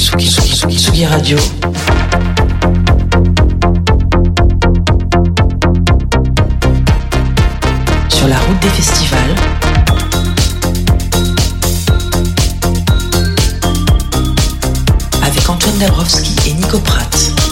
Tsugi, Tsugi, Tsugi, Tsugi Radio. Sur la route des festivals. Avec Antoine Dabrowski et Nico Pratt.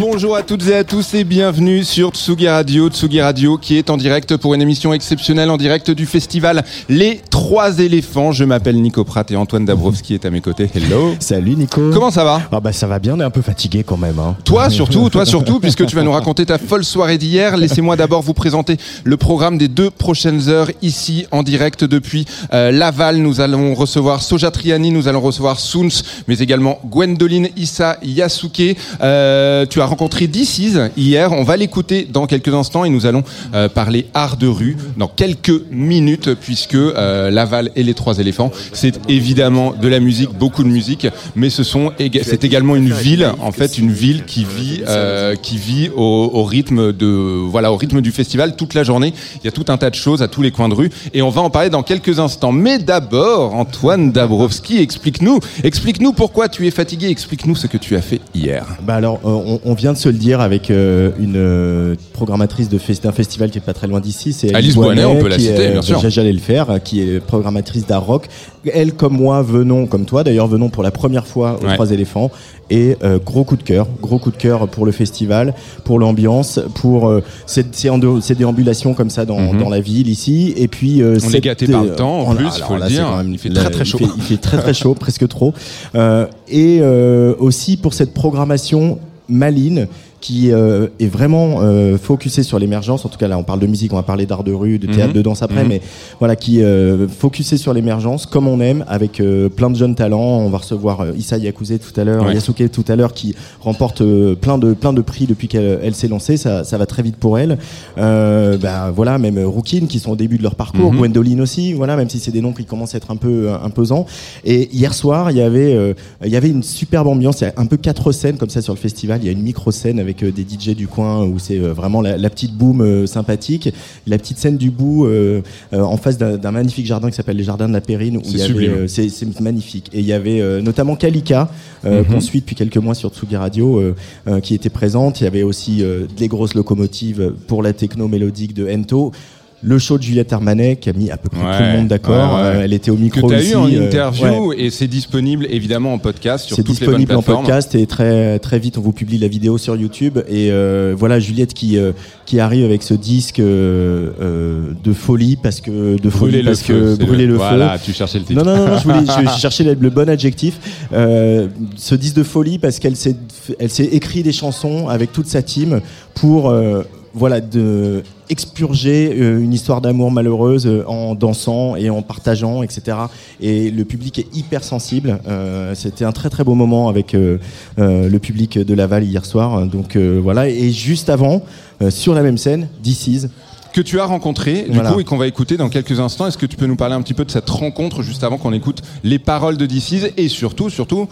Bonjour à toutes et à tous et bienvenue sur Tsugi Radio. Tsugi Radio qui est en direct pour une émission exceptionnelle en direct du festival Les Trois éléphants. Je m'appelle Nico Pratt et Antoine Dabrowski est à mes côtés. Hello. Salut Nico. Comment ça va? Ah bah ça va bien, on est un peu fatigué quand même. Hein. Toi surtout, toi surtout, puisque tu vas nous raconter ta folle soirée d'hier. Laissez-moi d'abord vous présenter le programme des deux prochaines heures ici en direct depuis euh, Laval. Nous allons recevoir Soja Triani, nous allons recevoir Soons, mais également Gwendoline Issa Yasuke. Euh, tu as rencontré DC's hier. On va l'écouter dans quelques instants et nous allons euh, parler art de rue dans quelques minutes puisque euh, Laval et les trois éléphants, c'est évidemment de la musique, beaucoup de musique, mais ce sont c'est également une ville, en fait, une ville qui vit euh, qui vit au, rythme de voilà au rythme du festival toute la journée. Il y a tout un tas de choses à tous les coins de rue et on va en parler dans quelques instants. Mais d'abord, Antoine Dabrowski, explique-nous, explique-nous pourquoi tu es fatigué, explique-nous ce que tu as fait hier. Bah alors, on vient de se le dire avec euh, une euh, programmatrice de fest d'un festival qui est pas très loin d'ici, c'est Alice Boinet, on peut la citer, est- bien sûr. J'allais le faire, qui est programmatrice d'art rock. Elle comme moi venons, comme toi d'ailleurs, venons pour la première fois aux Ouais. Trois éléphants et euh, gros coup de cœur, gros coup de cœur pour le festival, pour l'ambiance, pour euh, ces, déambulations comme ça dans, Mhm. dans la ville ici, et puis euh, On est cette- gâté par le temps, en plus, alors faut le là, c'est dire. quand même- Il fait très, très il chaud. fait- il fait très très chaud, presque trop. Euh, et euh, aussi pour cette programmation maline qui euh, est vraiment euh, focusée sur l'émergence. En tout cas, là, on parle de musique, on va parler d'art de rue, de théâtre, Mhm. de danse après, Mhm. mais voilà, qui euh, focusée sur l'émergence, comme on aime, avec euh, plein de jeunes talents. On va recevoir euh, Issa Yakuze tout à l'heure, Ouais. Yasuke tout à l'heure, qui remporte euh, plein de plein de prix depuis qu'elle elle s'est lancée. Ça, ça va très vite pour elle. Euh, bah, voilà, même Rookin qui sont au début de leur parcours, Mhm. Gwendoline aussi. Voilà, même si c'est des noms qui commencent à être un peu imposants. Et hier soir, il y avait euh, il y avait une superbe ambiance. Il y a un peu quatre scènes comme ça sur le festival. Il y a une micro scène avec euh, des DJ du coin où c'est euh, vraiment la, la petite boom euh, sympathique, la petite scène du bout en face d'un magnifique jardin qui s'appelle les jardins de la Périne. où C'est magnifique. Et il y avait notamment Kalika Mhm. qu'on suit depuis quelques mois sur Tsugi Radio qui était présente. Il y avait aussi des grosses locomotives pour la techno mélodique de Ento. Le show de Juliette Armanet qui a mis à peu près tout le monde d'accord. ouais, ouais. Euh, elle était au Que micro tu as ici. eu en euh, interview et c'est disponible évidemment en podcast sur C'est toutes les bonnes disponible en plateformes. podcast et très très vite on vous publie la vidéo sur YouTube et euh, voilà Juliette qui euh, qui arrive avec ce disque euh, euh, de folie parce que de folie Brûler le parce feu. que c'est brûler le, Voilà, tu cherchais le feu. titre. Non non non, non, je voulais je, cherchais le, le bon adjectif. Euh, ce disque de folie parce qu'elle s'est elle s'est écrit des chansons avec toute sa team pour euh, voilà de expurger euh, une histoire d'amour malheureuse euh, en dansant et en partageant etc et le public est hyper sensible. Euh, c'était un très très beau moment avec le public de Laval hier soir. Donc voilà. Et juste avant sur la même scène DC's que tu as rencontré du Voilà. coup et qu'on va écouter dans quelques instants. Est-ce que tu peux nous parler un petit peu de cette rencontre juste avant qu'on écoute les paroles de DC's et surtout, surtout,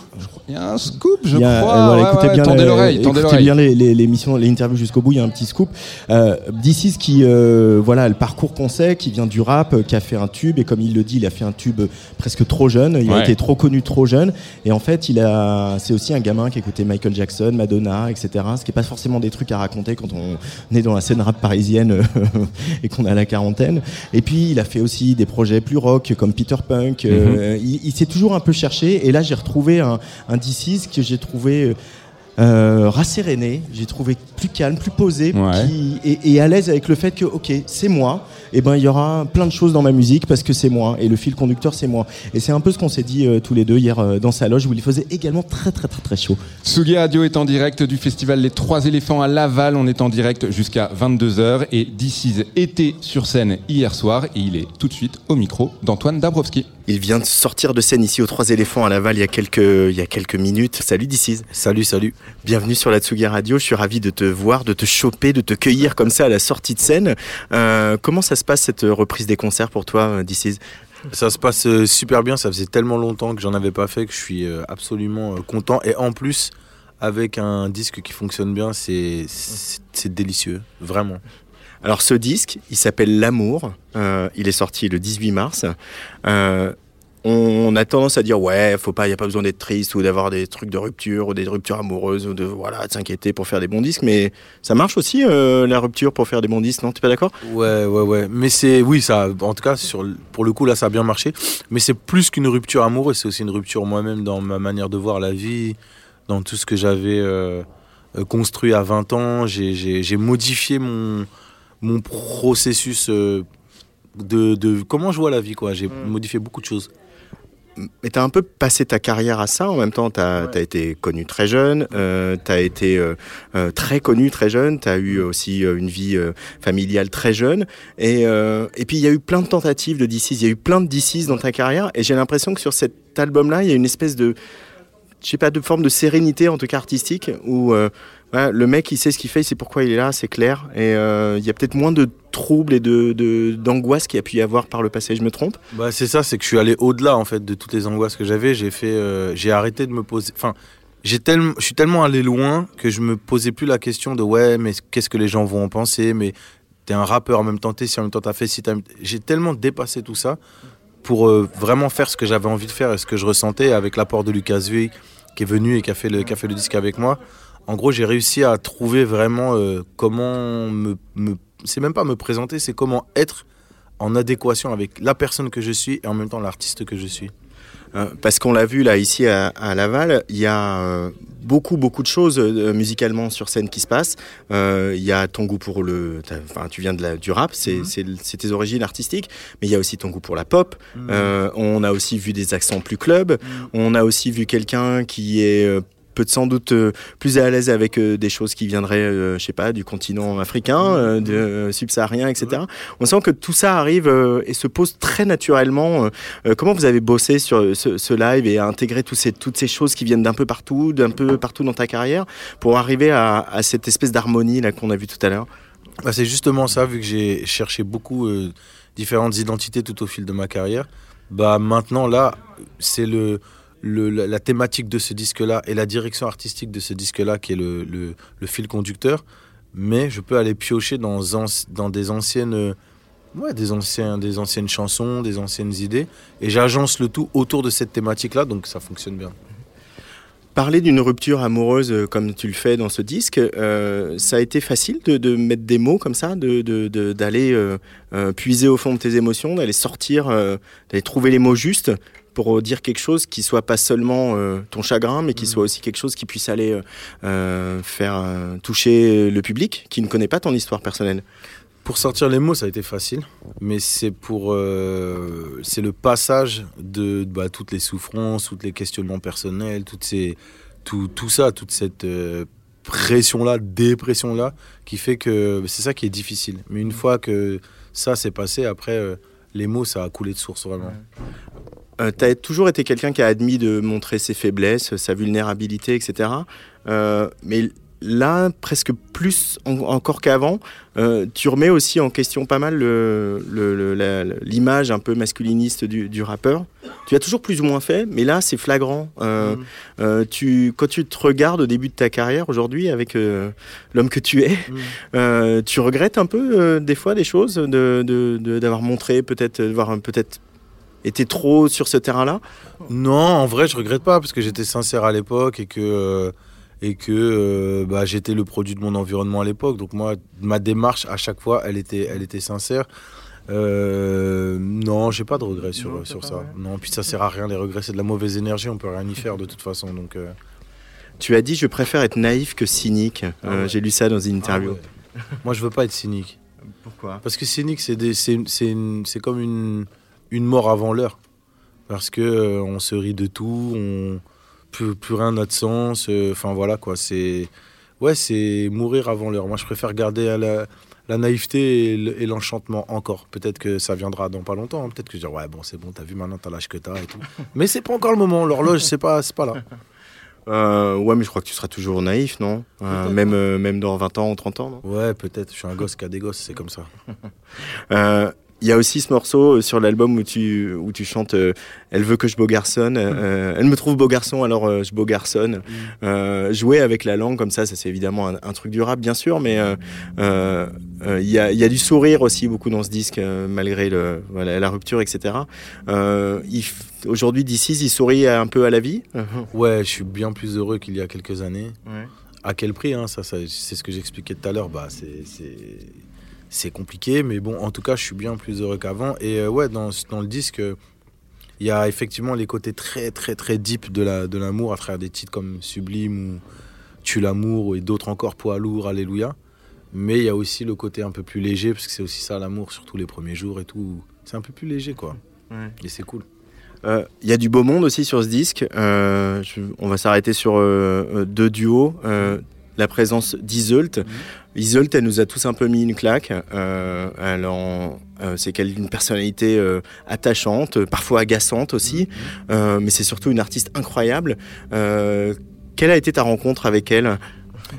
il y a un scoop, je a- crois. euh, voilà, écoutez ouais, bien, tendez les- l'oreille, tendez écoutez l'oreille. bien les, les, l'émission, les interviews jusqu'au bout. Il y a un petit scoop. Euh, DC's qui, euh, voilà, le parcours qu'on sait, qui vient du rap, euh, qui a fait un tube et comme il le dit, il a fait un tube presque trop jeune. Il a été trop connu trop jeune. Et en fait, il a, c'est aussi un gamin qui écoutait Michael Jackson, Madonna, etc. Ce qui est pas forcément des trucs à raconter quand on est dans la scène rap parisienne et qu'on a la quarantaine. Et puis, il a fait aussi des projets plus rock comme Peter Punk. Euh, il il s'est toujours un peu cherché. Et là, j'ai retrouvé un, un que j'ai trouvé euh, rasséréné, j'ai trouvé plus calme, plus posé, Ouais. qui- et, et à l'aise avec le fait que ok, c'est moi. Et ben il y aura plein de choses dans ma musique parce que c'est moi et le fil conducteur c'est moi. Et c'est un peu ce qu'on s'est dit euh, tous les deux hier euh, dans sa loge où il faisait également très très très très chaud. Tsugi Radio est en direct du festival Les Trois Éléphants à Laval. On est en direct jusqu'à 22h et DC's était sur scène hier soir et il est tout de suite au micro d'Antoine Dabrowski. Il vient de sortir de scène ici aux Trois Éléphants à Laval il y a quelques, il y a quelques minutes. Salut Dicis. Salut, salut. Bienvenue sur la Tsugi Radio. Je suis ravi de te voir, de te choper, de te cueillir comme ça à la sortie de scène. Euh, comment ça se passe cette reprise des concerts pour toi, Dicis Ça se passe euh, super bien. Ça faisait tellement longtemps que j'en avais pas fait que je suis euh, absolument euh, content. Et en plus, avec un disque qui fonctionne bien, c'est délicieux, vraiment. Alors ce disque, il s'appelle L'amour. Euh, il est sorti le 18 mars. Euh, on a tendance à dire ouais, faut pas, il y a pas besoin d'être triste ou d'avoir des trucs de rupture ou des ruptures amoureuses ou de voilà de s'inquiéter pour faire des bons disques. Mais ça marche aussi euh, la rupture pour faire des bons disques, non? T'es pas d'accord? Ouais, ouais, ouais. Mais c'est, oui, ça, en tout cas, sur, pour le coup, là, ça a bien marché. Mais c'est plus qu'une rupture amoureuse, c'est aussi une rupture moi-même dans ma manière de voir la vie, dans tout ce que j'avais euh, euh, construit à 20 ans. J'ai- modifié mon, mon processus euh, de, de comment je vois la vie, quoi. J'ai modifié beaucoup de choses. Mais t'as un peu passé ta carrière à ça. En même temps, t'as Ouais. as été connu très jeune, euh, t'as été euh, euh, très connu très jeune, t'as eu aussi euh, une vie euh, familiale très jeune. Et, euh, et puis, il y a eu plein de tentatives de DC's, il y a eu plein de DC's dans ta carrière. Et j'ai l'impression que sur cet album-là, il y a une espèce de, je sais pas, de forme de sérénité, en tout cas artistique, où euh, le mec, il sait ce qu'il fait, il sait pourquoi il est là, c'est clair. Et euh, il y a peut-être moins de troubles et de qu'il y a pu y avoir par le passé. Je me trompe Bah, c'est ça, c'est que je suis allé au-delà en fait de toutes les angoisses que j'avais. J'ai euh, arrêté de me poser. Enfin, j'ai tellement, je suis tellement allé loin que je me posais plus la question de ouais, mais qu'est-ce que les gens vont en penser? Mais t'es un rappeur en même temps, t'es si en même temps t'as fait si t'as. J'ai tellement dépassé tout ça pour euh, vraiment faire ce que j'avais envie de faire et ce que je ressentais avec l'apport de Lucas Vuy qui est venu et qui a fait le, qui a fait le disque avec moi. En gros, j'ai réussi à trouver vraiment euh, comment me, me c'est même pas me présenter, c'est comment être en adéquation avec la personne que je suis et en même temps l'artiste que je suis. Euh, parce qu'on l'a vu là ici à, à Laval, il y a euh, beaucoup beaucoup de choses euh, musicalement sur scène qui se passent. Il y a ton goût pour le, enfin tu viens de la, du rap, c'est Mhm. c'est tes origines artistiques, mais il y a aussi ton goût pour la pop. Euh, on a aussi vu des accents plus club. On a aussi vu quelqu'un qui est peut sans doute euh, plus à l'aise avec euh, des choses qui viendraient, euh, je sais pas, du continent africain, de, subsaharien, etc. On sent que tout ça arrive et se pose très naturellement. comment vous avez bossé sur ce, ce live et tous ces, toutes ces choses qui viennent d'un peu partout, d'un peu partout dans ta carrière, pour arriver à, à cette espèce d'harmonie là qu'on a vu tout à l'heure? Bah, c'est justement ça, vu que j'ai cherché beaucoup euh, différentes identités tout au fil de ma carrière. Bah maintenant là, c'est le, la, thématique de ce disque-là et la direction artistique de ce disque-là qui est le, fil conducteur. Mais je peux aller piocher dans, euh, des anciennes chansons, des anciennes idées, et j'agence le tout autour de cette thématique-là, donc ça fonctionne bien. Parler d'une rupture amoureuse euh, comme tu le fais dans ce disque, euh, ça a été facile de, de mettre des mots comme ça, de- de- de- d'aller euh, puiser au fond de tes émotions, d'aller sortir, d'aller trouver les mots justes? Pour dire quelque chose qui soit pas seulement euh, ton chagrin, mais qui soit aussi quelque chose qui puisse aller euh, euh, faire euh, toucher le public qui ne connaît pas ton histoire personnelle. Pour sortir les mots, ça a été facile, mais c'est pour euh, c'est le passage de bah, toutes les souffrances, tous les questionnements personnels, toutes ces, tout, tout ça, toute cette euh, pression-là, dépression-là, qui fait que c'est ça qui est difficile. Mais une fois que ça s'est passé, après, euh, les mots, ça a coulé de source vraiment. Euh, tu as toujours été quelqu'un qui a admis de montrer ses faiblesses, sa vulnérabilité, etc. Euh, mais là, presque plus en- encore qu'avant, euh, tu remets aussi en question pas mal l'image un peu masculiniste du, du rappeur. Tu as toujours plus ou moins fait, mais là, c'est flagrant. Euh, tu, quand tu te regardes au début de ta carrière aujourd'hui avec l'homme que tu es, euh, tu regrettes un peu des fois des choses, de- de- de- d'avoir montré peut-être, d'avoir un- peut-être été trop sur ce terrain-là Non, en vrai, je regrette pas parce que j'étais sincère à l'époque et que euh, et que euh, bah, j'étais le produit de mon environnement à l'époque. Donc moi, ma démarche à chaque fois, elle était, elle était sincère. Euh, non, j'ai pas de regrets sur, Non, sur ça. Non, puis ça sert à rien. Les regrets, c'est de la mauvaise énergie. On peut rien y faire de toute façon. Donc euh, Tu as dit je préfère être naïf que cynique. Ah Euh. J'ai lu ça dans une interview. ah ouais. moi, je veux pas être cynique. Pourquoi? Parce que cynique, c'est comme une, une mort avant l'heure. Parce que euh, on se rit de tout, on plus, plus rien n'a de sens. euh, Enfin voilà quoi, c'est ouais, c'est mourir avant l'heure. Moi, je préfère garder à la, la naïveté et le- et l'enchantement encore. Peut-être que ça viendra dans pas longtemps. hein. Peut-être que je dire, ouais, bon, c'est bon, t'as vu maintenant, t'as l'âge que t'as et tout. Mais c'est pas encore le moment. L'horloge, c'est pas, c'est pas là. Euh, ouais, mais je crois que tu seras toujours naïf, non? Euh, même, euh, même dans 20 ans ou 30 ans, non? Ouais, peut-être. Je suis un gosse qui a des gosses, c'est comme ça. Il y a aussi ce morceau euh, sur l'album où tu, où tu chantes euh, Elle veut que je beau garçonne. euh, elle me trouve beau garçon, alors euh, je beau garçonne. Euh, jouer avec la langue comme ça, ça c'est évidemment un, un truc du rap, bien sûr, mais il y, a, y a du sourire aussi beaucoup dans ce disque, malgré le, voilà, la rupture, etc. Aujourd'hui, d'ici, il sourit un peu à la vie. Ouais, je suis bien plus heureux qu'il y a quelques années. À quel prix hein, ça, ça, C'est ce que j'expliquais tout à l'heure. Bah, c'est- c'est compliqué, mais bon, en tout cas, je suis bien plus heureux qu'avant. Et euh, ouais, dans, dans le disque, euh, il y a effectivement les côtés très, très, très deep de la- de l'amour à travers des titres comme Sublime ou Tue l'amour et d'autres encore, Poids lourd, Alléluia. Mais il y a aussi le côté un peu plus léger, parce que c'est aussi ça l'amour, surtout les premiers jours et tout. C'est un peu plus léger, quoi. Ouais. Et c'est cool. Euh, Il y a du beau monde aussi sur ce disque. Euh, je- on va s'arrêter sur deux duos. La présence d'Iseult. Iseult, elle nous a tous un peu mis une claque. Euh, euh, c'est qu'elle a une personnalité euh, attachante, parfois agaçante aussi, Euh, mais c'est surtout une artiste incroyable. Euh, quelle a été ta rencontre avec elle?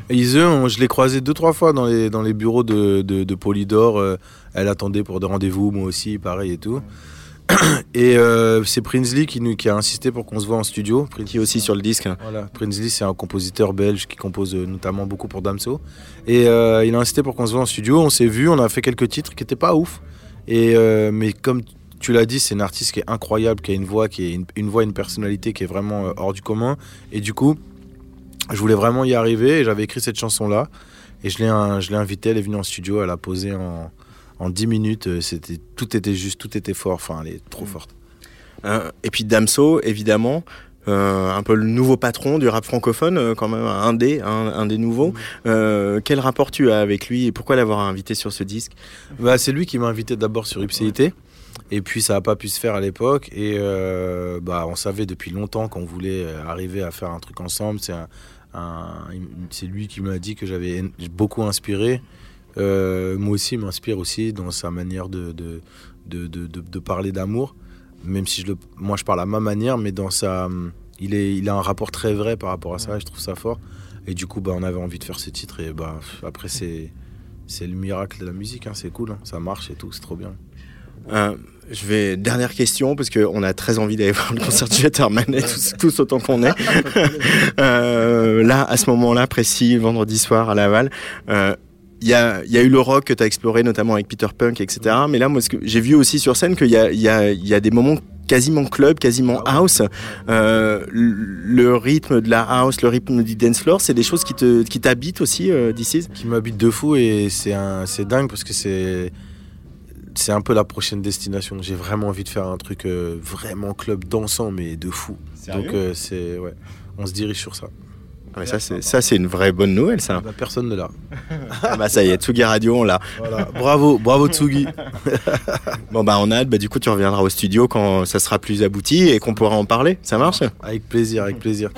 Et Ise, on- je l'ai croisé deux, trois fois dans les, dans les bureaux de, de, de Polydor. elle attendait pour des rendez-vous, moi aussi, pareil et tout. Et euh, c'est Prinsley qui, nous, qui a insisté pour qu'on se voit en studio. Prin- qui est aussi sur le disque Voilà, Prinsley, c'est un compositeur belge qui compose euh, notamment beaucoup pour Damso. Et euh, il a insisté pour qu'on se voit en studio. On s'est vu, on a fait quelques titres qui n'étaient pas ouf. Et, euh, mais comme tu l'as dit, c'est une artiste qui est incroyable, qui a une voix, qui est une, une voix, une personnalité qui est vraiment hors du commun. Et du coup, je voulais vraiment y arriver. Et j'avais écrit cette chanson-là. Et je l'ai, un- invitée, elle est venue en studio, elle a posé en, en 10 minutes. Euh, C'était, tout était juste, tout était fort. Enfin, elle est trop forte. Euh, et puis Damso, évidemment, euh, un peu le nouveau patron du rap francophone, quand même un des, un, un des nouveaux. Euh, quel rapport tu as avec lui et pourquoi l'avoir invité sur ce disque? Bah, c'est lui qui m'a invité d'abord sur Ipséité. Et puis ça n'a pas pu se faire à l'époque. Et euh, bah, on savait depuis longtemps qu'on voulait arriver à faire un truc ensemble. C'est un, un- lui qui m'a dit que j'avais beaucoup inspiré. Euh, moi aussi, il m'inspire aussi dans sa manière de, de, de, de, de- de parler d'amour. Même si je le, moi je parle à ma manière, mais dans sa, il, est, il a un rapport très vrai par rapport à ça. Et je trouve ça fort. Et du coup, bah, on avait envie de faire ce titre. Et bah, après, c'est c'est le miracle de la musique, hein, c'est cool, hein, ça marche et tout, c'est trop bien. Euh, je vais dernière question parce qu'on a très envie d'aller voir le concert du Letterman et tous, tous autant qu'on est. Euh, là, à ce moment-là précis, vendredi soir à Laval. euh, il y, a, il y a eu le rock que tu as exploré, notamment avec Peter Punk, etc. Mais là, moi, j'ai vu aussi sur scène qu'il y a, il y, a, il y a des moments quasiment club, quasiment house. Euh, le rythme de la house, le rythme du dance floor, c'est des choses qui te qui t'habitent aussi euh, d'ici. Qui m'habite de fou et c'est dingue parce que c'est, c'est un peu la prochaine destination. J'ai vraiment envie de faire un truc euh, vraiment club dansant mais de fou. Donc euh, c'est, ouais, on se dirige sur ça. Ah, mais ça, c'est ça, c'est une vraie bonne nouvelle, ça. Bah, personne ne l'a. Ah bah ça y est, Tsugi Radio, on l'a. Voilà, bravo, bravo Tsugi. Bon bah on a hâte, bah du coup tu reviendras au studio quand ça sera plus abouti et qu'on pourra en parler. Ça marche? Avec plaisir, avec plaisir.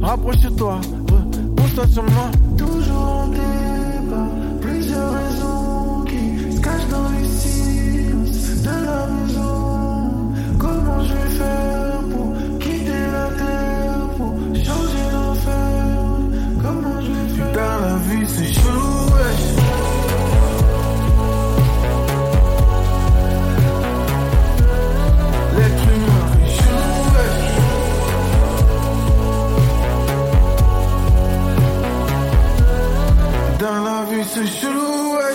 Rapproche-toi, repose-toi sur moi. Toujours en débat, plusieurs raisons qui se cachent dans les silences de la maison. Comment je vais faire c'est chelou, ouais.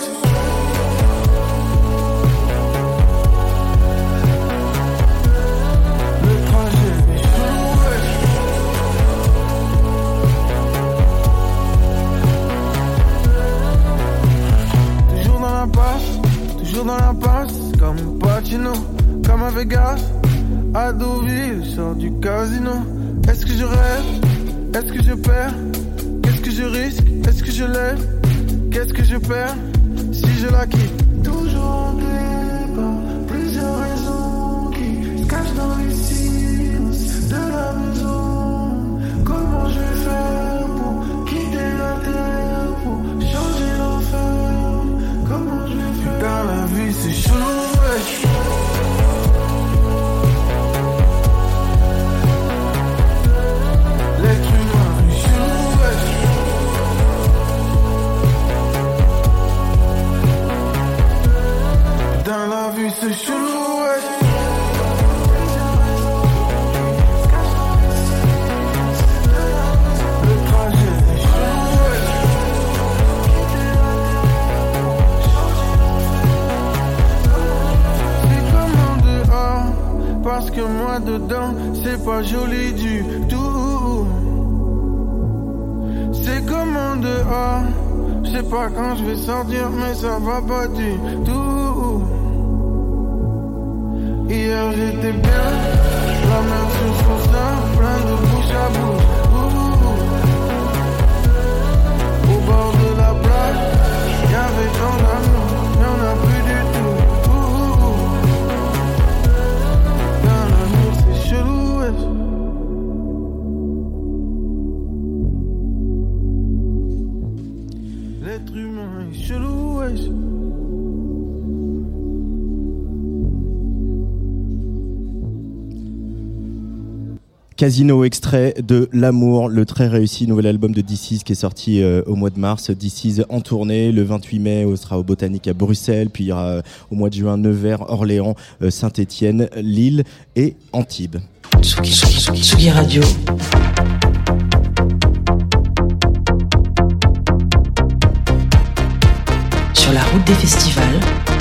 toujours dans l'impasse, comme Patino, comme à Vegas, à Deauville, je du casino. Est-ce que je rêve? Est-ce que je perds? Est-ce que je risque? Est-ce que je lève? Qu'est-ce que je perds si je la quitte Toujours en débat, plusieurs raisons qui se cachent dans les silences de la maison. Comment je vais faire en dehors, parce que moi dedans, c'est pas joli du tout. C'est comme en dehors, je sais pas quand je vais sortir, mais ça va pas du tout. Hier j'étais bien, la même chose pour ça, plein de bouche à bouche. Au bord de la plage, y'avait tant d'amour, y'en a plus du tout. Ouh. Dans l'amour c'est chelou. L'être humain est chelou. Casino extrait de L'amour, le très réussi nouvel album de DC's qui est sorti euh, au mois de mars. DC's en tournée le 28 mai, on sera au Botanique à Bruxelles, puis il y aura au mois de juin Nevers, Orléans, euh, Saint-Étienne, Lille et Antibes. Sur la route des festivals.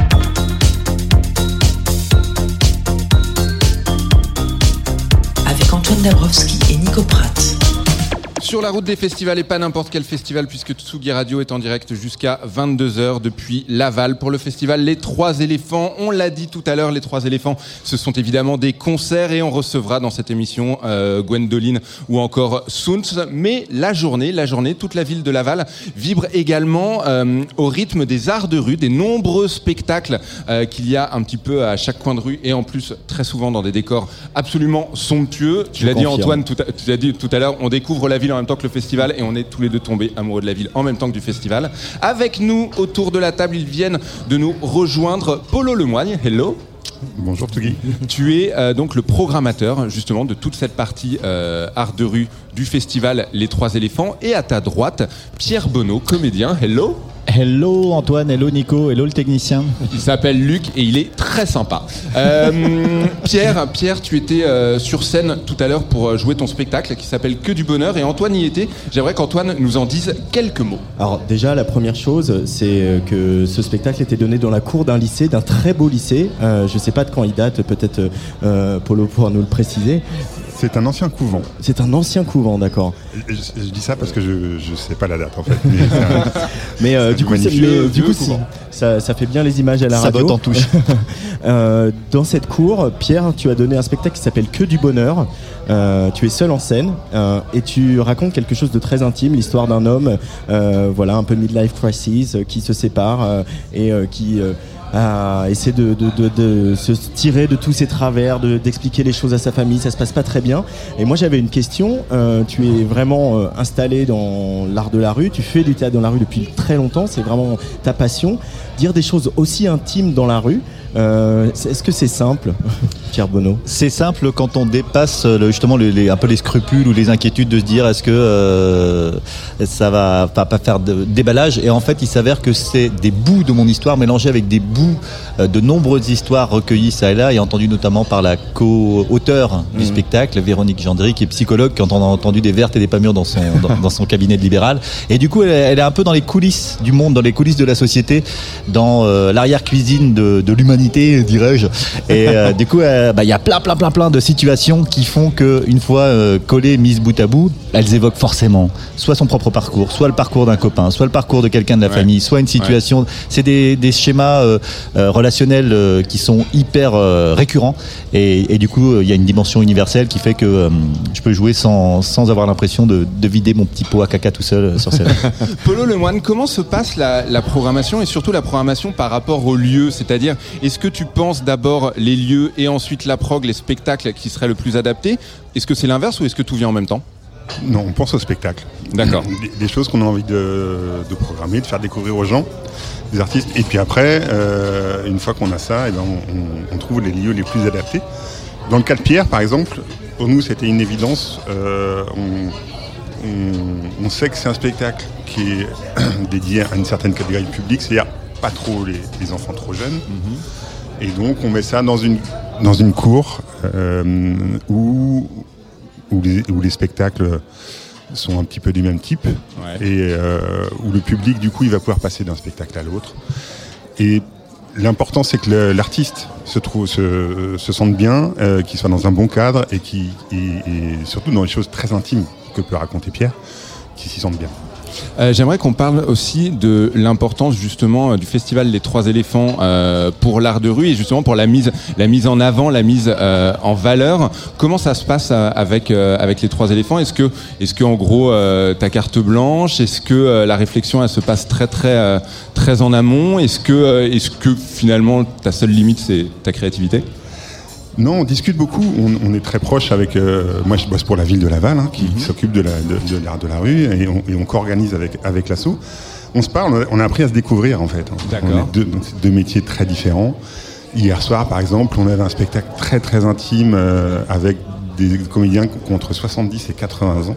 Antoine Dabrowski et Nico Pratt. Sur la route des festivals et pas n'importe quel festival puisque Tsugi Radio est en direct jusqu'à 22h depuis Laval pour le festival Les Trois éléphants. On l'a dit tout à l'heure, Les Trois éléphants, ce sont évidemment des concerts et on recevra dans cette émission euh, Gwendoline ou encore Sounds. Mais la journée, la journée, toute la ville de Laval vibre également euh, au rythme des arts de rue, des nombreux spectacles euh, qu'il y a un petit peu à chaque coin de rue et en plus très souvent dans des décors absolument somptueux. Tu l'as dit. Antoine, tout à- tu l'as dit tout à l'heure, on découvre la ville en même temps que le festival et on est tous les deux tombés amoureux de la ville en même temps que du festival. Avec nous autour de la table, ils viennent de nous rejoindre. Polo Lemoigne, hello. Bonjour Tugui. Tu es euh, donc le programmateur justement de toute cette partie euh, art de rue du festival Les Trois éléphants. Et à ta droite, Pierre Bonneau, comédien, hello. Hello Antoine, hello Nico, hello le technicien. Il s'appelle Luc et il est très sympa. Euh, Pierre, Pierre, tu étais euh, sur scène tout à l'heure pour euh, jouer ton spectacle qui s'appelle Que du bonheur et Antoine y était. J'aimerais qu'Antoine nous en dise quelques mots. Alors déjà, la première chose, c'est que ce spectacle était donné dans la cour d'un lycée, d'un très beau lycée. Euh, je ne sais pas de quand il date, peut-être euh, Polo pourra nous le préciser. C'est un ancien couvent. C'est un ancien couvent, d'accord. Je, je dis ça parce que je ne sais pas la date en fait. Mais c'est un- Mais euh, du coup, mais, du si, ça, ça fait bien les images à la Ça radio. botte en touche. Euh, dans cette cour, Pierre, tu as donné un spectacle qui s'appelle Que du bonheur. Euh, tu es seul en scène euh, et tu racontes quelque chose de très intime, l'histoire d'un homme, euh, voilà, un peu midlife crisis, euh, qui se sépare euh, et euh, qui a essayé de, se tirer de tous ses travers, de- d'expliquer les choses à sa famille. Ça se passe pas très bien. Et moi, j'avais une question. Euh, tu es vraiment euh, installé dans l'art de la rue. Tu fais du théâtre dans la rue depuis très longtemps. C'est vraiment ta passion. Dire des choses aussi intimes dans la rue. Euh, Est-ce que c'est simple, Pierre Bonneau C'est simple quand on dépasse euh, le- justement les, les- un peu les scrupules ou les inquiétudes de se dire est-ce que euh, ça va pas, pas faire de déballage? Et en fait il s'avère que c'est des bouts de mon histoire mélangés avec des bouts euh, de nombreuses histoires recueillies ça et là et entendues notamment par la co-auteur du spectacle Véronique Gendry qui est psychologue quand on a entendu des vertes et des pas mûres dans son, dans, dans son cabinet de libéral. Et du coup elle, est- elle est un peu dans les coulisses du monde dans les coulisses de la société dans euh, l'arrière-cuisine de, de l'humanité dirais-je. Et euh, du coup, euh, bah, il y a plein, plein, plein, plein de situations qui font que une fois euh, collées, mises bout à bout, elles évoquent forcément soit son propre parcours, soit le parcours d'un copain, soit le parcours de quelqu'un de la famille, soit une situation. C'est des, des schémas relationnels qui sont hyper récurrents. Et, et du coup, il y a une dimension universelle qui fait que je peux jouer sans, sans avoir l'impression de, de vider mon petit pot à caca tout seul sur scène. Polo Lemoine, comment se passe la, la programmation et surtout la programmation par rapport aux lieux C'est-à-dire, est-ce que tu penses d'abord les lieux et ensuite la prog, les spectacles qui seraient le plus adaptés? Est-ce que c'est l'inverse ou est-ce que tout vient en même temps? Non, on pense au spectacle. D'accord. Des, des choses qu'on a envie de, de programmer, de faire découvrir aux gens, des artistes. Et puis après, euh, une fois qu'on a ça, eh ben, on, on- on trouve les lieux les plus adaptés. Dans le cas de Pierre, par exemple, pour nous, c'était une évidence. Euh, on, sait que c'est un spectacle qui est dédié à une certaine catégorie publique, c'est-à-dire pas trop les, les enfants trop jeunes. Et donc, on met ça dans une, dans une cour euh, où, où, les, où les spectacles sont un petit peu du même type Ouais. et euh, où le public, du coup, il va pouvoir passer d'un spectacle à l'autre. Et l'important, c'est que l'artiste se, trouve, se, se sente bien, euh, qu'il soit dans un bon cadre et, qui, et, et surtout dans les choses très intimes que peut raconter Pierre, qu'il s'y sente bien. Euh, J'aimerais qu'on parle aussi de l'importance justement euh, du festival Les Trois Éléphants euh, pour l'art de rue et justement pour la mise, la mise en avant, la mise euh, en valeur. Comment ça se passe euh, avec avec les Trois Éléphants? Est-ce que est-ce que en gros ta carte blanche? Est-ce que la réflexion elle se passe très très très en amont? Est-ce que est-ce que finalement ta seule limite c'est ta créativité? Non, on discute beaucoup. On, on est très proche avec. euh, moi, je bosse pour la ville de Laval, hein, qui s'occupe de l'art de, de l'art de la rue, et on, et on co-organise avec, avec l'asso. On se parle, on a, appris à se découvrir, en fait. D'accord. On est deux, deux métiers très différents. Hier soir, par exemple, on avait un spectacle très, très intime euh, avec des comédiens entre 70 et 80 ans.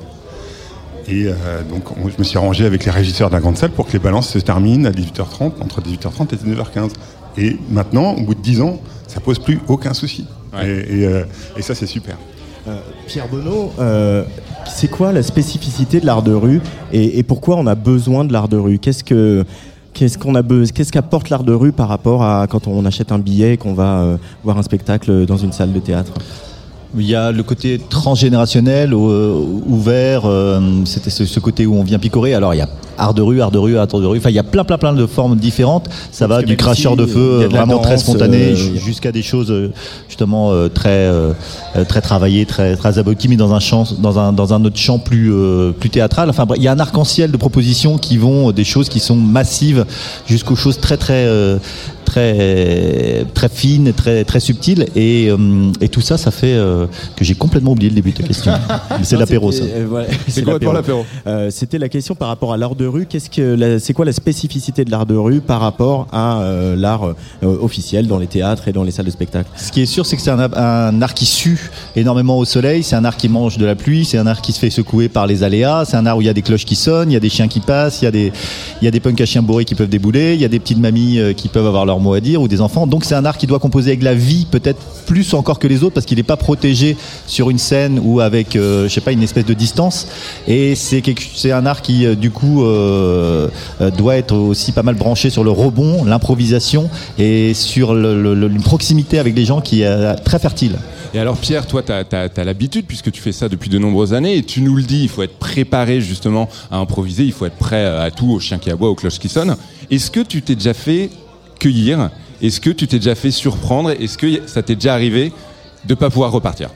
Et euh, donc, on- je me suis arrangé avec les régisseurs de la grande salle pour que les balances se terminent à 18h30, entre 18h30 et 19h15. Et maintenant, au bout de 10 ans, ça pose plus aucun souci. Ouais. Et, et, euh, et ça, c'est super. Pierre Bonneau, euh, c'est quoi la spécificité de l'art de rue et, et pourquoi on a besoin de l'art de rue? Qu'est-ce que qu'est-ce qu'on a qu'est-ce qu'apporte l'art de rue par rapport à quand on achète un billet et qu'on va euh, voir un spectacle dans une salle de théâtre? Il y a le côté transgénérationnel, euh, ouvert, euh, c'était ce, côté où on vient picorer. Alors il y a art de rue, art de rue, art de rue. Enfin, il y a plein, plein, plein de formes différentes. Ça Parce va du cracheur si, de feu, de vraiment très spontané, euh, ju- jusqu'à des choses justement très, très travaillées, très, très abouties, mais dans un champ, dans un, dans un autre champ plus, plus théâtral. Enfin, bref, il y a un arc-en-ciel de propositions qui vont des choses qui sont massives jusqu'aux choses très, très, très, très fines, très, très subtiles. Et, euh, et tout ça, ça fait euh, que j'ai complètement oublié le début de ta question. C'est l'apéro, ça. euh, voilà, C'est complètement l'apéro. Euh, C'était la question par rapport à l'art de rue. Qu'est-ce que c'est quoi la spécificité de l'art de rue par rapport à euh, l'art euh, officiel dans les théâtres et dans les salles de spectacle? Ce qui est sûr, c'est que c'est un, un art qui sue énormément au soleil, c'est un art qui mange de la pluie, c'est un art qui se fait secouer par les aléas, c'est un art où il y a des cloches qui sonnent, il y a des chiens qui passent, il y a des, il y a des punks à chiens bourrés qui peuvent débouler, il y a des petites mamies euh, qui peuvent avoir leur mot à dire ou des enfants. Donc c'est un art qui doit composer avec la vie, peut-être plus encore que les autres, parce qu'il n'est pas protégé sur une scène ou avec, euh, je sais pas, une espèce de distance. Et c'est c'est un art qui, euh, du coup, euh, euh, doit être aussi pas mal branché sur le rebond, l'improvisation et sur une proximité avec les gens qui est très fertile. Et alors Pierre, toi, tu as, l'habitude, puisque tu fais ça depuis de nombreuses années, et tu nous le dis, il faut être préparé justement à improviser, il faut être prêt à tout, au chien qui aboie, aux cloches qui sonnent. Est-ce que tu t'es déjà fait cueillir Est-ce que tu t'es déjà fait surprendre? Est-ce que ça t'est déjà arrivé de pas pouvoir repartir?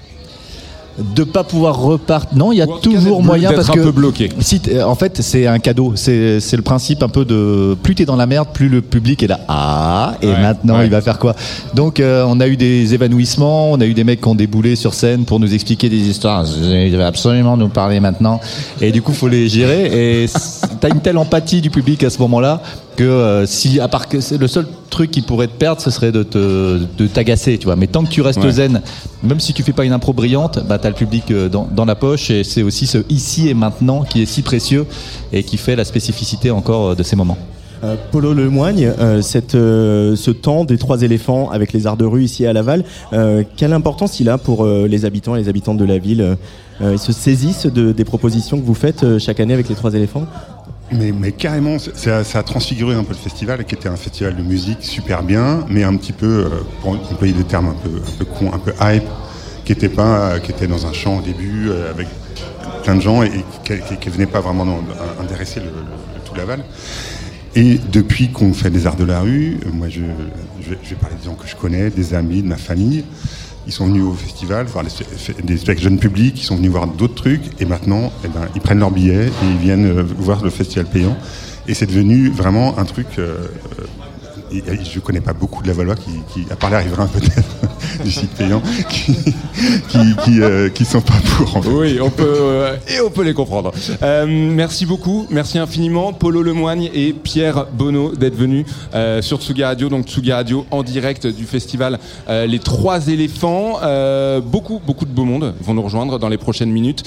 De pas pouvoir repartir. Non, il y a cas toujours moyen parce un que peu bloqué. Si en fait, c'est un cadeau. C'est le principe un peu de plus t'es dans la merde, plus le public est là. Ah, et Ouais, maintenant ouais. il va faire quoi? Donc, euh, on a eu des évanouissements, on a eu des mecs qui ont déboulé sur scène pour nous expliquer des histoires. Ils devaient absolument nous parler maintenant. Et du coup, faut les gérer. Et t'as une telle empathie du public à ce moment-là que euh, si à part que c'est le seul truc qui pourrait te perdre, ce serait de te de t'agacer, tu vois. Mais tant que tu restes Ouais. zen, même si tu fais pas une impro brillante, bah t'as le public euh, dans, dans la poche et c'est aussi ce ici et maintenant qui est si précieux et qui fait la spécificité encore euh, de ces moments. Euh, Polo Lemoigne, euh, cette, euh, ce temps des trois éléphants avec les arts de rue ici à Laval, euh, quelle importance il a pour euh, les habitants et les habitantes de la ville Euh, Ils se saisissent de, des propositions que vous faites euh, chaque année avec les trois éléphants? Mais, carrément, ça, a transfiguré un peu le festival, qui était un festival de musique super bien, mais un petit peu, euh, pour employer des termes un peu, un peu cons, un peu hype, qui était pas, qui était dans un champ au début euh, avec plein de gens et, qui, qui venait pas vraiment intéresser le, tout Laval. Et depuis qu'on fait des arts de la rue, euh, moi je, je vais parler des gens que je connais, des amis, de ma famille. Ils sont venus au festival, voir des spectacles jeunes publics, ils sont venus voir d'autres trucs, et maintenant, eh ben, ils prennent leur billet et ils viennent euh, voir le festival payant. Et c'est devenu vraiment un truc. euh, je connais pas beaucoup de la Valois qui, à part les riverains peut-être du site payant, qui euh, qui sont pas pour. En fait. Oui, on peut et on peut les comprendre. Euh, merci beaucoup, merci infiniment, Polo Lemoigne et Pierre Bonneau d'être venus euh, sur Tsugi Radio, donc Tsugi Radio en direct du festival Les Trois Éléphants. Beaucoup, beaucoup de beau monde vont nous rejoindre dans les prochaines minutes.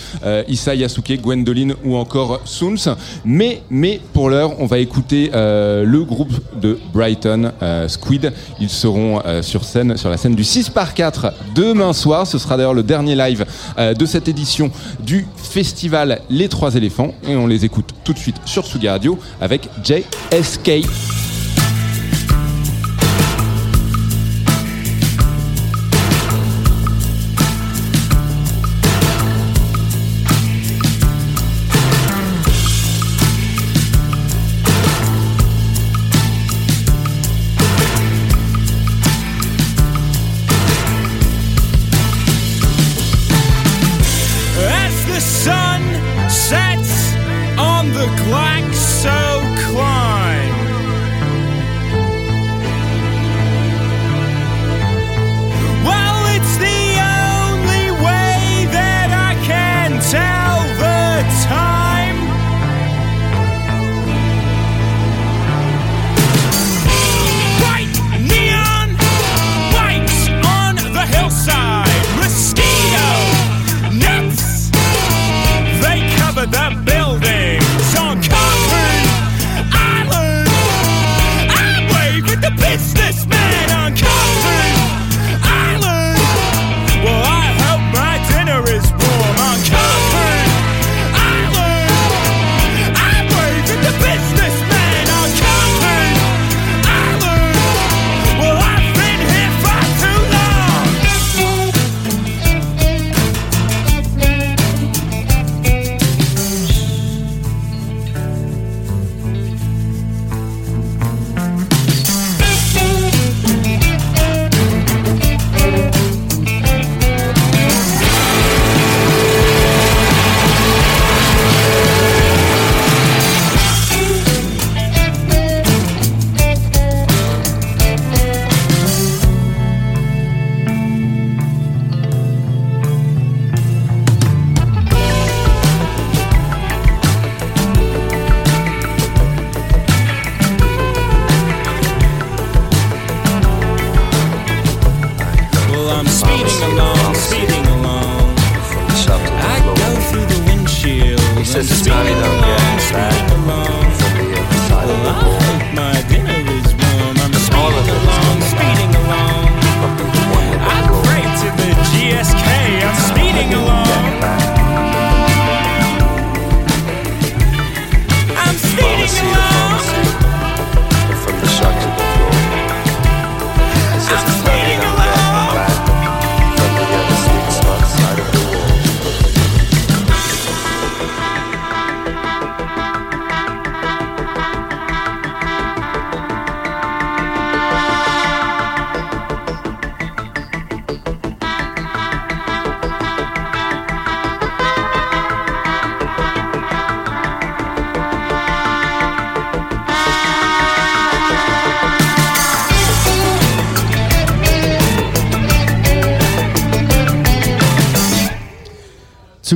Issa Yasuke, Gwendoline ou encore Soons. Mais, mais pour l'heure, on va écouter le groupe de Brighton, euh, Squid. Ils seront euh, sur scène, sur la scène du 6 par 4 demain soir. Ce sera d'ailleurs le dernier live euh, de cette édition du festival Les Trois Éléphants. Et on les écoute tout de suite sur Suga Radio avec JSK.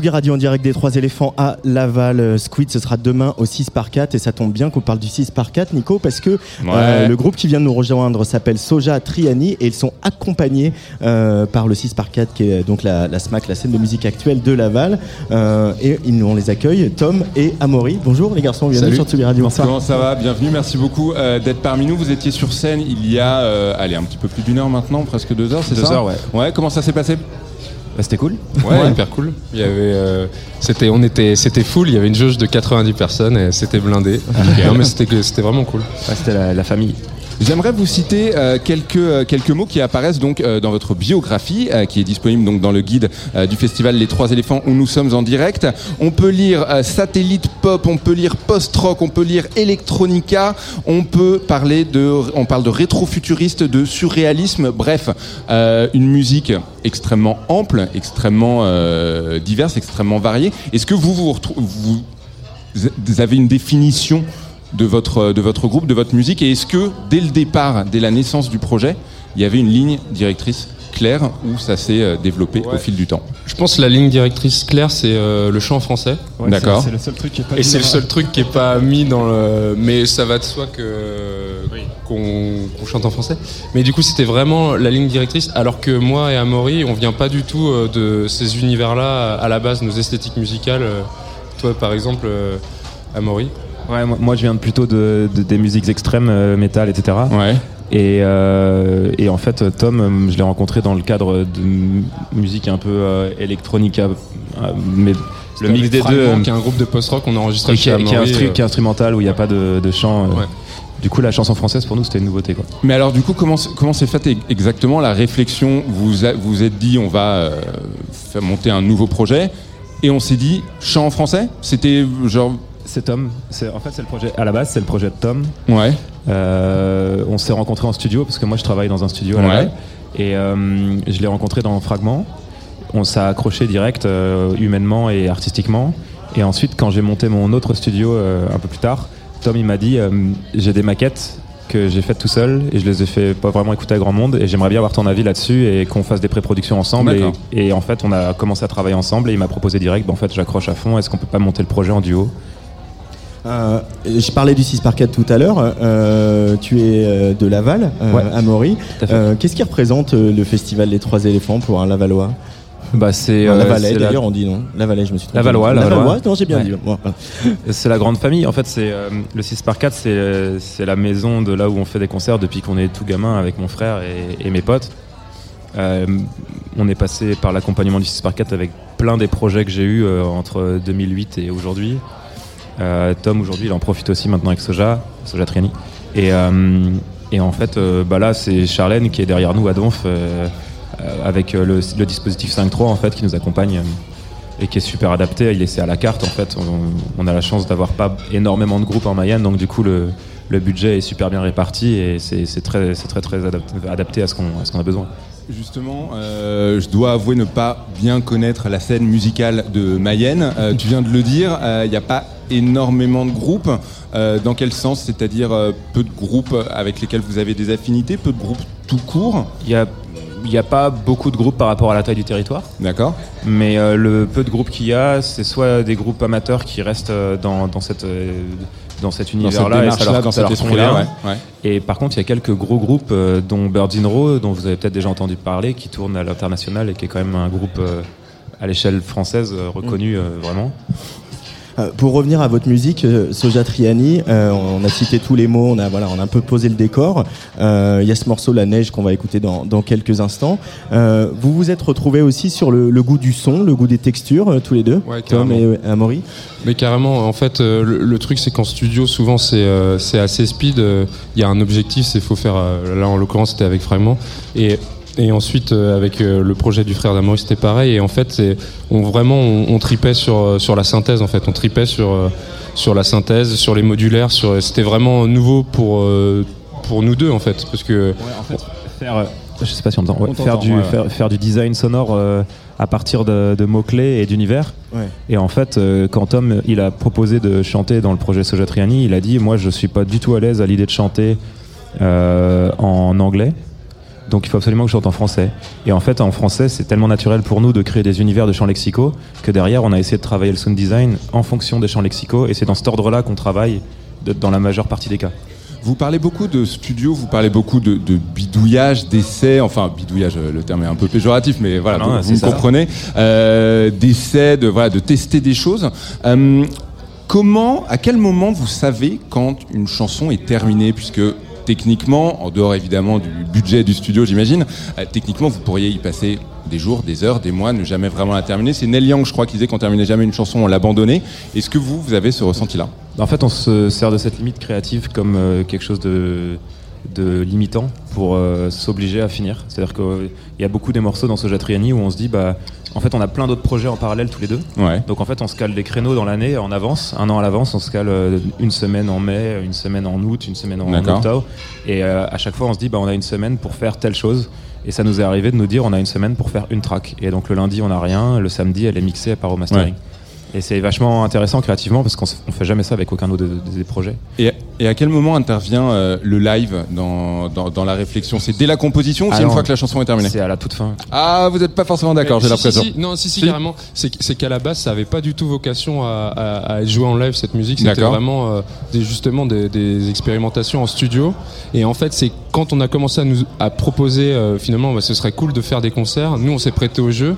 Tsugi Radio en direct des Trois Éléphants à Laval. Euh, Squid, ce sera demain au 6 par 4 et ça tombe bien qu'on parle du 6 par 4 Nico, parce que euh, le groupe qui vient de nous rejoindre s'appelle Soja Triani et ils sont accompagnés euh, par le 6 par 4 qui est donc la, la SMAC, la scène de musique actuelle de Laval. Euh, et ils, on les accueille, Tom et Amaury. Bonjour les garçons, bienvenue Salut. sur Tsugi Radio. Comment ça va? Bienvenue, merci beaucoup euh, d'être parmi nous. Vous étiez sur scène il y a, euh, allez, un petit peu plus d'une heure maintenant, presque deux heures, c'est Deux heures, ouais. Ouais, comment ça s'est passé? Bah, c'était cool. Ouais, hyper cool. Il y avait, euh, c'était, on était, c'était full. Il y avait une jauge de 90 personnes et c'était blindé. non mais c'était, c'était vraiment cool. c'était la, la famille. J'aimerais vous citer euh, quelques, euh, quelques mots qui apparaissent donc euh, dans votre biographie, qui est disponible donc dans le guide du festival Les Trois Éléphants où nous sommes en direct. On peut lire satellite pop, on peut lire post-rock, on peut lire electronica, on peut parler de, on parle de rétro-futuriste, de surréalisme, bref, une musique extrêmement ample, extrêmement diverse, extrêmement variée. Est-ce que vous vous avez une définition de votre, de votre groupe, de votre musique Et est-ce que, dès le départ, dès la naissance du projet, il y avait une ligne directrice claire où ça s'est euh, développé au fil du temps? Je pense que la ligne directrice claire, c'est euh, le chant français. Ouais, D'accord. c'est- c'est le seul truc qui est pas Et mis c'est le dans- seul truc qui est pas mis dans le. Mais ça va de soi que qu'on qu'on chante en français. Mais du coup, c'était vraiment la ligne directrice. Alors que moi et Amaury, on vient pas du tout euh, de ces univers-là à la base, nos esthétiques musicales. euh, Toi, par exemple, euh, Amaury. Ouais, moi, moi, je viens plutôt de, de- des musiques extrêmes, euh, métal, etc. Ouais. Et, euh, et en fait, Tom, euh, je l'ai rencontré dans le cadre de musique un peu euh, électronica, mais le mix des deux, qui est un groupe de post-rock qu'on a enregistré qui, chez qui est instru- qui est instrumental où il n'y a pas de, de chant. Ouais. Du coup, la chanson française pour nous, c'était une nouveauté. Quoi. Mais alors, du coup, comment, comment s'est faite exactement la réflexion? Vous a- vous êtes dit, on va euh, faire monter un nouveau projet, et on s'est dit, chant en français? C'était genre. C'est Tom. En fait, c'est le projet. À la base, c'est le projet de Tom. Ouais. Euh, on s'est rencontrés en studio parce que moi, je travaille dans un studio. À Ouais. Laval. Et euh, je l'ai rencontré dans Fragment. On s'est accroché direct, euh, humainement et artistiquement. Et ensuite, quand j'ai monté mon autre studio un peu plus tard, Tom il m'a dit j'ai des maquettes que j'ai faites tout seul et je les ai fait pas vraiment écouter à grand monde et j'aimerais bien avoir ton avis là-dessus et qu'on fasse des pré-productions ensemble et en fait on a commencé à travailler ensemble et il m'a proposé direct bah, en fait j'accroche à fond est-ce qu'on peut pas monter le projet en duo? Euh, je parlais du 6 par 4 tout à l'heure. Euh, tu es euh, de Laval, euh, Ouais. à Maury. Qu'est-ce qui représente le festival des Trois éléphants pour un Lavallois bah, c'est euh, Lavalais la- d'ailleurs, on dit non. Lavalais, je me suis trompé. Lavallois, Lavallois. non, j'ai bien Ouais. dit. C'est la grande famille. En fait, c'est euh, le 6 par 4 c'est c'est la maison de là où on fait des concerts depuis qu'on est tout gamin avec mon frère et, et mes potes. Euh, on est passé par l'accompagnement du 6 par 4 avec plein des projets que j'ai eu entre 2008 et aujourd'hui. Euh, Tom aujourd'hui, il en profite aussi maintenant avec Soja, Soja Triani. Et, euh, et en fait, euh, bah là, c'est Charlène qui est derrière nous à Donf avec le, dispositif 5.3 en fait qui nous accompagne et qui est super adapté. Il est à la carte en fait. On, a la chance d'avoir pas énormément de groupes en Mayenne, donc du coup le, budget est super bien réparti et c'est très, très très adapté, à ce qu'on a besoin. Justement, euh, je dois avouer ne pas bien connaître la scène musicale de Mayenne. Euh, tu viens de le dire, il n'y a pas énormément de groupes. Euh, dans quel sens? C'est-à-dire euh, peu de groupes avec lesquels vous avez des affinités, peu de groupes tout court? Il y a il n'y a pas beaucoup de groupes par rapport à la taille du territoire. D'accord. Mais euh, le peu de groupes qu'il y a, c'est soit des groupes amateurs qui restent euh, dans, dans, cette, euh, dans cet univers-là et ça leur, dans ça cet leur esprit-là, convient. ouais, ouais. Et par contre, il y a quelques gros groupes, euh, dont Birds in Row, dont vous avez peut-être déjà entendu parler, qui tournent à l'international et qui est quand même un groupe euh, à l'échelle française euh, reconnu euh, vraiment. Euh, pour revenir à votre musique, euh, Soja Triani, euh, on a cité tous les mots, on a, voilà, on a un peu posé le décor. Euh, Il y a ce morceau La Neige qu'on va écouter dans, dans quelques instants. Euh, vous vous êtes retrouvés aussi sur le, le goût du son, le goût des textures, tous les deux, Ouais, Tom et Amaury. Mais carrément, en fait, le, le truc c'est qu'en studio, souvent c'est assez speed. Il y a un objectif, c'est faut faire. là, en l'occurrence, c'était avec Fragment. Et, et ensuite, euh, avec euh, le projet du frère d'Amory, c'était pareil. Et en fait, on vraiment on, on tripait sur euh, sur la synthèse. En fait, on tripait sur sur la synthèse, sur les modulaires. Sur c'était vraiment nouveau pour euh, pour nous deux en fait, parce que faire, euh, je sais pas si on entend, ouais, On faire, du, ouais. faire, faire du design sonore euh, à partir de, de mots-clés et d'univers. Ouais. Et en fait, euh, quand Tom il a proposé de chanter dans le projet Soja Triani, il a dit Moi, je suis pas du tout à l'aise à l'idée de chanter euh, en anglais. Donc il faut absolument que je chante en français. Et en fait, en français, c'est tellement naturel pour nous de créer des univers de chants lexicaux que derrière, on a essayé de travailler le sound design en fonction des chants lexicaux. Et c'est dans cet ordre-là qu'on travaille de- dans la majeure partie des cas. Vous parlez beaucoup de studio, vous parlez beaucoup de, de bidouillage, d'essais, enfin bidouillage, euh, le terme est un peu péjoratif, mais voilà, Non, vous, non, vous c'est me ça. comprenez, euh, d'essais, de, voilà, de tester des choses. Euh, comment, à quel moment vous savez quand une chanson est terminée, puisque techniquement, en dehors évidemment du budget du studio, j'imagine, euh, techniquement, vous pourriez y passer des jours, des heures, des mois, ne jamais vraiment la terminer. C'est Neil Young, je crois, qui disait qu'on terminait jamais une chanson, on l'abandonnait. Est-ce que vous, vous avez ce ressenti-là? En fait, on se sert de cette limite créative comme euh, quelque chose de, limitant pour euh, s'obliger à finir. C'est-à-dire qu'il y a beaucoup des morceaux dans Soja Triani où on se dit, bah, en fait, on a plein d'autres projets en parallèle tous les deux. Ouais. Donc en fait, on se cale des créneaux dans l'année en avance, un an à l'avance. On se cale euh, une semaine en mai, une semaine en août, une semaine en octobre. Et euh, à chaque fois, on se dit, bah, on a une semaine pour faire telle chose. Et ça nous est arrivé de nous dire, on a une semaine pour faire une track. Et donc le lundi, on n'a rien. Le samedi, elle est mixée, elle part au mastering. Et c'est vachement intéressant créativement parce qu'on on fait jamais ça avec aucun autre de- de- des projets. Et, et à quel moment intervient euh, le live dans, dans, dans la réflexion? C'est dès la composition ou c'est une Alors, fois que la chanson est terminée? C'est à la toute fin. Ah, vous n'êtes pas forcément d'accord, j'ai Si, si, l'impression. si. Non, si, si, Si. carrément. C'est qu'à la base, ça avait pas du tout vocation à, à- à être joué en live cette musique. C'était vraiment euh, des, justement des, des expérimentations en studio. Et en fait, c'est quand on a commencé à nous à proposer euh, finalement, bah, ce serait cool de faire des concerts. Nous, on s'est prêté au jeu.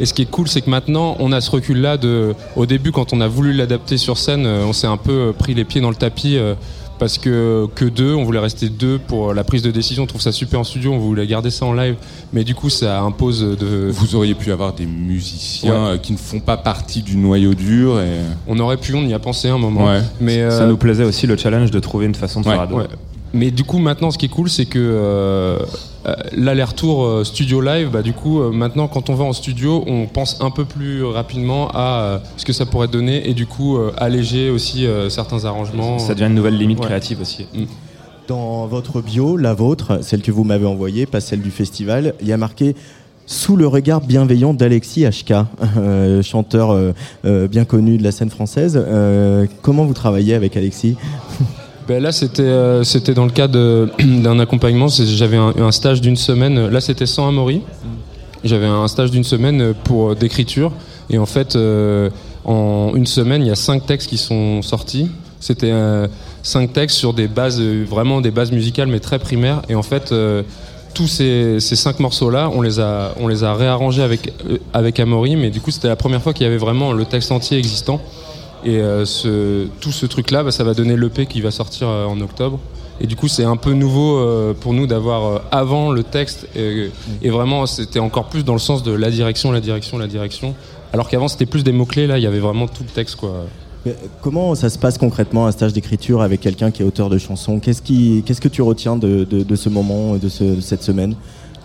Et ce qui est cool, c'est que maintenant, on a ce recul-là de. Au début, quand on a voulu l'adapter sur scène, euh, on s'est un peu euh, pris les pieds dans le tapis. euh, parce que que deux, on voulait rester deux pour la prise de décision. On trouve ça super en studio, on voulait garder ça en live, mais du coup ça impose de. Vous auriez pu avoir des musiciens Ouais. qui ne font pas partie du noyau dur. Et... On aurait pu, on y a pensé un moment. Ouais. Mais Ça euh, nous plaisait aussi le challenge de trouver une façon de Ouais, faire à deux. ouais. Mais du coup, maintenant, ce qui est cool, c'est que euh, euh, l'aller-retour euh, studio live, bah, du coup, euh, maintenant, quand on va en studio, on pense un peu plus rapidement à euh, ce que ça pourrait donner et du coup, euh, alléger aussi euh, certains arrangements. Ça devient une nouvelle limite Ouais. créative aussi. Dans votre bio, la vôtre, celle que vous m'avez envoyée, pas celle du festival, il y a marqué sous le regard bienveillant d'Alexis HK, euh, chanteur euh, euh, bien connu de la scène française. Euh, comment vous travaillez avec Alexis? Ben là, c'était euh, c'était dans le cadre d'un accompagnement. J'avais un, un stage d'une semaine. Là, c'était sans Amaury. J'avais un stage d'une semaine pour euh, d'écriture. Et en fait, euh, en une semaine, il y a cinq textes qui sont sortis. C'était cinq textes sur des bases, vraiment des bases musicales, mais très primaires. Et en fait, tous ces, cinq morceaux-là, on les a, on les a réarrangés avec avec Amaury. Mais du coup, c'était la première fois qu'il y avait vraiment le texte entier existant. Et euh, tout ce truc-là, bah, ça va donner l'EP qui va sortir euh, en octobre. Et du coup, c'est un peu nouveau euh, pour nous d'avoir avant le texte. Et, vraiment, c'était encore plus dans le sens de la direction, la direction, la direction. Alors qu'avant, c'était plus des mots-clés. Là, il y avait vraiment tout le texte. Quoi. Comment ça se passe concrètement un stage d'écriture avec quelqu'un qui est auteur de chansons? Qu'est-ce que tu retiens de, de- de ce moment, de, ce- de cette semaine?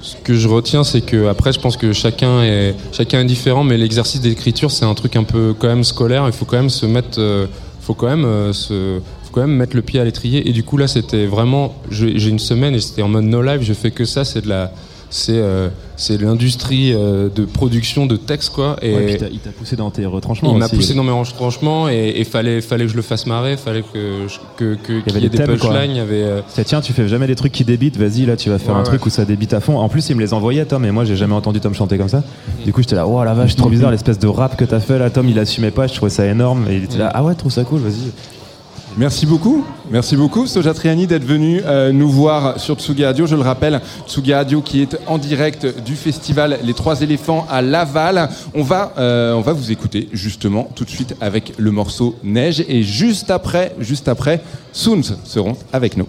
Ce que je retiens, c'est que après, je pense que chacun est, chacun est différent, mais l'exercice d'écriture, c'est un truc un peu quand même scolaire. Il faut quand même se mettre, euh, faut quand même euh, se, faut quand même mettre le pied à l'étrier. Et du coup, là, c'était vraiment, j'ai une semaine et c'était en mode no live. Je fais que ça, c'est de la, c'est, euh, c'est l'industrie euh, de production de textes, quoi. Et Ouais, puis t'as- il t'a poussé dans tes retranchements. il m'a poussé dans mes retranchements et, et fallait, fallait que je le fasse marrer, fallait que, je- que, que, qu'il y, avait ait des des punchlines, il y avait. euh, Tiens, tu fais jamais des trucs qui débitent, vas-y, là tu vas faire Ouais, un truc où ça débite à fond. En plus, il me les envoyait, Tom, et moi j'ai jamais entendu Tom chanter comme ça. Du coup, j'étais là, oh la vache, trop bizarre l'espèce de rap que t'as fait là, Tom, il assumait pas, je trouvais ça énorme. Et il était là, ah ouais, trouve ça cool, vas-y. Merci beaucoup. Merci beaucoup, Soja Triani, d'être venu euh, nous voir sur Tsugi Radio. Je le rappelle, Tsugi Radio qui est en direct du festival Les Trois Éléphants à Laval. On va, euh, on va vous écouter justement tout de suite avec le morceau Neige et juste après, juste après, Soons seront avec nous.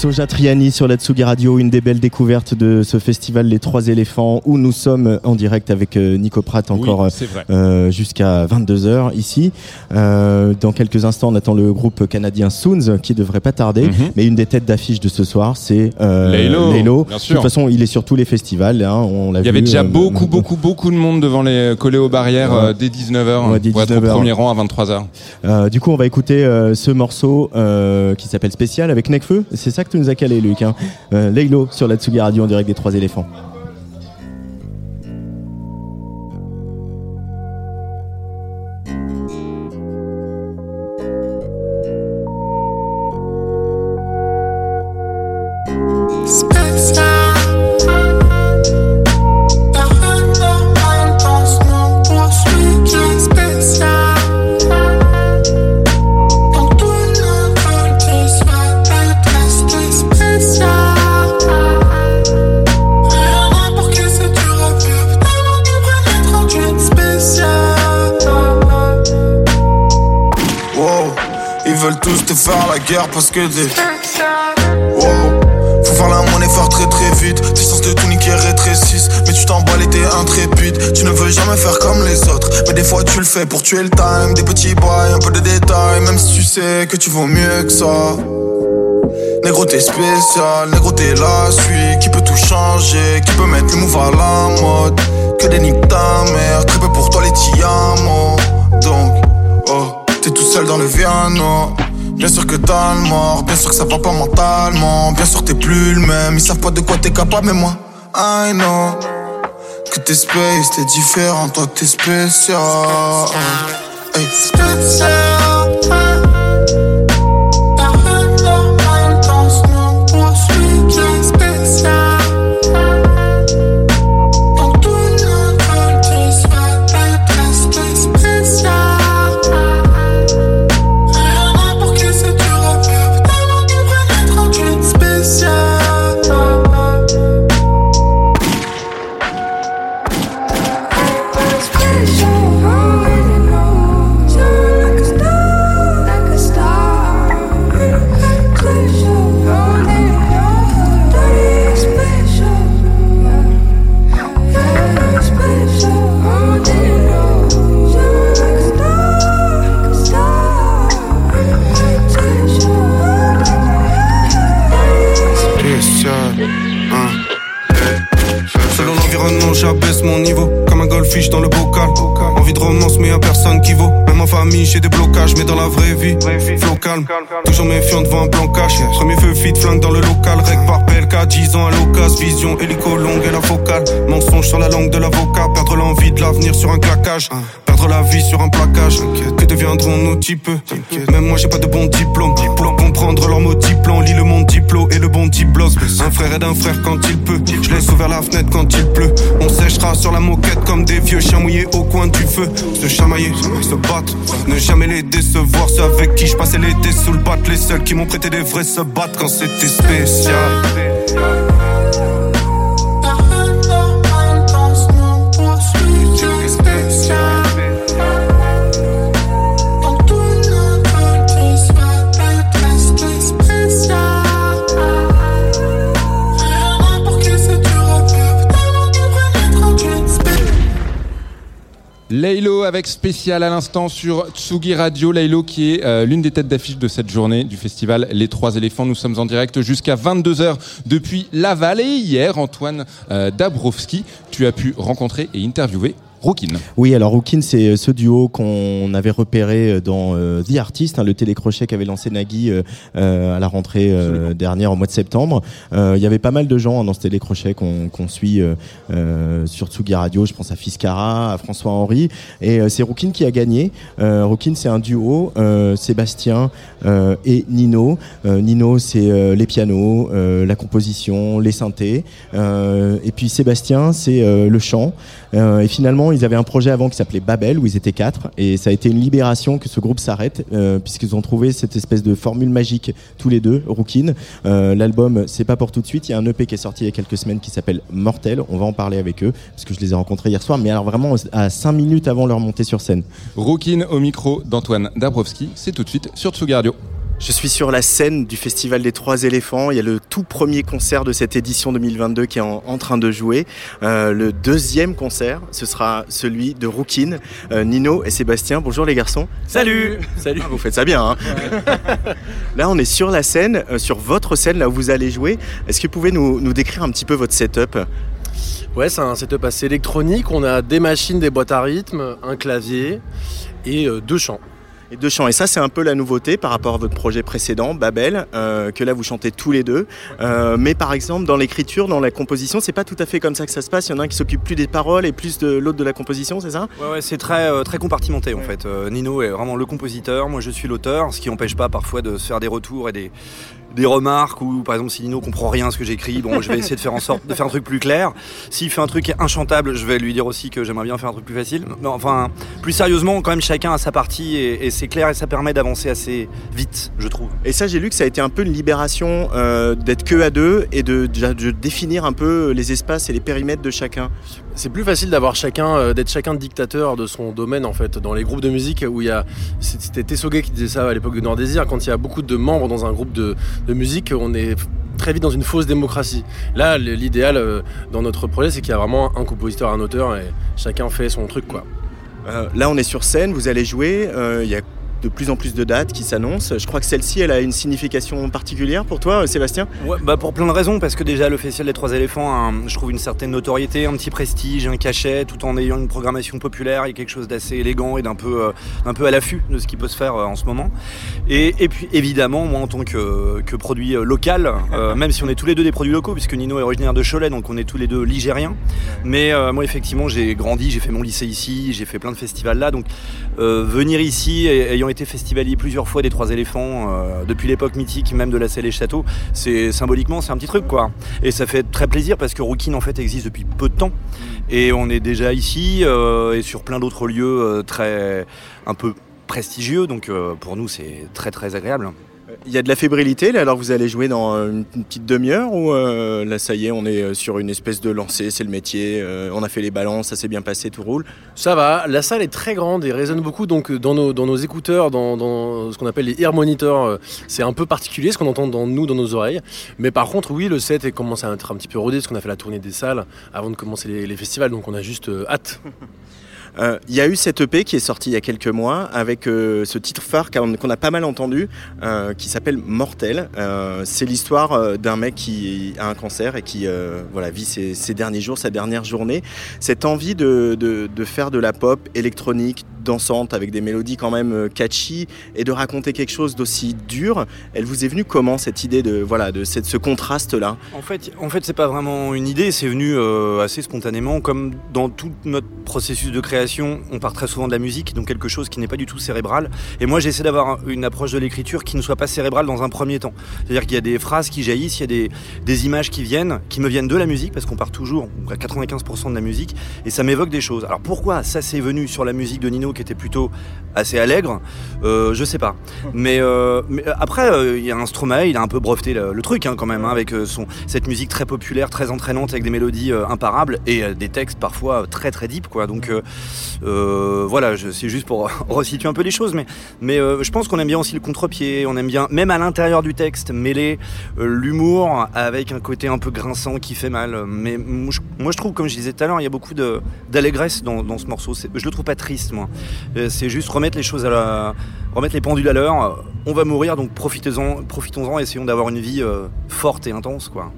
Soja Triani sur la Tsugi Radio, une des belles découvertes de ce festival Les Trois Éléphants où nous sommes en direct avec euh, Nico Pratt encore vrai. euh, jusqu'à 22h ici. Euh, dans quelques instants, on attend le groupe canadien Soons qui devrait pas tarder. Mhm. Mais une des têtes d'affiche de ce soir, c'est euh, De toute façon, il est sur tous les festivals. Hein, on Il y avait déjà euh, beaucoup, beaucoup, beaucoup de monde devant les collés aux barrières Ouais. euh, dès 19h Ouais, dès pour être au 19h. premier rang à 23h. Euh, du coup, on va écouter euh, ce morceau euh, qui s'appelle Spécial avec Necfeu. C'est ça que tu nous as calé, Luc. Hein. Euh, sur la Tsugi Radio en direct des Trois Éléphants. Fais pour tuer le time. Des petits bails, un peu de détails. Même si tu sais que tu vaux mieux que ça. Négro t'es spécial, négro t'es la suite. Qui peut tout changer, qui peut mettre le move à la mode? Que des niques ta mère, très peu pour toi les tiamos Donc, oh, t'es tout seul dans le Viano. Bien sûr que t'as le mort, bien sûr que ça va pas mentalement. Bien sûr t'es plus le même, ils savent pas de quoi t'es capable mais moi I know t'es t'es différent, toi t'es spécial. Toujours méfiant devant un plan cash. Premier feu fit, flingue dans le local. Rec par PLK, 10 ans à l'occasion. Vision, hélico longue et la focale. Mensonge sur la langue de l'avocat. Perdre l'envie de l'avenir sur un claquage. Perdre la vie sur un plaquage. Que deviendront nos types Même moi, j'ai pas de bon diplôme. Pour comprendre leur mot diplôme, lis le monde diplo et le bon diplôme. Un frère aide un frère quand il peut. Je laisse ouvert la fenêtre quand il pleut. On séchera sur la moquette comme des vieux chiens mouillés au coin du feu. Se chamailler, se battre. Ne jamais les décevoir. Ceux avec qui je passais l'été sous le bat. Les seuls qui m'ont prêté des vrais se battent quand c'était spécial. Laylo avec spécial à l'instant sur Tsugi Radio. Laylo qui est euh, l'une des têtes d'affiche de cette journée du festival Les Trois éléphants. Nous sommes en direct jusqu'à 22h depuis Laval. Et hier, Antoine euh, Dabrowski, tu as pu rencontrer et interviewer Rookin. Oui, alors Rookin, c'est ce duo qu'on avait repéré dans euh, The Artist, hein, le télécrochet qu'avait lancé Nagui euh, euh, à la rentrée euh, dernière au mois de septembre. Euh, Il y avait pas mal de gens hein, dans ce télécrochet qu'on suit euh, euh, sur Tsugi Radio. Je pense à Fiscara, à François Henry. Et euh, c'est Rookin qui a gagné. Euh, Rookin, c'est un duo, euh, Sébastien euh, et Nino. Euh, Nino, c'est euh, les pianos, euh, la composition, les synthés. Euh, et puis Sébastien, c'est euh, le chant. Euh, et finalement, ils avaient un projet avant qui s'appelait Babel, où ils étaient quatre. Et ça a été une libération que ce groupe s'arrête, euh, puisqu'ils ont trouvé cette espèce de formule magique tous les deux, Rookin. Euh, L'album, c'est pas pour tout de suite. Il y a un EP qui est sorti il y a quelques semaines qui s'appelle Mortel. On va en parler avec eux, parce que je les ai rencontrés hier soir. Mais alors vraiment à 5 minutes avant leur montée sur scène. Rookin au micro d'Antoine Dabrowski. C'est tout de suite sur Tsugi Radio. Je suis sur la scène du Festival des Trois éléphants. Il y a le tout premier concert de cette édition 2022 qui est en, en train de jouer. Euh, le deuxième concert, ce sera celui de Rookin, euh, Nino et Sébastien. Bonjour les garçons. Salut Salut Ah, Vous faites ça bien. Hein là, on est sur la scène, euh, sur votre scène, là où vous allez jouer. Est-ce que vous pouvez nous, nous décrire un petit peu votre setup? Ouais, c'est un setup assez électronique. On a des machines, des boîtes à rythme, un clavier et deux chants. Et deux chants. Et ça, c'est un peu la nouveauté par rapport à votre projet précédent, Babel, euh, que là vous chantez tous les deux. Euh, mais par exemple, dans l'écriture, dans la composition, c'est pas tout à fait comme ça que ça se passe. Il y en a un qui s'occupe plus des paroles et plus de l'autre de la composition, c'est ça? Ouais, ouais, c'est très, euh, très compartimenté en fait. Nino est vraiment le compositeur, moi je suis l'auteur, ce qui n'empêche pas parfois de se faire des retours et des, des remarques ou par exemple si Nino comprend rien à ce que j'écris, bon je vais essayer de faire en sorte de faire un truc plus clair. S'il fait un truc inchantable, je vais lui dire aussi que j'aimerais bien faire un truc plus facile. Non, enfin, plus sérieusement, quand même chacun a sa partie et, c'est clair et ça permet d'avancer assez vite, je trouve. Et ça, j'ai lu que ça a été un peu une libération euh, d'être que à deux et de définir un peu les espaces et les périmètres de chacun. C'est plus facile d'avoir chacun, euh, d'être chacun dictateur de son domaine en fait. Dans les groupes de musique où il y a, c'était Tessoguet qui disait ça à l'époque de Nord Désir, quand il y a beaucoup de membres dans un groupe de, musique, on est très vite dans une fausse démocratie. Là, l'idéal euh, dans notre projet, c'est qu'il y a vraiment un compositeur, un auteur et chacun fait son truc. Euh, là, on est sur scène, vous allez jouer. Il y a de plus en plus de dates qui s'annoncent. Je crois que celle-ci, elle a une signification particulière pour toi, Sébastien? Ouais, bah pour plein de raisons, parce que déjà le Festival des Trois Éléphants, a un- je trouve une certaine notoriété, un petit prestige, un cachet, tout en ayant une programmation populaire, a quelque chose d'assez élégant et d'un peu, euh, un peu à l'affût de ce qui peut se faire euh, en ce moment. Et, et puis évidemment, moi en tant que, que produit euh, local, euh, même si on est tous les deux des produits locaux, puisque Nino est originaire de Cholet, donc on est tous les deux ligériens, mais moi effectivement j'ai grandi, j'ai fait mon lycée ici, j'ai fait plein de festivals là, donc venir ici, et- ayant été festivalier plusieurs fois des Trois Éléphants, euh, depuis l'époque mythique même de la Selle et Château, c'est symboliquement c'est un petit truc quoi. Et ça fait très plaisir parce que Rookin en fait existe depuis peu de temps et on est déjà ici euh, et sur plein d'autres lieux euh, très un peu prestigieux, donc pour nous c'est très très agréable. Il y a de la fébrilité, là, alors vous allez jouer dans euh, une, petite demi-heure ou euh, là, ça y est, on est euh, sur une espèce de lancée, c'est le métier, euh, on a fait les balances, ça s'est bien passé, tout roule Ça va, la salle est très grande et résonne beaucoup, donc dans nos, dans nos écouteurs, dans, dans ce qu'on appelle les ear monitors, c'est un peu particulier ce qu'on entend dans nous, dans nos oreilles. Mais par contre, oui, le set est- commence à être un petit peu rodé, parce qu'on a fait la tournée des salles avant de commencer les, les festivals, donc on a juste euh, Euh, Il y a eu cette EP qui est sortie il y a quelques mois avec euh, ce titre phare qu'on a pas mal entendu, euh, qui s'appelle Mortel. C'est l'histoire d'un mec qui a un cancer et qui voilà, vit ses, derniers jours, sa dernière journée. Cette envie de- de faire de la pop électronique, dansante, avec des mélodies quand même euh, catchy, et de raconter quelque chose d'aussi dur, elle vous est venue comment cette idée de, voilà, de cette- ce contraste-là? En fait, en fait c'est pas vraiment une idée, c'est venu euh, assez spontanément. Comme dans tout notre processus de création, on part très souvent de la musique, donc quelque chose qui n'est pas du tout cérébral. Et moi, j'essaie d'avoir une approche de l'écriture qui ne soit pas cérébrale dans un premier temps. C'est-à-dire qu'il y a des phrases qui jaillissent, il y a des, des images qui viennent, qui me viennent de la musique, parce qu'on part toujours à 95% de la musique, et ça m'évoque des choses. Alors pourquoi ça c'est venu sur la musique de Nino? Qui était plutôt assez allègre euh, Je sais pas. Mais, euh, euh, après, il y a un Stromae, il a un peu breveté le, truc hein, quand même, hein, avec son, cette musique très populaire, très entraînante, avec des mélodies imparables et des textes parfois très très deep. Quoi. Donc voilà, c'est juste pour resituer un peu les choses. Mais, je pense qu'on aime bien aussi le contre-pied, on aime bien, même à l'intérieur du texte, mêler l'humour avec un côté un peu grinçant qui fait mal. Mais moi je, trouve, comme je disais tout à l'heure, il y a beaucoup d'allégresse dans, dans ce morceau. Je le trouve pas triste, moi. Euh, C'est juste remettre les choses à la, remettre les pendules à l'heure. On va mourir, donc profitez-en, profitons-en, essayons d'avoir une vie euh, forte et intense, quoi.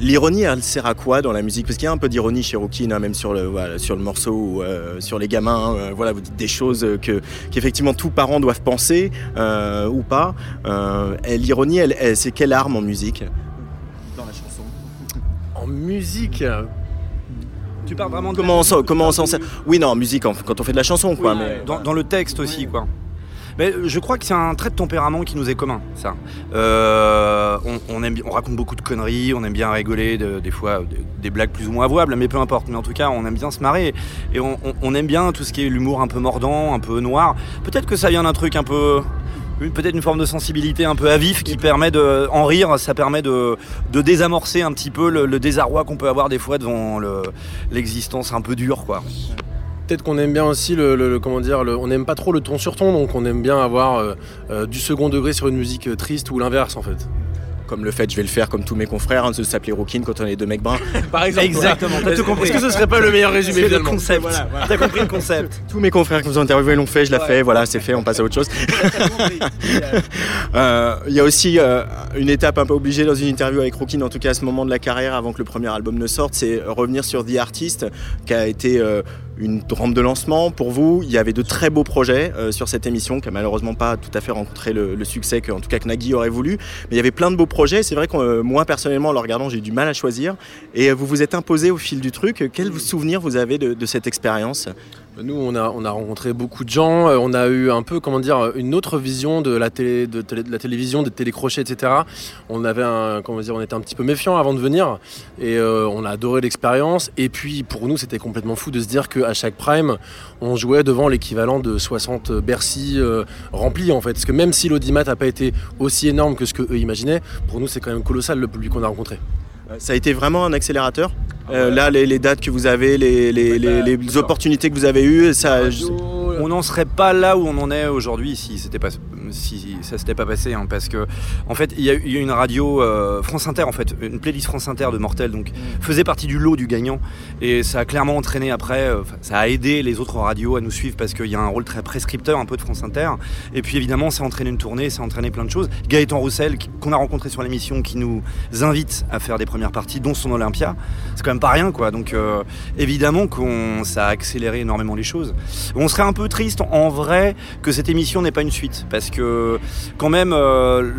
L'ironie, elle sert à quoi dans la musique? Parce qu'il y a un peu d'ironie chez Rookin, hein, même sur le, voilà, sur le morceau ou euh, sur les gamins. euh, voilà, vous dites des choses que, qu'effectivement tous parents doivent penser euh, ou pas. Euh, et l'ironie, elle, elle- c'est quelle arme en musique? Dans la chanson. En musique Tu parles vraiment de Comment on s'en, comment on s'en sert? Oui, non, en musique, quand on fait de la chanson, quoi. Oui, mais... dans, dans le texte aussi, quoi. Mais je crois que c'est un trait de tempérament qui nous est commun, ça. Euh, on, on aime, bien- on raconte beaucoup de conneries, on aime bien rigoler, de- des fois de- des blagues plus ou moins avouables, mais peu importe. Mais en tout cas, on aime bien se marrer et on, on- on aime bien tout ce qui est l'humour un peu mordant, un peu noir. Peut-être que ça vient d'un truc un peu peut-être une forme de sensibilité un peu à vif qui permet de en rire, ça permet de, désamorcer un petit peu le, désarroi qu'on peut avoir des fois devant le- l'existence un peu dure, quoi. Peut-être qu'on aime bien aussi le, comment dire, on n'aime pas trop le ton sur ton, donc on aime bien avoir euh, euh, du second degré sur une musique euh, triste ou l'inverse en fait. Comme le fait, je vais le faire comme tous mes confrères, hein, de s'appeler Rookin quand on est deux mecs bruns. Par exemple. Exactement, t'as tout compris. Est-ce que ce serait pas le meilleur résumé le finalement concept. Voilà, voilà. T'as compris le concept. Tous mes confrères qui nous ont interviewés l'ont fait, je l'ai fait, voilà, c'est fait, on passe à autre chose. Euh, Il y a aussi euh, une étape un peu obligée dans une interview avec Rookin, en tout cas à ce moment de la carrière, avant que le premier album ne sorte, c'est revenir sur The Artist, qui a été euh, une rampe de lancement pour vous. Il y avait de très beaux projets euh, sur cette émission, qui a malheureusement pas tout à fait rencontré le, le succès que, en tout cas, que Nagui aurait voulu. Mais il y avait plein de beaux projets. C'est vrai que euh, moi, personnellement, en le regardant, j'ai eu du mal à choisir. Et euh, vous vous êtes imposé au fil du truc. Quel souvenir vous avez de, de cette expérience? Nous, on a, on a rencontré beaucoup de gens, euh, on a eu un peu, comment dire, une autre vision de la, télévision, des télécrochets, etc. On avait comment dire, on était un petit peu méfiant avant de venir et euh, on a adoré l'expérience. Et puis, pour nous, c'était complètement fou de se dire qu'à chaque prime, on jouait devant l'équivalent de 60 Bercy euh, remplis, en fait. Parce que même si l'audimat n'a pas été aussi énorme que ce qu'eux imaginaient, pour nous, c'est quand même colossal le public qu'on a rencontré. Ça a été vraiment un accélérateur. Euh, là, les, dates que vous avez, les, les- opportunités que vous avez eues. On n'en serait pas là où on en est aujourd'hui si c'était pas si ça s'était pas passé hein, parce que en fait il y, y a une radio euh, France Inter en fait une playlist France Inter de Mortel donc faisait partie du lot du gagnant et ça a clairement entraîné après euh, ça a aidé les autres radios à nous suivre parce qu'il y a un rôle très prescripteur un peu de France Inter et puis évidemment ça a entraîné une tournée ça a entraîné plein de choses. Gaëtan Roussel qu'on a rencontré sur l'émission qui nous invite à faire des premières parties dont son Olympia c'est quand même pas rien quoi donc euh, évidemment qu'on ça a accéléré énormément les choses. On serait un peu triste en vrai que cette émission n'ait pas une suite parce quand même euh,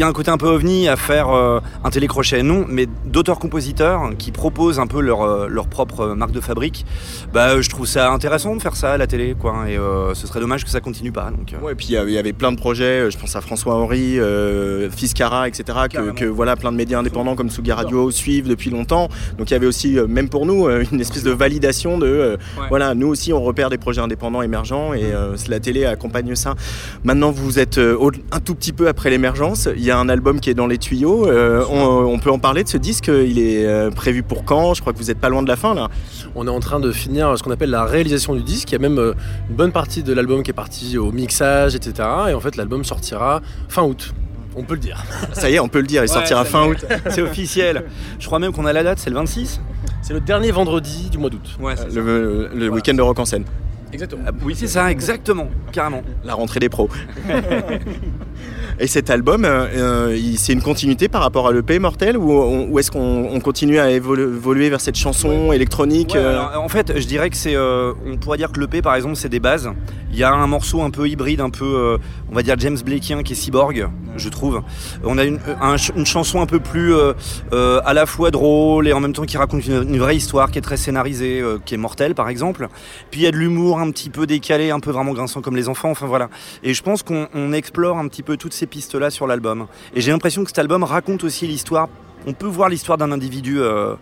y a un côté un peu ovni à faire euh, un télécrochet, non, mais d'auteurs-compositeurs qui proposent un peu leur, euh, leur propre marque de fabrique, bah, je trouve ça intéressant de faire ça à la télé, quoi, et euh, ce serait dommage que ça continue pas. Donc, euh. Ouais, et puis il y avait- il y avait plein de projets, euh, je pense à François Henry, euh, Fiscara, etc., que, que, voilà, plein de médias indépendants comme Sugi Radio suivent depuis longtemps. Donc il y avait aussi, euh, même pour nous, euh, une espèce de validation de, euh, voilà, nous aussi on repère des projets indépendants émergents et euh, la télé accompagne ça. Maintenant vous êtes euh, au- un tout petit peu après l'émergence, il y a un album qui est dans les tuyaux, Euh, on, on peut en parler de ce disque, il est euh, prévu pour quand? Je crois que vous n'êtes pas loin de la fin là. On est en train de finir ce qu'on appelle la réalisation du disque. Il y a même euh, une bonne partie de l'album qui est partie au mixage, etc. Et en fait, l'album sortira fin août. On peut le dire. Ça y est, on peut le dire, il sortira fin août. C'est officiel. Je crois même qu'on a la date, c'est le 26 C'est le dernier vendredi du mois d'août. Ouais, le week-end de rock en scène. Exactement. Ah, oui, c'est ça, exactement, carrément. La rentrée des pros. Et cet album, euh, euh, c'est une continuité par rapport à l'EP Mortel ou, ou est-ce qu'on on continue à évolu- évoluer vers cette chanson électronique Ouais, euh, alors, en fait, je dirais que c'est. euh, on pourrait dire que l'EP, par exemple, c'est des bases. Il y a un morceau un peu hybride, un peu, on va dire James Blakien qui est cyborg, je trouve. On a une, un ch- une chanson un peu plus à la fois drôle et en même temps qui raconte une, une vraie histoire, qui est très scénarisée, qui est mortelle, par exemple. Puis il y a de l'humour un petit peu décalé, un peu vraiment grinçant comme les enfants. Enfin voilà. Et je pense qu'on on explore un petit peu toutes ces pistes-là sur l'album. Et j'ai l'impression que cet album raconte aussi l'histoire. On peut voir l'histoire d'un individu euh,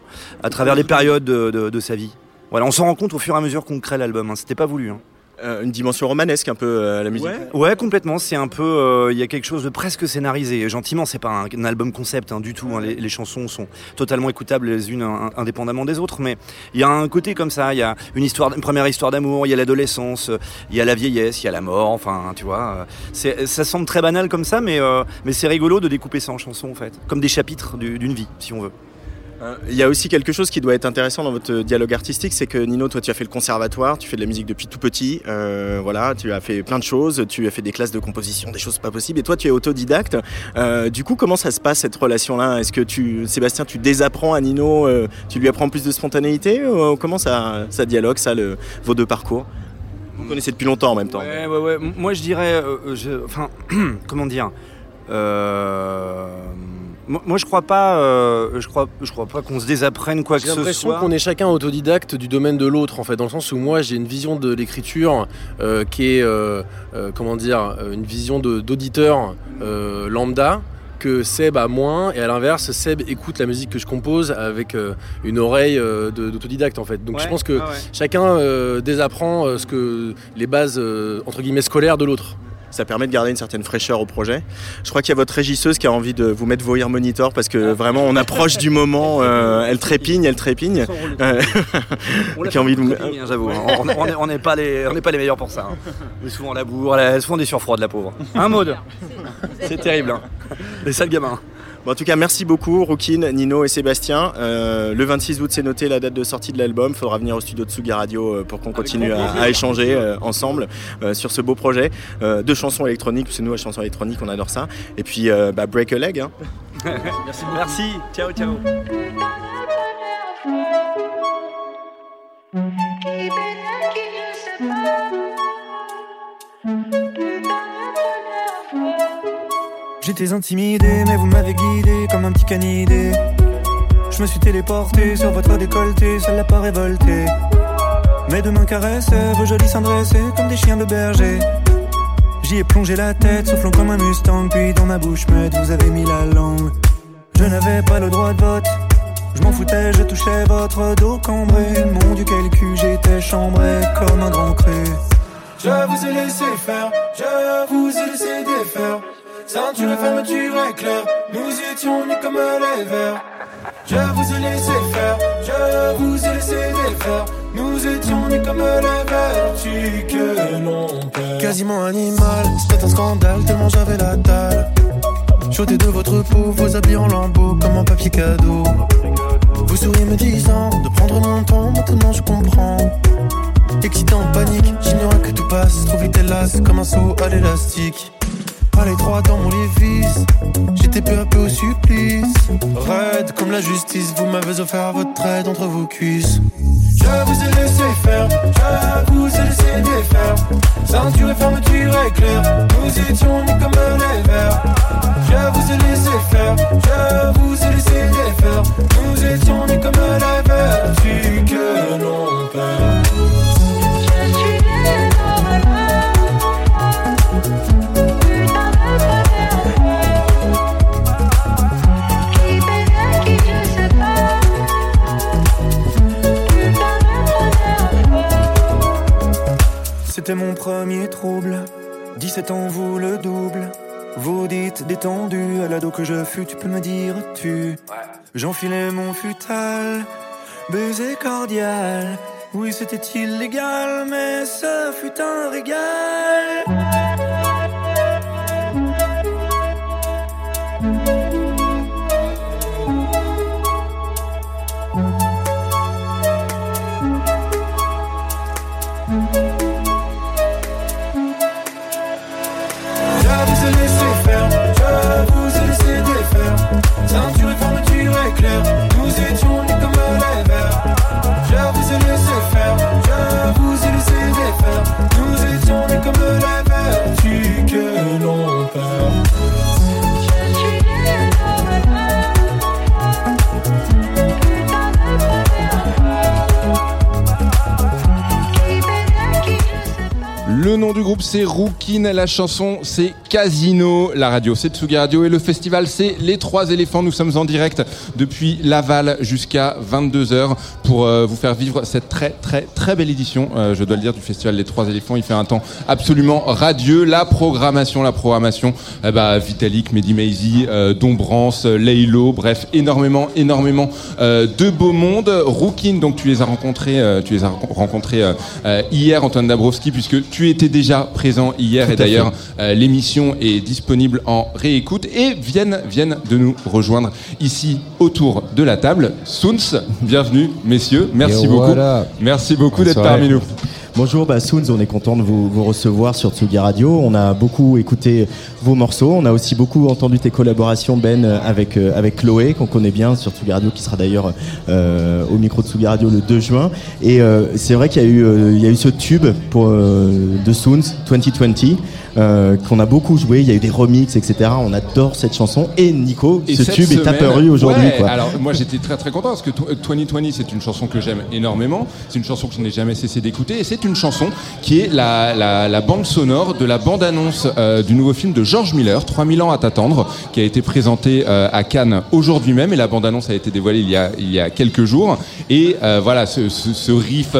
à travers les périodes de, de- de sa vie. Voilà, on s'en rend compte au fur et à mesure qu'on crée l'album. hein. C'était pas voulu. hein. Euh, une dimension romanesque un peu euh, la musique Ouais, complètement. C'est un peu, euh, il y a quelque chose de presque scénarisé. Gentiment, c'est pas un, album concept hein, du tout. hein. Les, chansons sont totalement écoutables les unes in- indépendamment des autres, mais il y a un côté comme ça. Il y a une histoire, une première histoire d'amour. Il y a l'adolescence, euh, il y a la vieillesse, il y a la mort. Enfin, tu vois, ça semble très banal comme ça, mais mais c'est rigolo de découper ça en chansons en fait, comme des chapitres du- d'une vie, si on veut. Euh, Il y a aussi quelque chose qui doit être intéressant dans votre dialogue artistique, c'est que Nino, toi tu as fait le conservatoire, tu fais de la musique depuis tout petit, euh, voilà, tu as fait plein de choses, tu as fait des classes de composition, des choses pas possibles, et toi tu es autodidacte. Euh, du coup, comment ça se passe cette relation-là? Est-ce que tu, Sébastien, tu désapprends à Nino, tu lui apprends plus de spontanéité ou, Comment ça, ça dialogue, ça, vos deux parcours? Vous connaissez depuis longtemps en même temps. Ouais, ouais, ouais. Moi, je dirais, enfin, comment dire moi, moi, je crois pas, euh, je crois, je crois pas qu'on se désapprenne quoi que J'ai ce l'impression soit. qu'on est chacun autodidacte du domaine de l'autre, en fait, dans le sens où moi j'ai une vision de l'écriture euh, qui est, euh, comment dire, une vision d'auditeur lambda que Seb a moins, et à l'inverse, Seb écoute la musique que je compose avec euh, une oreille euh, d'autodidacte, en fait. Donc je pense que ouais. chacun euh, désapprend ce que les bases entre guillemets scolaires de l'autre. Ça permet de garder une certaine fraîcheur au projet. Je crois qu'il y a votre régisseuse qui a envie de vous mettre vos ear monitor parce que vraiment on approche du moment. euh, elle trépigne, elle trépigne. Euh, On qui a envie de vous- bien, j'avoue. hein. On- n'est pas les, on n'est pas les meilleurs pour ça. hein. On est souvent à la bourre, elle a souvent des surfroides, la pauvre. Un mode. C'est terrible. Hein. Les sales gamins. Bon, en tout cas, merci beaucoup, Rookin, Nino et Sébastien. Euh, le 26 août, c'est noté la date de sortie de l'album. Il faudra venir au studio de Tsugi Radio euh, pour qu'on continue à, échanger euh, ensemble euh, sur ce beau projet euh, de chansons électroniques. parce que nous, la chanson électronique, on adore ça. Et puis, euh, bah, break a leg. hein. Merci. Merci. Ciao, ciao. J'étais intimidé, mais vous m'avez guidé comme un petit canidé. Je me suis téléporté sur votre décolleté, ça l'a pas révolté. Mes deux mains caressaient, vos jolis dressés comme des chiens de berger. J'y ai plongé la tête, soufflant comme un Mustang, puis dans ma bouche muette, vous avez mis la langue. Je n'avais pas le droit de vote, je m'en foutais, je touchais votre dos cambré. Mon dieu, quel cul, j'étais chambré comme un grand cru. Je vous ai laissé faire, je vous ai laissé défaire. Ceinture et fermeture éclair, nous étions nus comme les vers. Je vous ai laissé faire, je vous ai laissé défaire. Nous étions nus comme les vertus que l'on perd. Quasiment animal, c'était un scandale tellement j'avais la dalle. J'ôtais de votre peau vos habits en lambeaux comme un papier cadeau. Vous souriez me disant de prendre mon temps, maintenant je comprends. Excité en panique, j'ignorais que tout passe trop vite hélas comme un saut à l'élastique. À l'étroit dans mon lévis, j'étais peu à peu au supplice. Raide comme la justice, vous m'avez offert votre aide entre vos cuisses. Je vous ai laissé faire, je vous ai laissé défaire. Ceinture et fermeture éclair, nous étions nus comme les vers. Je vous ai laissé faire, je vous ai laissé défaire. Nous étions nus comme les vertus que l'on perd. C'était mon premier trouble. 17 ans, vous le double. Vous dites détendu, à l'ado que je fus, tu peux me dire tu. J'enfilais mon futal, baiser cordial. Oui, c'était illégal, mais ce fut un régal. Vous ai laissé défaire. Ceinture et fermeture éclair, Le nom du groupe c'est Rookin, la chanson c'est Casino, la radio c'est Tsugi Radio et le festival c'est Les Trois Éléphants. Nous sommes en direct depuis Laval jusqu'à 22h pour euh, vous faire vivre cette très très très belle édition, euh, je dois le dire, du festival Les Trois Éléphants. Il fait un temps absolument radieux. La programmation, la programmation, bah, Vitalik, Mehdi Maizy, euh, Dombrance, Leilo, bref, énormément, énormément de beau monde. Rookin, donc tu les as rencontrés, tu les as rencontrés hier, Antoine Dabrowski, puisque tu étais déjà présent hier Tout et d'ailleurs euh, l'émission est disponible en réécoute et viennent, viennent de nous rejoindre ici autour de la table. Soons, bienvenue messieurs, merci beaucoup. Merci beaucoup d'être parmi nous. Bonjour, bah, Soons, on est content de vous, recevoir sur Tsugi Radio. On a beaucoup écouté vos morceaux. On a aussi beaucoup entendu tes collaborations, Ben, euh, avec, euh, avec Chloé, qu'on connaît bien sur Tsugi Radio, qui sera d'ailleurs euh, au micro de Tsugi Radio le 2 juin. Et c'est vrai qu'il y, a eu, il y a eu ce tube pour, de Soons, 2020, euh, qu'on a beaucoup joué. Il y a eu des remixes, etc. On adore cette chanson. Et Nico, Et ce tube est semaine- apparu aujourd'hui. Ouais. Alors moi j'étais très très content parce que tw- 2020 c'est une chanson que j'aime énormément. C'est une chanson que je n'ai jamais cessé d'écouter et c'est une chanson qui est la, la, la bande sonore de la bande-annonce euh, du nouveau film de George Miller, 3000 ans à t'attendre, qui a été présenté euh, à Cannes aujourd'hui même et la bande-annonce a été dévoilée il y a, il y a quelques jours. Et voilà, ce, ce, ce riff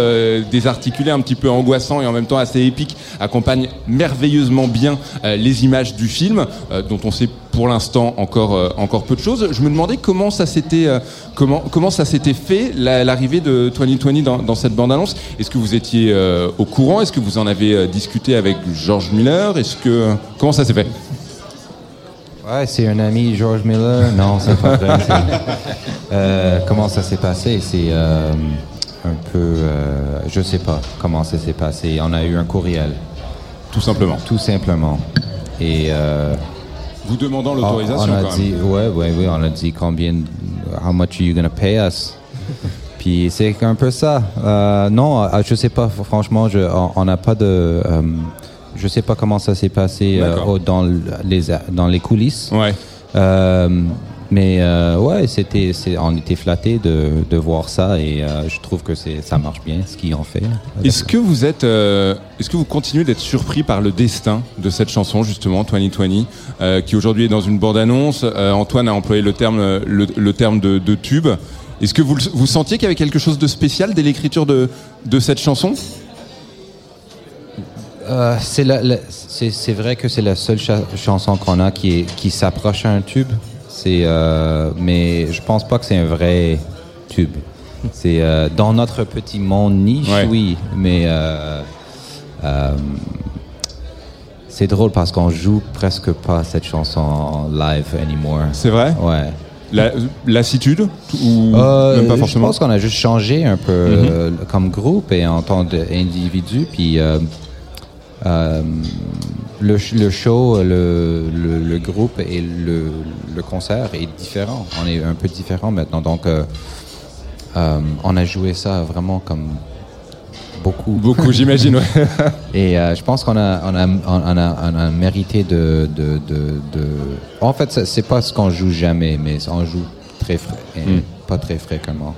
désarticulé, un petit peu angoissant et en même temps assez épique, accompagne merveilleusement bien euh, les images du film, euh, dont on sait pour l'instant encore, euh, encore peu de choses. Je me demandais comment ça s'était comment, comment ça s'était fait la- l'arrivée de 2020 dans, dans cette bande-annonce. Est-ce que vous étiez au courant? Est-ce que vous en avez discuté avec George Miller? Est-ce que comment ça s'est fait? Ouais, c'est un ami, George Miller. Non, c'est pas vrai. Euh, comment ça s'est passé? C'est euh, un peu. euh, je sais pas comment ça s'est passé. On a eu un courriel. Tout simplement. Tout simplement. Et. euh, Vous demandant on- l'autorisation On a quand dit, même. ouais, ouais, ouais, on a dit combien. How much are you gonna pay us? Puis c'est un peu ça. Euh, non, euh, je sais pas. Franchement, je, on- n'a pas de. euh, je sais pas comment ça s'est passé euh, dans les dans les coulisses. Ouais. Mais euh, ouais, c'était, on était flattés de, de voir ça et euh, je trouve que c'est, ça marche bien ce qu'ils ont fait. Est-ce que vous êtes, euh, est-ce que vous continuez d'être surpris par le destin de cette chanson justement 2020, euh, qui aujourd'hui est dans une bande-annonce Antoine a employé le terme, le, le terme de, de tube. Est-ce que vous, vous sentiez qu'il y avait quelque chose de spécial dès l'écriture de, de cette chanson? Euh, c'est, vrai que c'est la seule cha- chanson qu'on a qui, est, qui s'approche à un tube. C'est, euh, mais je pense pas que c'est un vrai tube. C'est euh, dans notre petit monde niche, Ouais. oui, mais euh, c'est drôle parce qu'on joue presque pas cette chanson en live anymore. C'est vrai? Ouais. La- Lassitude? Ou Euh, même pas Je forcément? pense qu'on a juste changé un peu Mhm. euh, comme groupe et en tant qu'individu. Puis euh, euh, le, le show, le, le, le groupe et le, le concert est différent. On est un peu différent maintenant. Donc, euh, euh, on a joué ça vraiment comme beaucoup. Beaucoup, j'imagine, ouais. Et euh, je pense qu'on a, on a, on a, on a mérité de, de, de, de- En fait, c'est- c'est pas ce qu'on joue jamais, mais on joue très frais, et Mm. Pas très fréquemment.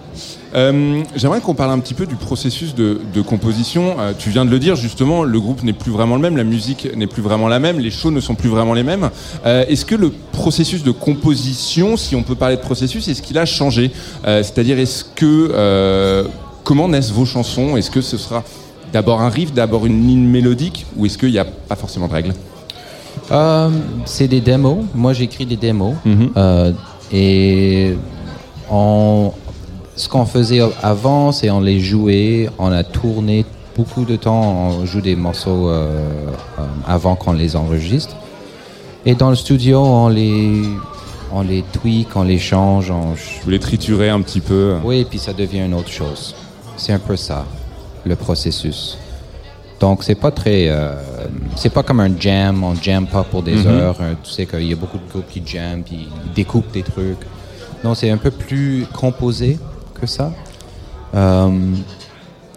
Euh, J'aimerais qu'on parle un petit peu du processus de, de composition. Euh, tu viens de le dire justement, le groupe n'est plus vraiment le même, la musique n'est plus vraiment la même, les shows ne sont plus vraiment les mêmes. Euh, est-ce que le processus de composition, si on peut parler de processus, est-ce qu'il a changé? C'est-à-dire, est-ce que comment naissent vos chansons? Est-ce que ce sera d'abord un riff, d'abord une ligne mélodique, ou est-ce qu'il n'y a pas forcément de règles? C'est des démos. Moi, j'écris des démos. Mhm. Euh, et on, ce qu'on faisait avant, c'est on les jouait, on a tourné beaucoup de temps, on joue des morceaux euh, euh, avant qu'on les enregistre. Et dans le studio, on les, on les tweak, on les change. On... Vous les triturez un petit peu Oui, et puis ça devient une autre chose. C'est un peu ça, le processus. Donc c'est pas très, euh, c'est pas comme un jam, on jam pas pour des Mhm. heures. euh, Tu sais qu'il y a beaucoup de groupes qui jam puis ils découpent des trucs. Non, c'est un peu plus composé que ça. Euh,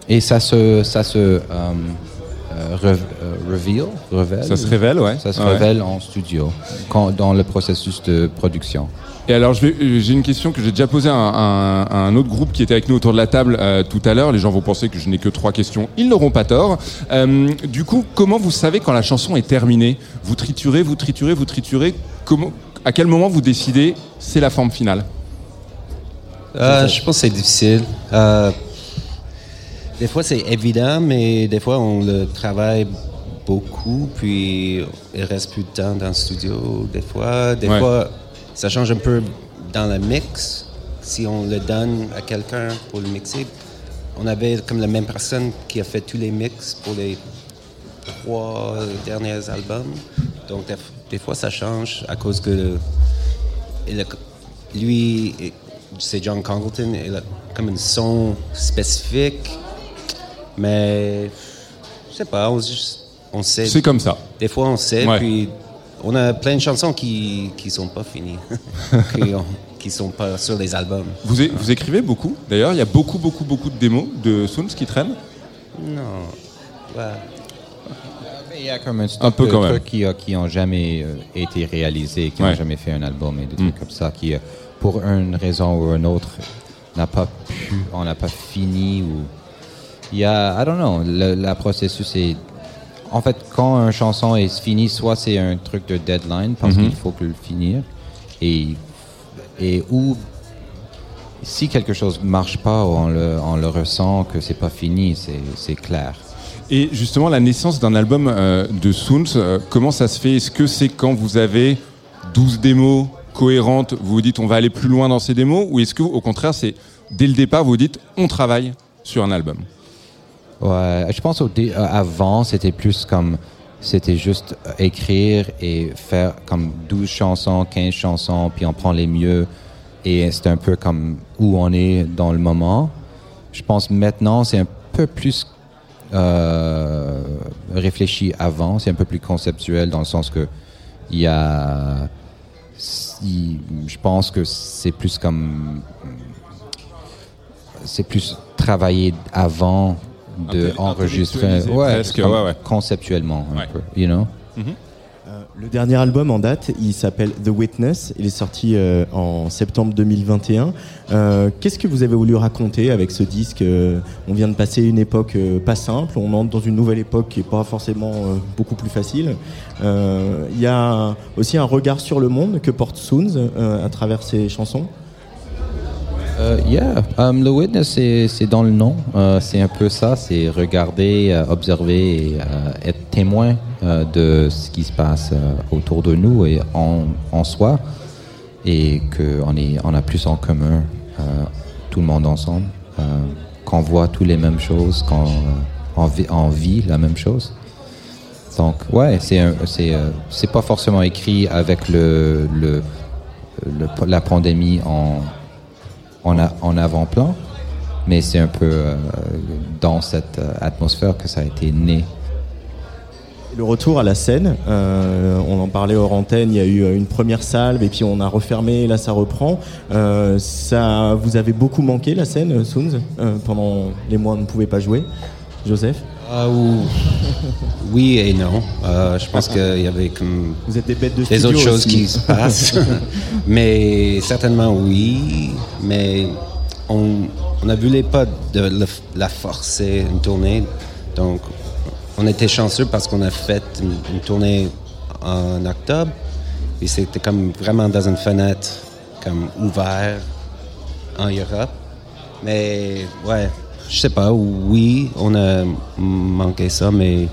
et ça se, ça se euh, euh, re- reveal, révèle. Ça se révèle, ouais. Ça se Ouais. révèle en studio, quand, dans le processus de production. Et alors, j'ai une question que j'ai déjà posée à un, à un autre groupe qui était avec nous autour de la table euh, tout à l'heure. Les gens vont penser que je n'ai que trois questions. Ils n'auront pas tort. Euh, du coup, comment vous savez quand la chanson est terminée? Vous triturez, vous triturez, vous triturez. Comment, à quel moment vous décidez c'est la forme finale? Euh, je pense que c'est difficile. Euh, des fois, c'est évident, mais des fois, on le travaille beaucoup, puis il reste plus de temps dans le studio. Des fois, des Ouais. fois, ça change un peu dans le mix. Si on le donne à quelqu'un pour le mixer, on avait comme la même personne qui a fait tous les mix pour les trois derniers albums. Donc, des, fois, ça change à cause que lui, c'est John Congleton, il a comme un son spécifique, mais je sais pas, on, on sait. C'est comme ça. Des fois, on sait, Ouais. puis on a plein de chansons qui qui sont pas finies, qui, ont- qui sont pas sur les albums. vous, é- vous écrivez beaucoup D'ailleurs, il y a beaucoup, beaucoup, beaucoup de démos de Soons qui traînent Non. Ouais. Il y a comme un, Un peu de quand même. trucs qui, euh, qui ont jamais euh, été réalisés, qui n'ont Ouais. jamais fait un album et des Mm. trucs comme ça, qui, euh, pour une raison ou une autre, n'a pas pu, on n'a pas fini ou il y a, I don't know, le la processus est, en fait, quand une chanson est finie, soit c'est un truc de deadline parce Mhm. qu'il faut que le finir et et ou si quelque chose marche pas, on le, on le ressent que c'est pas fini, c'est c'est clair. Et justement, la naissance d'un album euh, de Soons, euh, comment ça se fait? Est-ce que c'est quand vous avez 12 démos cohérentes, vous vous dites on va aller plus loin dans ces démos Ou est-ce que au contraire, c'est dès le départ, vous vous dites on travaille sur un album? Ouais, je pense au euh, avant, c'était plus comme c'était juste euh, écrire et faire comme 12 chansons, 15 chansons, puis on prend les mieux et c'est un peu comme où on est dans le moment. Je pense maintenant, c'est un peu plus euh, réfléchi avant, c'est un peu plus conceptuel dans le sens que il y a si- je pense que c'est plus comme c'est plus travailler avant de enregistrer. ouais, ouais, ouais. conceptuellement un peu you know? Euh, Le dernier album en date, il s'appelle The Witness. Il est sorti euh, en septembre 2021. Euh, Qu'est-ce que vous avez voulu raconter avec ce disque Euh, On vient de passer une époque pas simple. On entre dans une nouvelle époque qui est pas forcément beaucoup plus facile. Il y a aussi un regard sur le monde que porte Soons à travers ses chansons. Yeah, um, le witness, c'est dans le nom. C'est un peu ça, c'est regarder, observer et être témoin euh, de ce qui se passe euh, autour de nous et en, en soi. Et qu'on on a plus en commun, euh, tout le monde ensemble. Qu'on voit tous les mêmes choses, qu'on on vit, on vit la même chose. Donc, ouais, c'est c'est pas forcément écrit avec le, le, la pandémie en, en, en avant-plan, mais c'est un peu dans cette atmosphère que ça a été né. Le retour à la scène, euh, on en parlait hors antenne, il y a eu euh, une première salve et puis on a refermé, là ça reprend. Euh, ça, vous avez beaucoup manqué la scène, Soons, euh, pendant les mois où on ne pouvait pas jouer. Joseph? Ah, ou- oui et non. Je pense qu'il y avait comme Vous êtes des bêtes de autres choses qui se passent. mais certainement oui. Mais on on a voulu pas de le- la forcer une tournée. Donc on était chanceux parce qu'on a fait une, tournée en octobre. Et c'était comme vraiment dans une fenêtre comme ouvert en Europe. Mais ouais, je sais pas, oui, on a manqué ça, mais.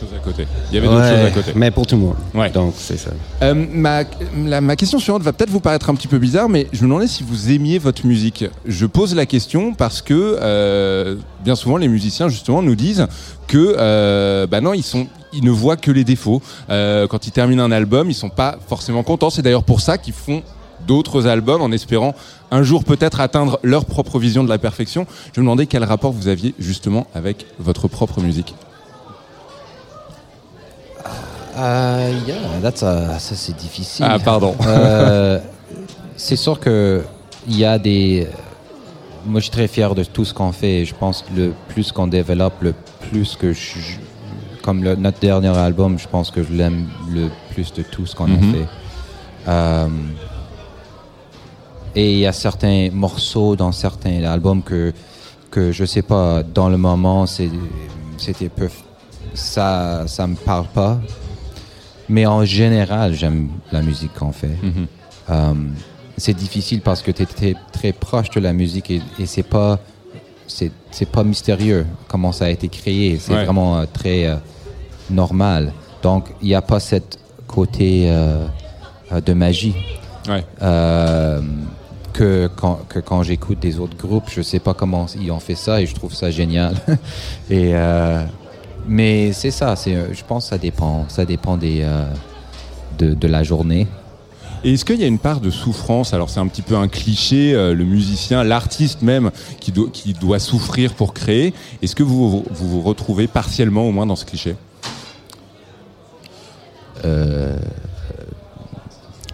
Il y avait d'autres choses à côté. Il y avait d'autres Ouais, choses à côté. Mais pour tout le monde. Ouais. Donc c'est ça. Euh, ma, la- ma question suivante va peut-être vous paraître un petit peu bizarre, mais je me demandais si vous aimiez votre musique. Je pose la question parce que euh, bien souvent les musiciens justement nous disent que euh, bah non ils sont ils ne voient que les défauts. Euh, quand ils terminent un album, ils sont pas forcément contents. C'est d'ailleurs pour ça qu'ils font d'autres albums en espérant un jour peut-être atteindre leur propre vision de la perfection. Je me demandais quel rapport vous aviez justement avec votre propre musique. Euh, yeah, that's a- ça c'est difficile. Ah, pardon. Euh, c'est sûr que il y a des. Moi, je suis très fier de tout ce qu'on fait. et Je pense que le plus qu'on développe, le plus que je, comme le- notre dernier album, je pense que je l'aime le plus de tout ce qu'on Mhm. a fait. Euh, et il y a certains morceaux dans certains albums que que je sais pas dans le moment c'était peu ça ça me parle pas mais en général j'aime la musique qu'on fait Mhm. Euh, c'est difficile parce que tu es très proche de la musique et, et c'est pas c'est pas mystérieux comment ça a été créé c'est Ouais. vraiment euh, très euh, normal donc il n'y a pas cette côté euh, de magie Ouais. que quand, que quand j'écoute des autres groupes, je sais pas comment ils ont fait ça et je trouve ça génial. et mais c'est ça, c'est, euh, je pense que ça dépend, ça dépend des euh, de, de la journée. Et est-ce qu'il y a une part de souffrance? Alors c'est un petit peu un cliché, euh, le musicien, l'artiste même, qui, doit- qui doit souffrir pour créer. Est-ce que vous, vous vous vous retrouvez partiellement au moins dans ce cliché? Euh,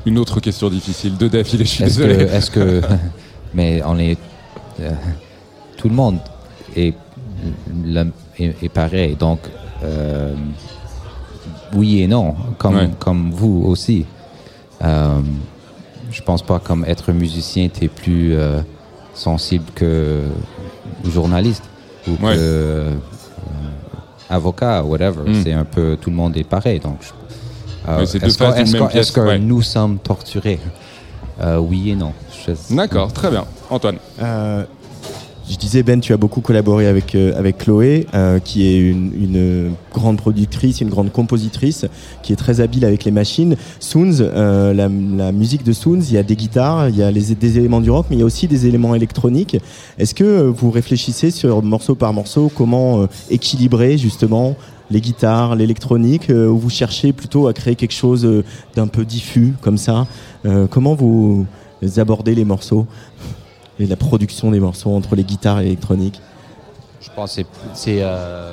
Une autre question difficile, deux d'affilée, je suis Est-ce désolé. que, est-ce que, mais on est, tout le monde est, le- est, est pareil. Donc, euh, oui et non, comme, Ouais. comme vous aussi. Euh, je pense pas comme être musicien, tu es plus euh, sensible que journaliste ou Ouais. que euh, avocat, whatever. Mm. C'est un peu, tout le monde est pareil. Donc, euh, Ouais, est-ce qu'on- pièce, est-ce que ouais. nous sommes torturés? Euh, Oui et non. Je- D'accord, très bien. Antoine Euh, je disais Ben, tu as beaucoup collaboré avec euh, avec Chloé, euh, qui est une, une grande productrice, une grande compositrice, qui est très habile avec les machines. Soons, euh, la, la musique de Soons, il y a des guitares, il y a des éléments du rock, mais il y a aussi des éléments électroniques. Est-ce que euh, vous réfléchissez sur morceau par morceau comment euh, équilibrer justement les guitares, l'électronique, euh, ou vous cherchez plutôt à créer quelque chose d'un peu diffus comme ça? Comment vous abordez les morceaux? Et la production des morceaux entre les guitares et l'électronique Je pense que c'est- c'est euh,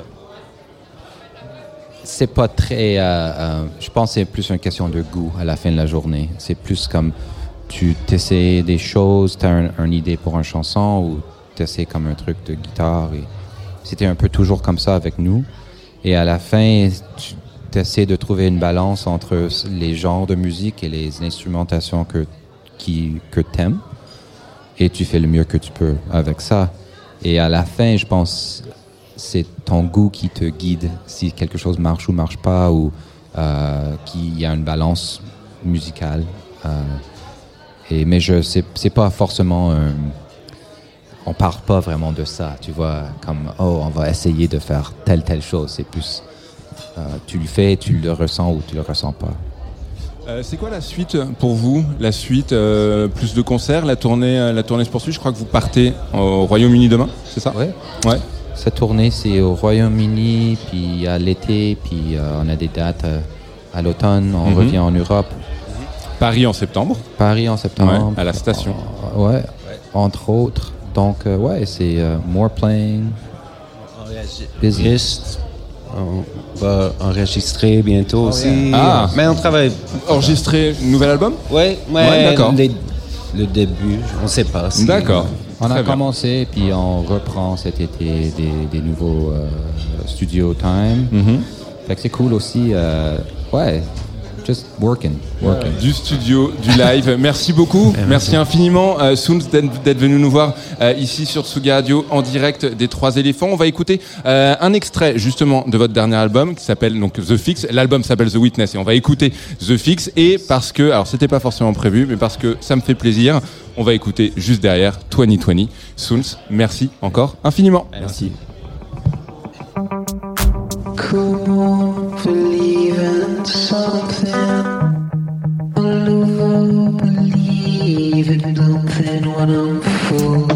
pas très. euh, euh, je pense que c'est plus une question de goût à la fin de la journée. C'est plus comme tu t'essaies des choses, tu as une idée pour une chanson ou tu essaies comme un truc de guitare. et C'était un peu toujours comme ça avec nous. Et à la fin, tu essaies de trouver une balance entre les genres de musique et les instrumentations que, qui, que tu aimes. Et tu fais le mieux que tu peux avec ça. Et à la fin, je pense, c'est ton goût qui te guide si quelque chose marche ou marche pas, ou euh, qu'il y a une balance musicale. Euh, et, mais je c'est pas forcément on parle pas vraiment de ça, tu vois, comme oh on va essayer de faire telle telle chose. C'est plus euh, tu le fais, tu le ressens ou tu le ressens pas. Euh, c'est quoi la suite pour vous La suite, euh, plus de concerts, la tournée, euh, la tournée se poursuit. Je crois que vous partez au Royaume-Uni demain, c'est ça? Ouais. Ouais. Cette tournée, c'est au Royaume-Uni, puis à l'été, puis euh, on a des dates euh, à l'automne, on Mhm. revient en Europe. Paris en septembre. Paris en septembre. Ouais, à la station. Euh, ouais, entre autres. Donc, euh, ouais, c'est euh, more playing. Enregistre. On va enregistrer bientôt aussi. Ah. Mais on travaille. Enregistrer nouvel album? Ouais, ouais, Ouais, d'accord. les- Le début, on ne sait pas. si- D'accord. On a commencé, puis on reprend cet été des, des nouveaux euh, studio time. Fait que c'est cool aussi. euh, ouais, just working. working. Du studio, du live. Merci beaucoup. Merci infiniment, euh, Soons, d'être venu nous voir euh, ici sur Tsugi Radio en direct des Trois éléphants. On va écouter euh, un extrait justement de votre dernier album qui s'appelle donc The Fix. L'album s'appelle The Witness et on va écouter The Fix. Et parce que, alors c'était pas forcément prévu, mais parce que ça me fait plaisir, on va écouter juste derrière 2020. Soons, merci encore infiniment. Merci. Something. I'll never believe in something when I'm full.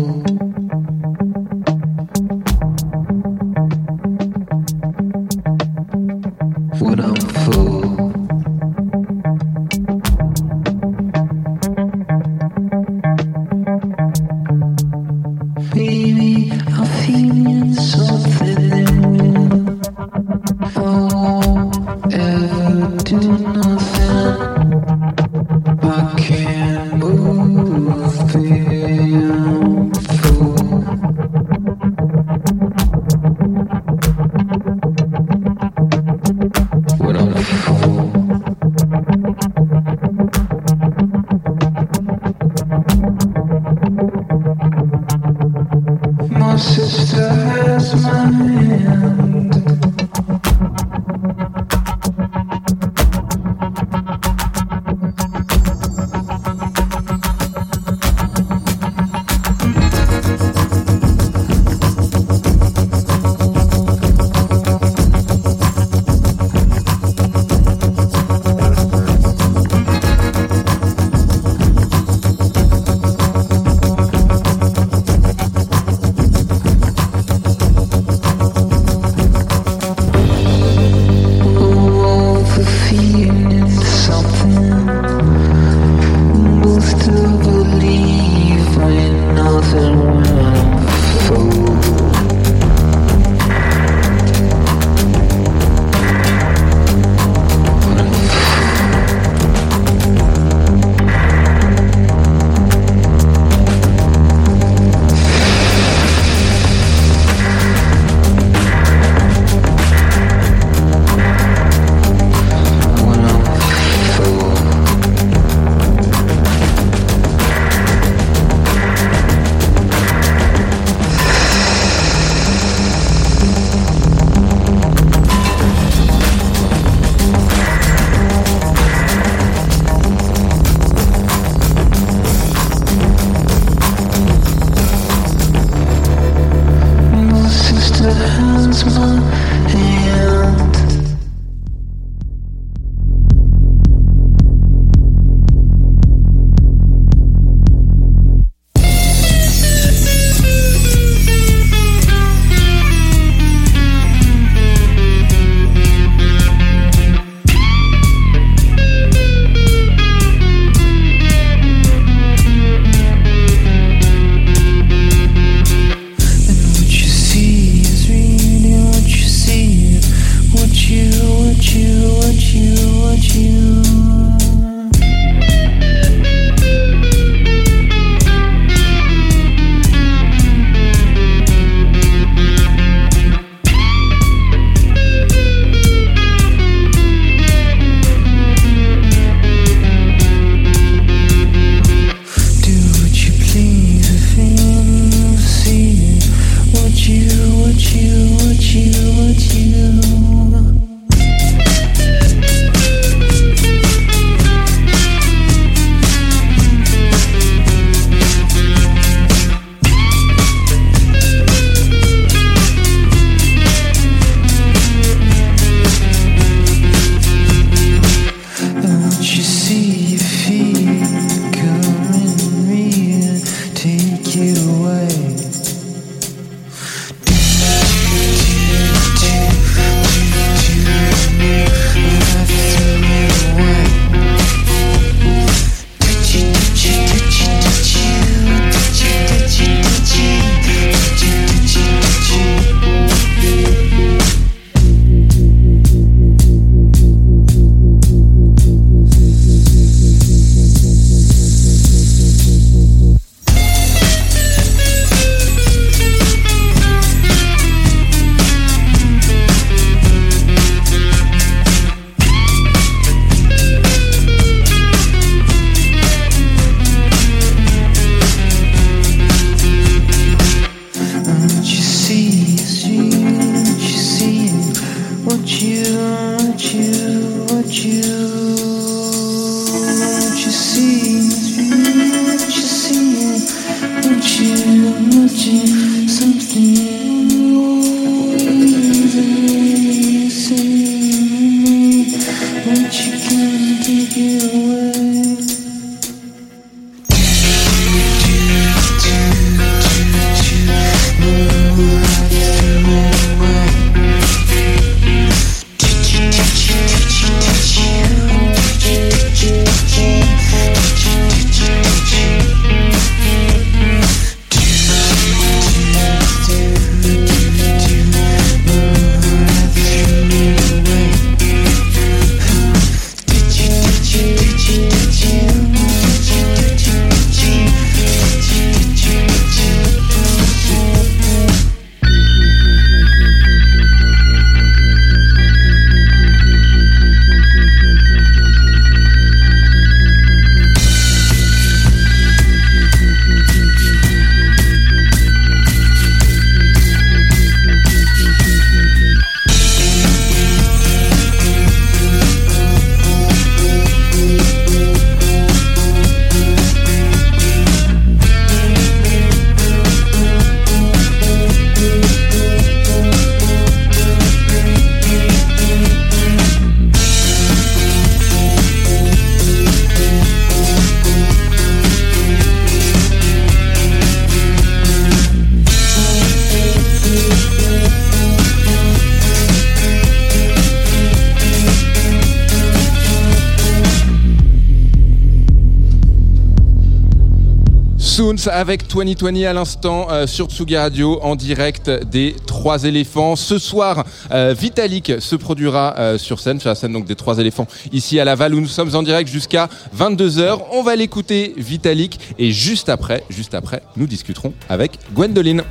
Avec 2020 à l'instant euh, sur Tsugi Radio en direct des Trois éléphants. Ce soir, euh, Vitalik se produira euh, sur scène, sur la scène donc des Trois éléphants ici à Laval où nous sommes en direct jusqu'à 22h. On va l'écouter Vitalik et juste après, juste après, nous discuterons avec Gwendoline.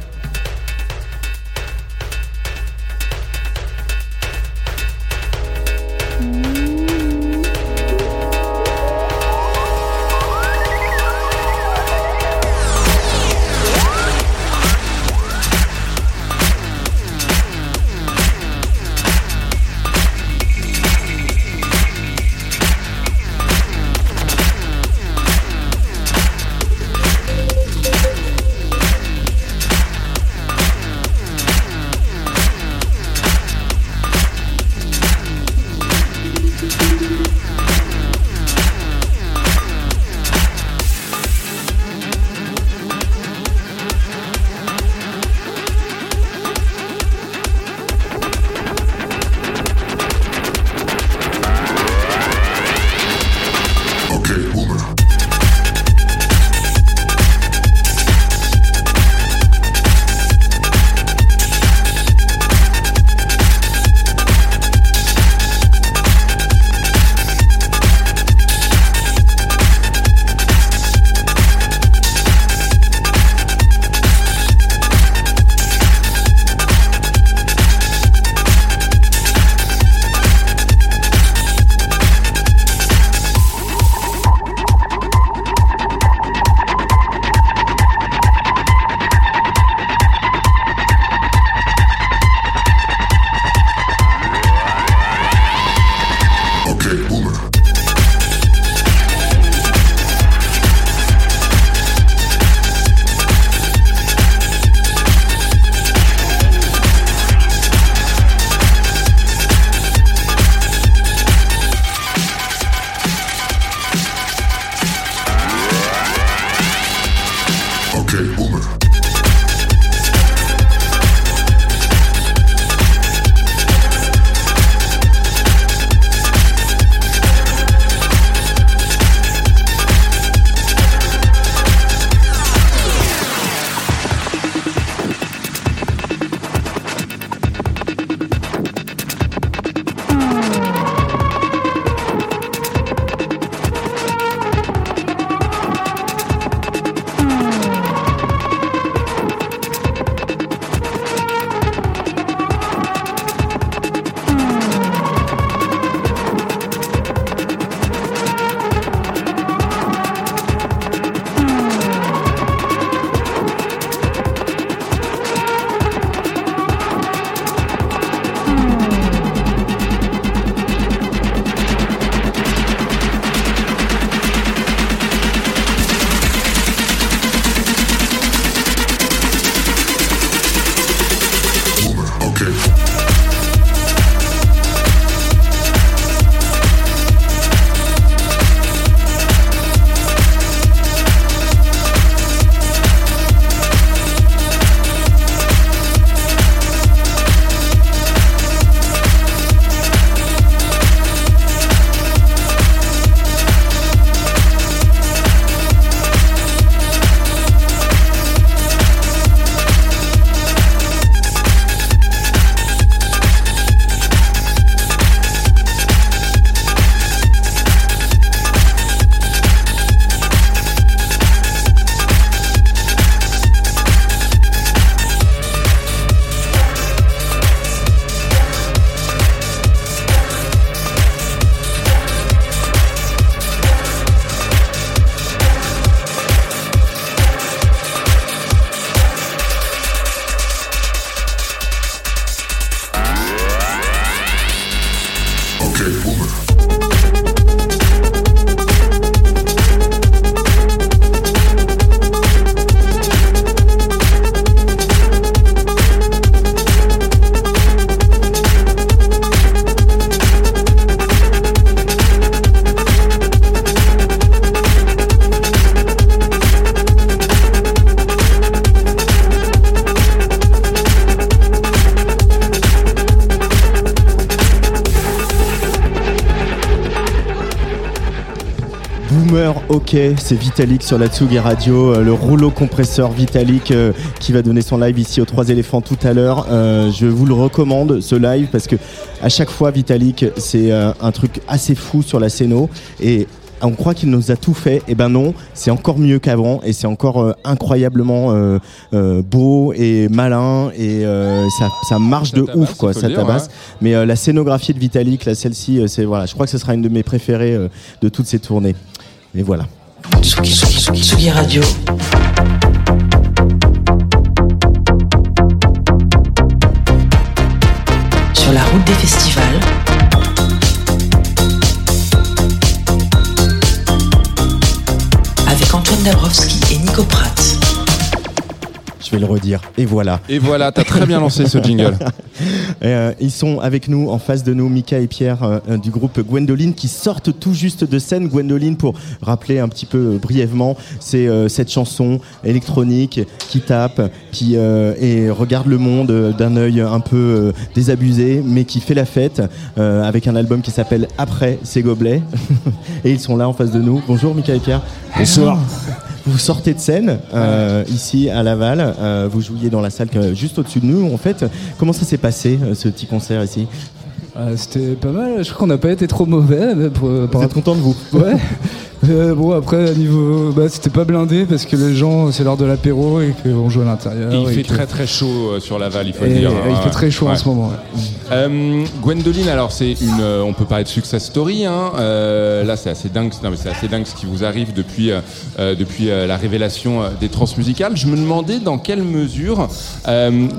C'est Vitalik sur la Tsugi Radio, euh, le rouleau compresseur Vitalik euh, qui va donner son live ici aux Trois éléphants tout à l'heure. Euh, je vous le recommande ce live parce que à chaque fois Vitalik c'est un truc assez fou sur la scéno et on croit qu'il nous a tout fait, et ben non, c'est encore mieux qu'avant et c'est encore euh, incroyablement euh, euh, beau et malin et ça, ça marche de ouf quoi, ça dire, tabasse. ouais. Mais la scénographie de Vitalik, là celle-ci, c'est voilà, je crois que ce sera une de mes préférées de toutes ces tournées. Et voilà. Tsugi, Tsugi, Tsugi, Tsugi Radio. Sur la route des festivals. Avec Antoine Dabrowski et Nico Pratt. Je vais le redire. Et voilà. Et voilà, t'as très bien lancé ce jingle. Euh, ils sont avec nous, en face de nous, Mika et Pierre euh, du groupe Gwendoline, qui sortent tout juste de scène. Gwendoline, pour rappeler un petit peu euh, brièvement, c'est euh, cette chanson électronique qui tape, qui euh, et regarde le monde euh, d'un œil un peu euh, désabusé, mais qui fait la fête euh, avec un album qui s'appelle Après ces gobelets. et ils sont là en face de nous. Bonjour Mika et Pierre. Bonsoir. Vous sortez de scène euh, ici à Laval. Euh, vous jouiez dans la salle que- juste au-dessus de nous. En fait, comment ça s'est passé euh, ce petit concert ici? C'était pas mal, je crois qu'on n'a pas été trop mauvais. Pour, Vous êtes content de vous? Ouais. Euh, bon, après, à niveau. Bah, c'était pas blindé parce que les gens, c'est l'heure de l'apéro et qu'on joue à l'intérieur. Il et fait que- très très chaud euh, sur Laval, il faut Et- le dire. il fait très chaud en ce moment, Euh, Gwendoline, alors c'est une, on peut parler de success story. Hein. Là, c'est assez dingue, non, mais c'est assez dingue ce qui vous arrive depuis depuis la révélation des transmusicales. Je me demandais dans quelle mesure,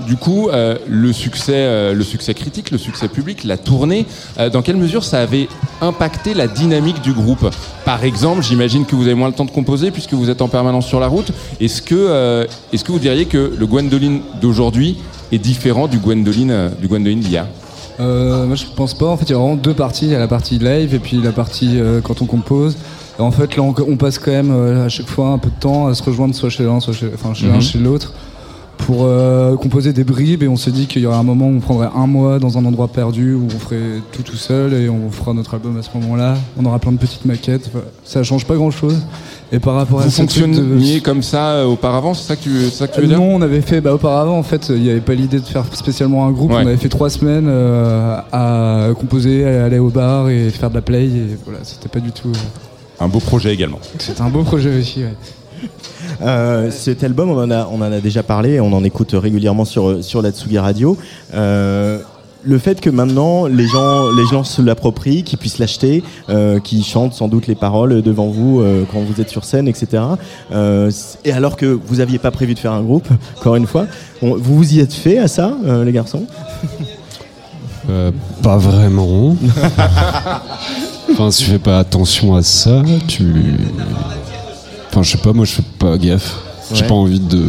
du coup, le succès, le succès critique, le succès public, la tournée, dans quelle mesure ça avait impacté la dynamique du groupe? Par exemple, j'imagine que vous avez moins le temps de composer puisque vous êtes en permanence sur la route. Est-ce que, euh, est-ce que vous diriez que le Gwendoline d'aujourd'hui est différent du Gwendoline, euh, du Gwendoline d'hier? Euh, moi je pense pas. En fait, il y a vraiment deux parties. Il y a la partie live et puis la partie euh, quand on compose. Et en fait, là, on, on passe quand même à chaque fois un peu de temps à se rejoindre soit chez l'un, soit chez, enfin, chez l'un, Mhm. chez l'autre pour euh, composer des bribes. Et on s'est dit qu'il y aurait un moment où on prendrait un mois dans un endroit perdu où on ferait tout tout seul et on fera notre album à ce moment-là. On aura plein de petites maquettes. Enfin, ça change pas grand-chose. Et par rapport à Vous ce truc de- fonctionniez comme ça euh, auparavant, c'est ça que tu, ça que tu veux dire? Non, on avait fait, bah, auparavant, en fait, il n'y avait pas l'idée de faire spécialement un groupe. Ouais. On avait fait trois semaines euh, à composer, à aller au bar et faire de la play. Et voilà, c'était pas du tout. Un beau projet également. C'était un beau projet aussi, ouais. Euh, cet album, on en, a, on en a déjà parlé, on en écoute régulièrement sur, sur la Tsugi Radio. Euh, le fait que maintenant les gens, les gens se l'approprient, qu'ils puissent l'acheter, euh, qu'ils chantent sans doute les paroles devant vous quand vous êtes sur scène, etc. Et alors que vous aviez pas prévu de faire un groupe, encore une fois, on- vous vous y êtes fait à ça, les garçons? Pas vraiment. enfin, si tu fais pas attention à ça, tu. Enfin, je sais pas, moi je fais pas gaffe. J'ai Ouais. pas envie de.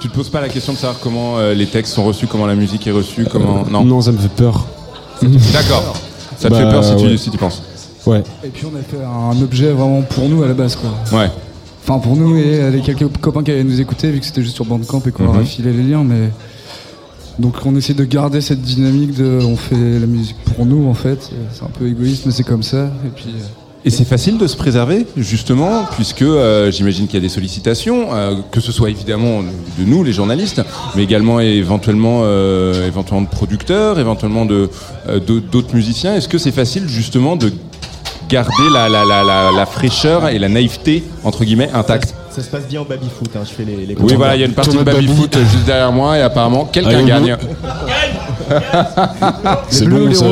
Tu te poses pas la question de savoir comment euh, les textes sont reçus, comment la musique est reçue, comment non Non, ça me fait peur. D'accord. Ça te fait Bah, peur si tu, ouais. si tu penses. Ouais. Et puis on a fait un objet vraiment pour nous à la base, quoi. Ouais. Enfin, pour nous et euh, les quelques copains qui allaient nous écouter, vu que c'était juste sur Bandcamp et qu'on leur a Mhm. filé les liens, mais. Donc on essaie de garder cette dynamique de on fait la musique pour nous en fait, c'est un peu égoïste mais c'est comme ça et puis euh, Et c'est facile de se préserver, justement, puisque euh, j'imagine qu'il y a des sollicitations, euh, que ce soit évidemment de nous, les journalistes, mais également éventuellement, euh, éventuellement de producteurs, éventuellement de euh, de- d'autres musiciens. Est-ce que c'est facile, justement, de garder la, la, la, la, la fraîcheur et la naïveté, entre guillemets, intacte? Ça se passe bien au baby-foot, hein, je fais les, les Oui, voilà, il y a une partie de baby-foot juste derrière moi, et apparemment, quelqu'un on gagne. C'est bon, ça.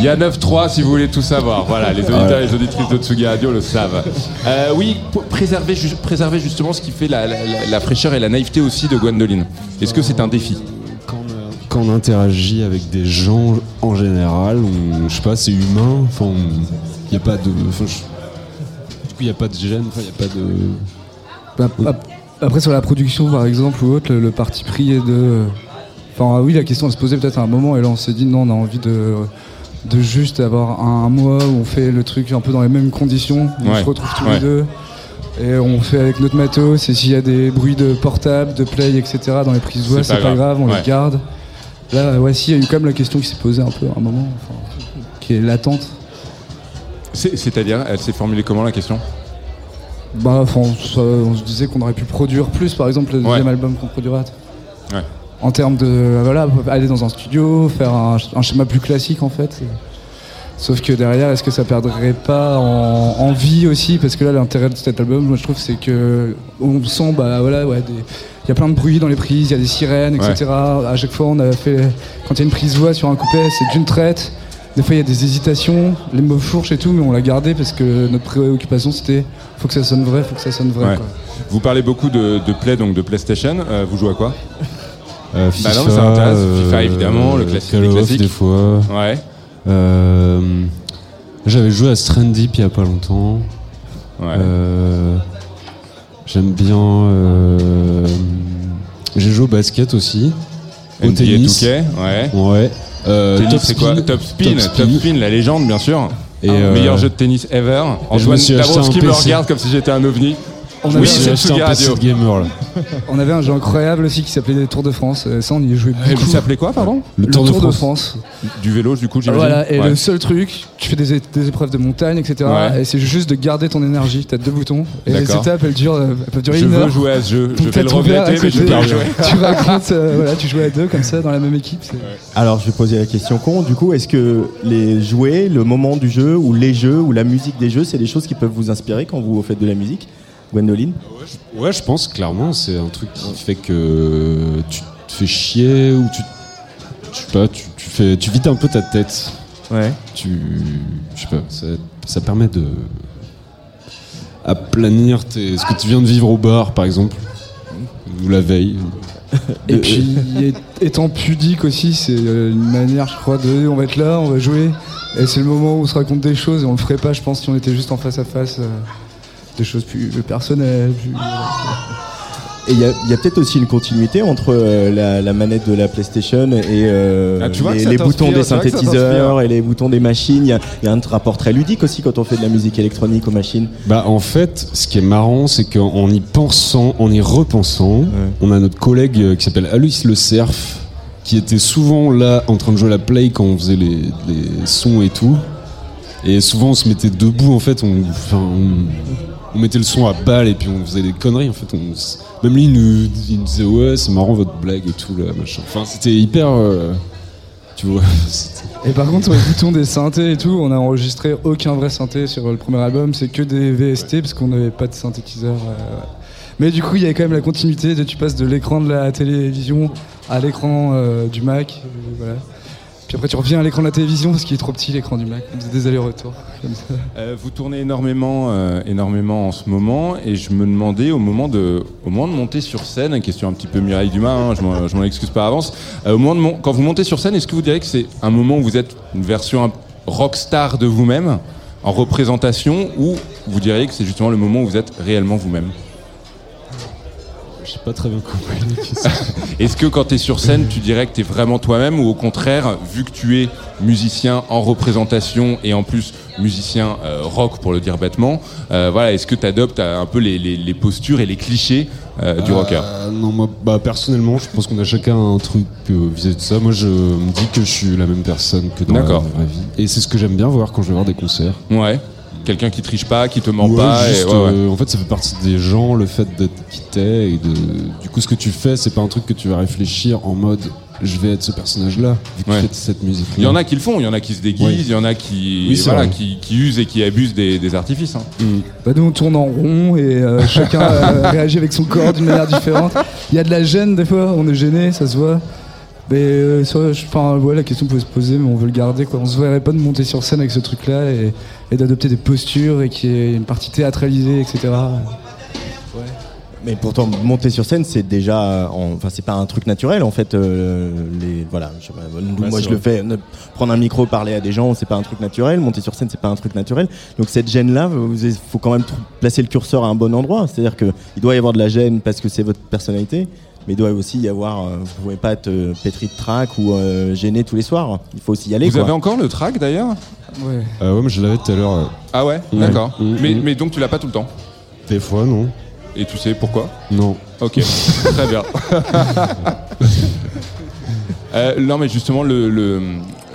Il y a 9-3 si vous voulez tout savoir. Voilà, les auditeurs et les auditrices de Tsugi Radio le savent. Euh, oui, pour préserver, ju- préserver justement ce qui fait la, la- la- la fraîcheur et la naïveté aussi de Gwendoline. Est-ce que c'est un défi? Quand on interagit avec des gens en général, on, je sais pas, c'est humain. Enfin, il y a pas de. enfin, je- du coup, il y a pas de gêne. Enfin, il y a pas de. Bah, ap- Après, sur la production, par exemple, ou autre, le, le parti pris est de. Enfin, oui, la question elle se posait peut-être à un moment, et là, on s'est dit non, on a envie de, de juste avoir un, mois où on fait le truc un peu dans les mêmes conditions, on Ouais, se retrouve tous ouais. les deux, et on fait avec notre matos, et s'il y a des bruits de portable, de play, etc., dans les prises voix, C'est pas pas grave, on ouais. les garde. Là, si, il y a eu quand même la question qui s'est posée un peu à un moment, enfin, qui est latente. C'est- C'est-à-dire, elle s'est formulée comment la question? Bah, enfin, on, se- on se disait qu'on aurait pu produire plus, par exemple, le deuxième album qu'on produira. Ouais. En termes de. Voilà, aller dans un studio, faire un, un schéma plus classique en fait. Sauf que derrière, est-ce que ça perdrait pas en, en vie aussi? Parce que là, l'intérêt de cet album, moi je trouve, c'est que on sent, bah voilà, ouais, des- il y a plein de bruit dans les prises, il y a des sirènes, etc. À chaque fois, on a fait. Quand il y a une prise voix sur un couplet, c'est d'une traite. Des fois, il y a des hésitations, les mots fourches et tout, mais on l'a gardé parce que notre préoccupation, c'était faut que ça sonne vrai, faut que ça sonne vrai. Ouais. quoi. Vous parlez beaucoup de, de Play, donc de PlayStation. Euh, vous jouez à quoi? Euh, Bah non, mais ça m'intéresse. FIFA, euh, évidemment, le classique Call des of classiques. des fois. Ouais. Euh, J'avais joué à Strandip il y a pas longtemps. Euh, J'aime bien. euh, J'ai joué au basket aussi. Au NBA tennis. 2K, ouais. Ouais. Euh, tennis, c'est quoi Spin. Top spin, Top spin, la légende, bien sûr. Et, euh, meilleur jeu de tennis ever. Antoine Dabrowski un me regarde comme si j'étais un ovni. On oui, avait- c'est un PC Radio. de gamer là. On avait un jeu incroyable aussi qui s'appelait les Tours de France. Euh, Ça, on y jouait beaucoup. Il s'appelait quoi, pardon Le, Tour, de, France. Du vélo, du coup, j'imagine. Voilà, et Ouais. le seul truc, tu fais des, épreuves de montagne, etc. Ouais. Et c'est juste de garder ton énergie. T'as deux boutons. Et les étapes, elles, durent, euh, elles peuvent durer Je une veux heure. jouer à ce jeu. Je vais le regretter, mais je vais jouer. Tu racontes, euh, voilà, tu joues à deux comme ça dans la même équipe. Alors, je vais poser la question con. Du coup, est-ce que les jouets, le moment du jeu, ou les jeux, ou la musique des jeux, c'est des choses qui peuvent vous inspirer quand vous faites de la musique? Gwendoline? Ouais, je pense clairement, c'est un truc qui fait que tu te fais chier ou tu. Je sais pas, tu, tu fais, tu vides un peu ta tête. Ouais. Tu. Je sais pas, ça, ça permet de. aplanir tes, ce que tu viens de vivre au bar, par exemple, ou la veille. Et Euh, puis, étant pudique aussi, c'est euh, une manière, je crois, de on va être là, on va jouer. Et c'est le moment où on se raconte des choses et on le ferait pas, je pense, si on était juste en face à face. Des choses plus personnelles. plus- Et il y a, il y a peut-être aussi une continuité entre euh, la, la manette de la PlayStation et euh, Ah, les, boutons des synthétiseurs et les boutons des machines. Il y, a, il y a un rapport très ludique aussi quand on fait de la musique électronique aux machines. Bah en fait, ce qui est marrant, c'est qu'en y pensant, en y repensant, on a notre collègue euh, qui s'appelle Alice Le Cerf, qui était souvent là en train de jouer à la play quand on faisait les, les sons et tout. Et souvent on se mettait debout en fait, on, enfin, on, on mettait le son à balle et puis on faisait des conneries en fait. On même lui il nous, disait ouais c'est marrant votre blague et tout là machin. Enfin c'était hyper, euh, tu vois. Et par contre, sur les boutons des synthés et tout, on a enregistré aucun vrai synthé sur le premier album, c'est que des VST parce qu'on n'avait pas de synthétiseur. euh. Mais du coup, il y a quand même la continuité de tu passes de l'écran de la télévision à l'écran euh, du Mac. euh. Puis après, tu reviens à l'écran de la télévision parce qu'il est trop petit l'écran du Mac. Des allers-retours. Euh, vous tournez énormément, euh, énormément en ce moment, et je me demandais au moment de, au moment de monter sur scène, question un petit peu Mireille Dumas, hein, je m'en- excuse par avance. euh, au moment de mon- quand vous montez sur scène, est-ce que vous diriez que c'est un moment où vous êtes une version rockstar de vous-même, en représentation, ou vous diriez que c'est justement le moment où vous êtes réellement vous-même? Je sais pas très bien compris. Est-ce que quand tu es sur scène, tu dirais que tu es vraiment toi-même ou au contraire, vu que tu es musicien en représentation et en plus musicien euh, rock pour le dire bêtement, euh, voilà, est-ce que tu adoptes un peu les, les- les postures et les clichés euh, du Euh, rocker? Non, moi, bah, personnellement, je pense qu'on a chacun un truc euh, vis-à-vis de ça. Moi, je me dis que je suis la même personne que dans la D'accord. vraie vie. Et c'est ce que j'aime bien voir quand je vais voir des concerts. Ouais. Quelqu'un qui triche pas, qui te ment Ouais, pas. et- juste, ouais, ouais. euh, en fait, ça fait partie des gens, le fait d'être qui t'es et de. Du coup, ce que tu fais, c'est pas un truc que tu vas réfléchir en mode je vais être ce personnage-là, vu que Ouais. tu fais cette musique. Il y en a qui le font, il y en a qui se déguisent, il y en a qui, Oui, c'est voilà, vrai. qui, qui usent et qui abusent des, des artifices. hein. Bah, nous, on tourne en rond et euh, chacun euh, réagit avec son corps d'une manière différente. Il y a de la gêne des fois, on est gêné, ça se voit. Mais euh, sur- je- enfin, ouais, la question peut se poser, mais on veut le garder. Quoi. On se verrait pas de monter sur scène avec ce truc-là et, et d'adopter des postures et qu'il y ait une partie théâtralisée, etc. Mais pourtant, monter sur scène, c'est déjà, en- enfin, c'est pas un truc naturel en fait. euh, les, voilà, je moi je le fais. ne- prendre un micro, parler à des gens, c'est pas un truc naturel. Monter sur scène, c'est pas un truc naturel. Donc cette gêne-là, il faut quand même placer le curseur à un bon endroit. C'est-à-dire que il doit y avoir de la gêne parce que c'est votre personnalité, mais il doit aussi y avoir. euh, vous pouvez pas être euh, pétri de trac ou euh, gêné tous les soirs. Il faut aussi y aller. Vous quoi. avez encore le track d'ailleurs? Ouais. Euh, ouais, mais je l'avais tout à l'heure. euh. Ah ouais, Ouais. D'accord. Mm, Mais, mm. mais donc tu l'as pas tout le temps? Des fois, non. Et tu sais pourquoi? Non. Ok, très bien. Euh, non, mais justement, le, le-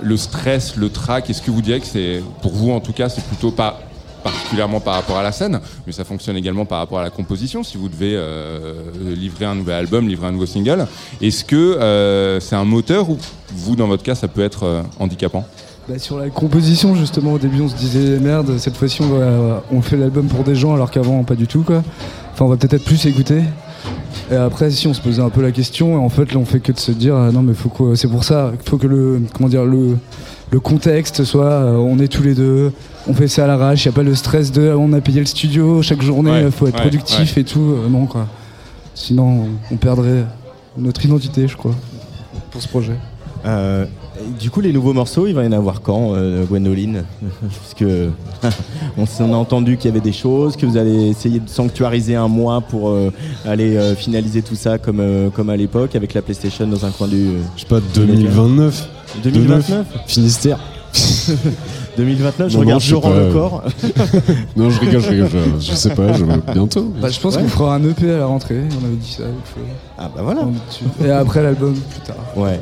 le stress, le trac, est-ce que vous diriez que c'est, pour vous en tout cas, c'est plutôt pas particulièrement par rapport à la scène, mais ça fonctionne également par rapport à la composition. Si vous devez euh, livrer un nouvel album, livrer un nouveau single, est-ce que euh, c'est un moteur ou vous, dans votre cas, ça peut être euh, handicapant? Bah, sur la composition, justement, au début, on se disait merde, cette fois-ci, on, on fait l'album pour des gens, alors qu'avant, pas du tout, quoi. Enfin, on va peut-être être plus écouté. Et après, si on se posait un peu la question, en fait, là, on fait que de se dire, ah, non, mais faut c'est pour ça, faut que le, comment dire, le, le contexte soit, euh, on est tous les deux, on fait ça à l'arrache, il n'y a pas le stress de, on a payé le studio chaque journée, Ouais, il faut être ouais, productif ouais. et tout, euh, non, quoi. Sinon, on, on perdrait notre identité, je crois, pour ce projet. Du coup, les nouveaux morceaux, il va y en avoir quand, euh, Gwendoline Parce que on, a entendu qu'il y avait des choses, que vous allez essayer de sanctuariser un mois pour euh, aller euh, finaliser tout ça comme, euh, comme à l'époque avec la PlayStation dans un coin du. Je sais pas, 2029. 2029 Finistère. 2029, je Non, non, regarde je sais Laurent pas. le corps. non, je rigole, je rigole. Je, sais pas, je, bientôt. Bah, je pense Ouais. qu'on fera un EP à la rentrée, on avait dit ça. il faut- Ah bah voilà. Et après l'album plus tard. Ouais.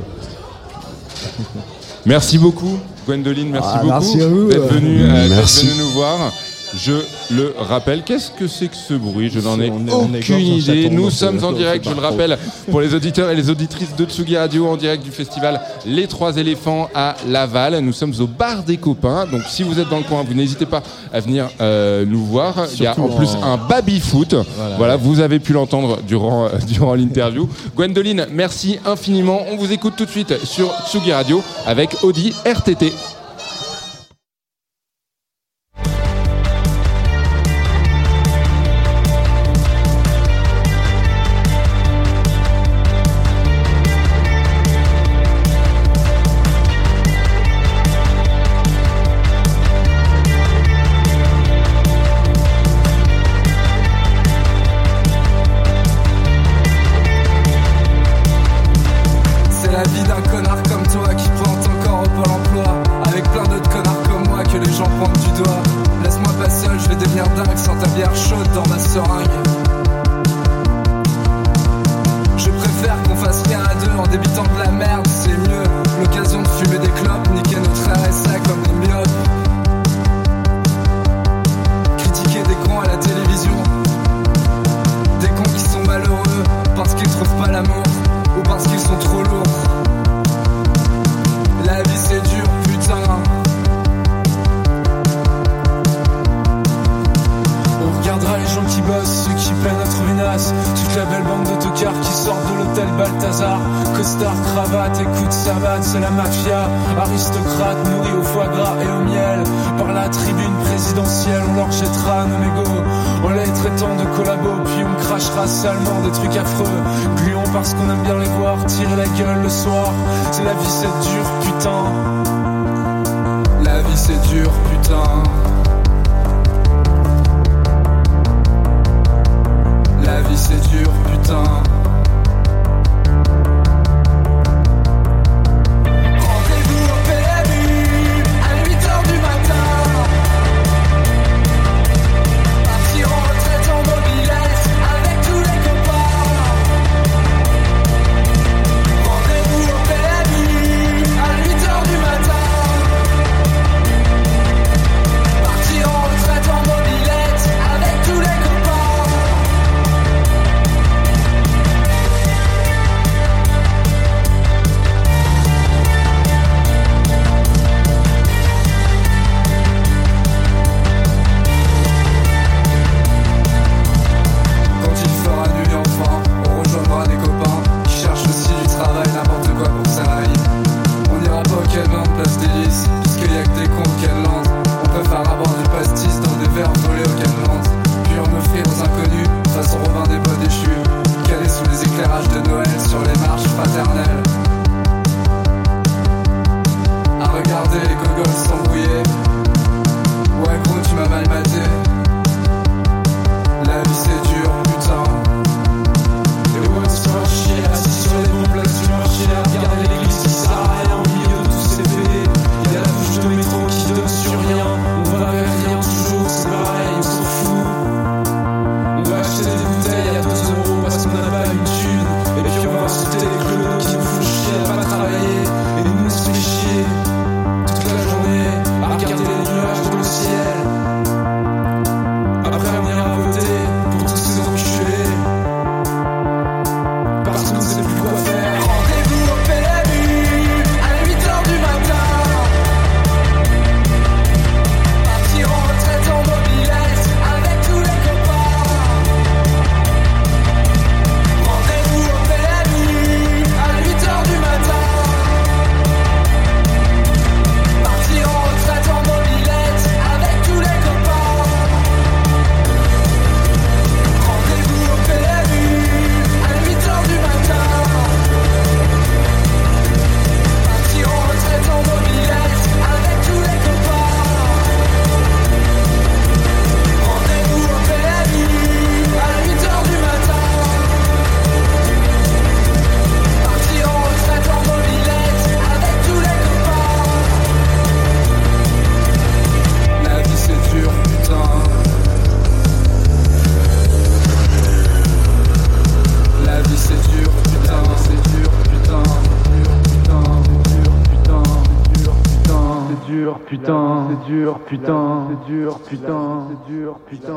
Merci beaucoup, Gwendoline, merci Ah, beaucoup d'être venue euh, venue nous voir. Je le rappelle, qu'est-ce que c'est que ce bruit? Je n'en ai On est- on est aucune idée. Nous sommes en direct, je le rappelle, pour les auditeurs et les auditrices de Tsugi Radio, en direct du festival Les Trois Éléphants à Laval. Nous sommes au bar des copains, donc si vous êtes dans le coin, vous n'hésitez pas à venir euh, nous voir. Il y a en plus en- un baby-foot. Voilà, Voilà. vous avez pu l'entendre durant, euh, durant l'interview. Gwendoline, merci infiniment. On vous écoute tout de suite sur Tsugi Radio avec Audi RTT.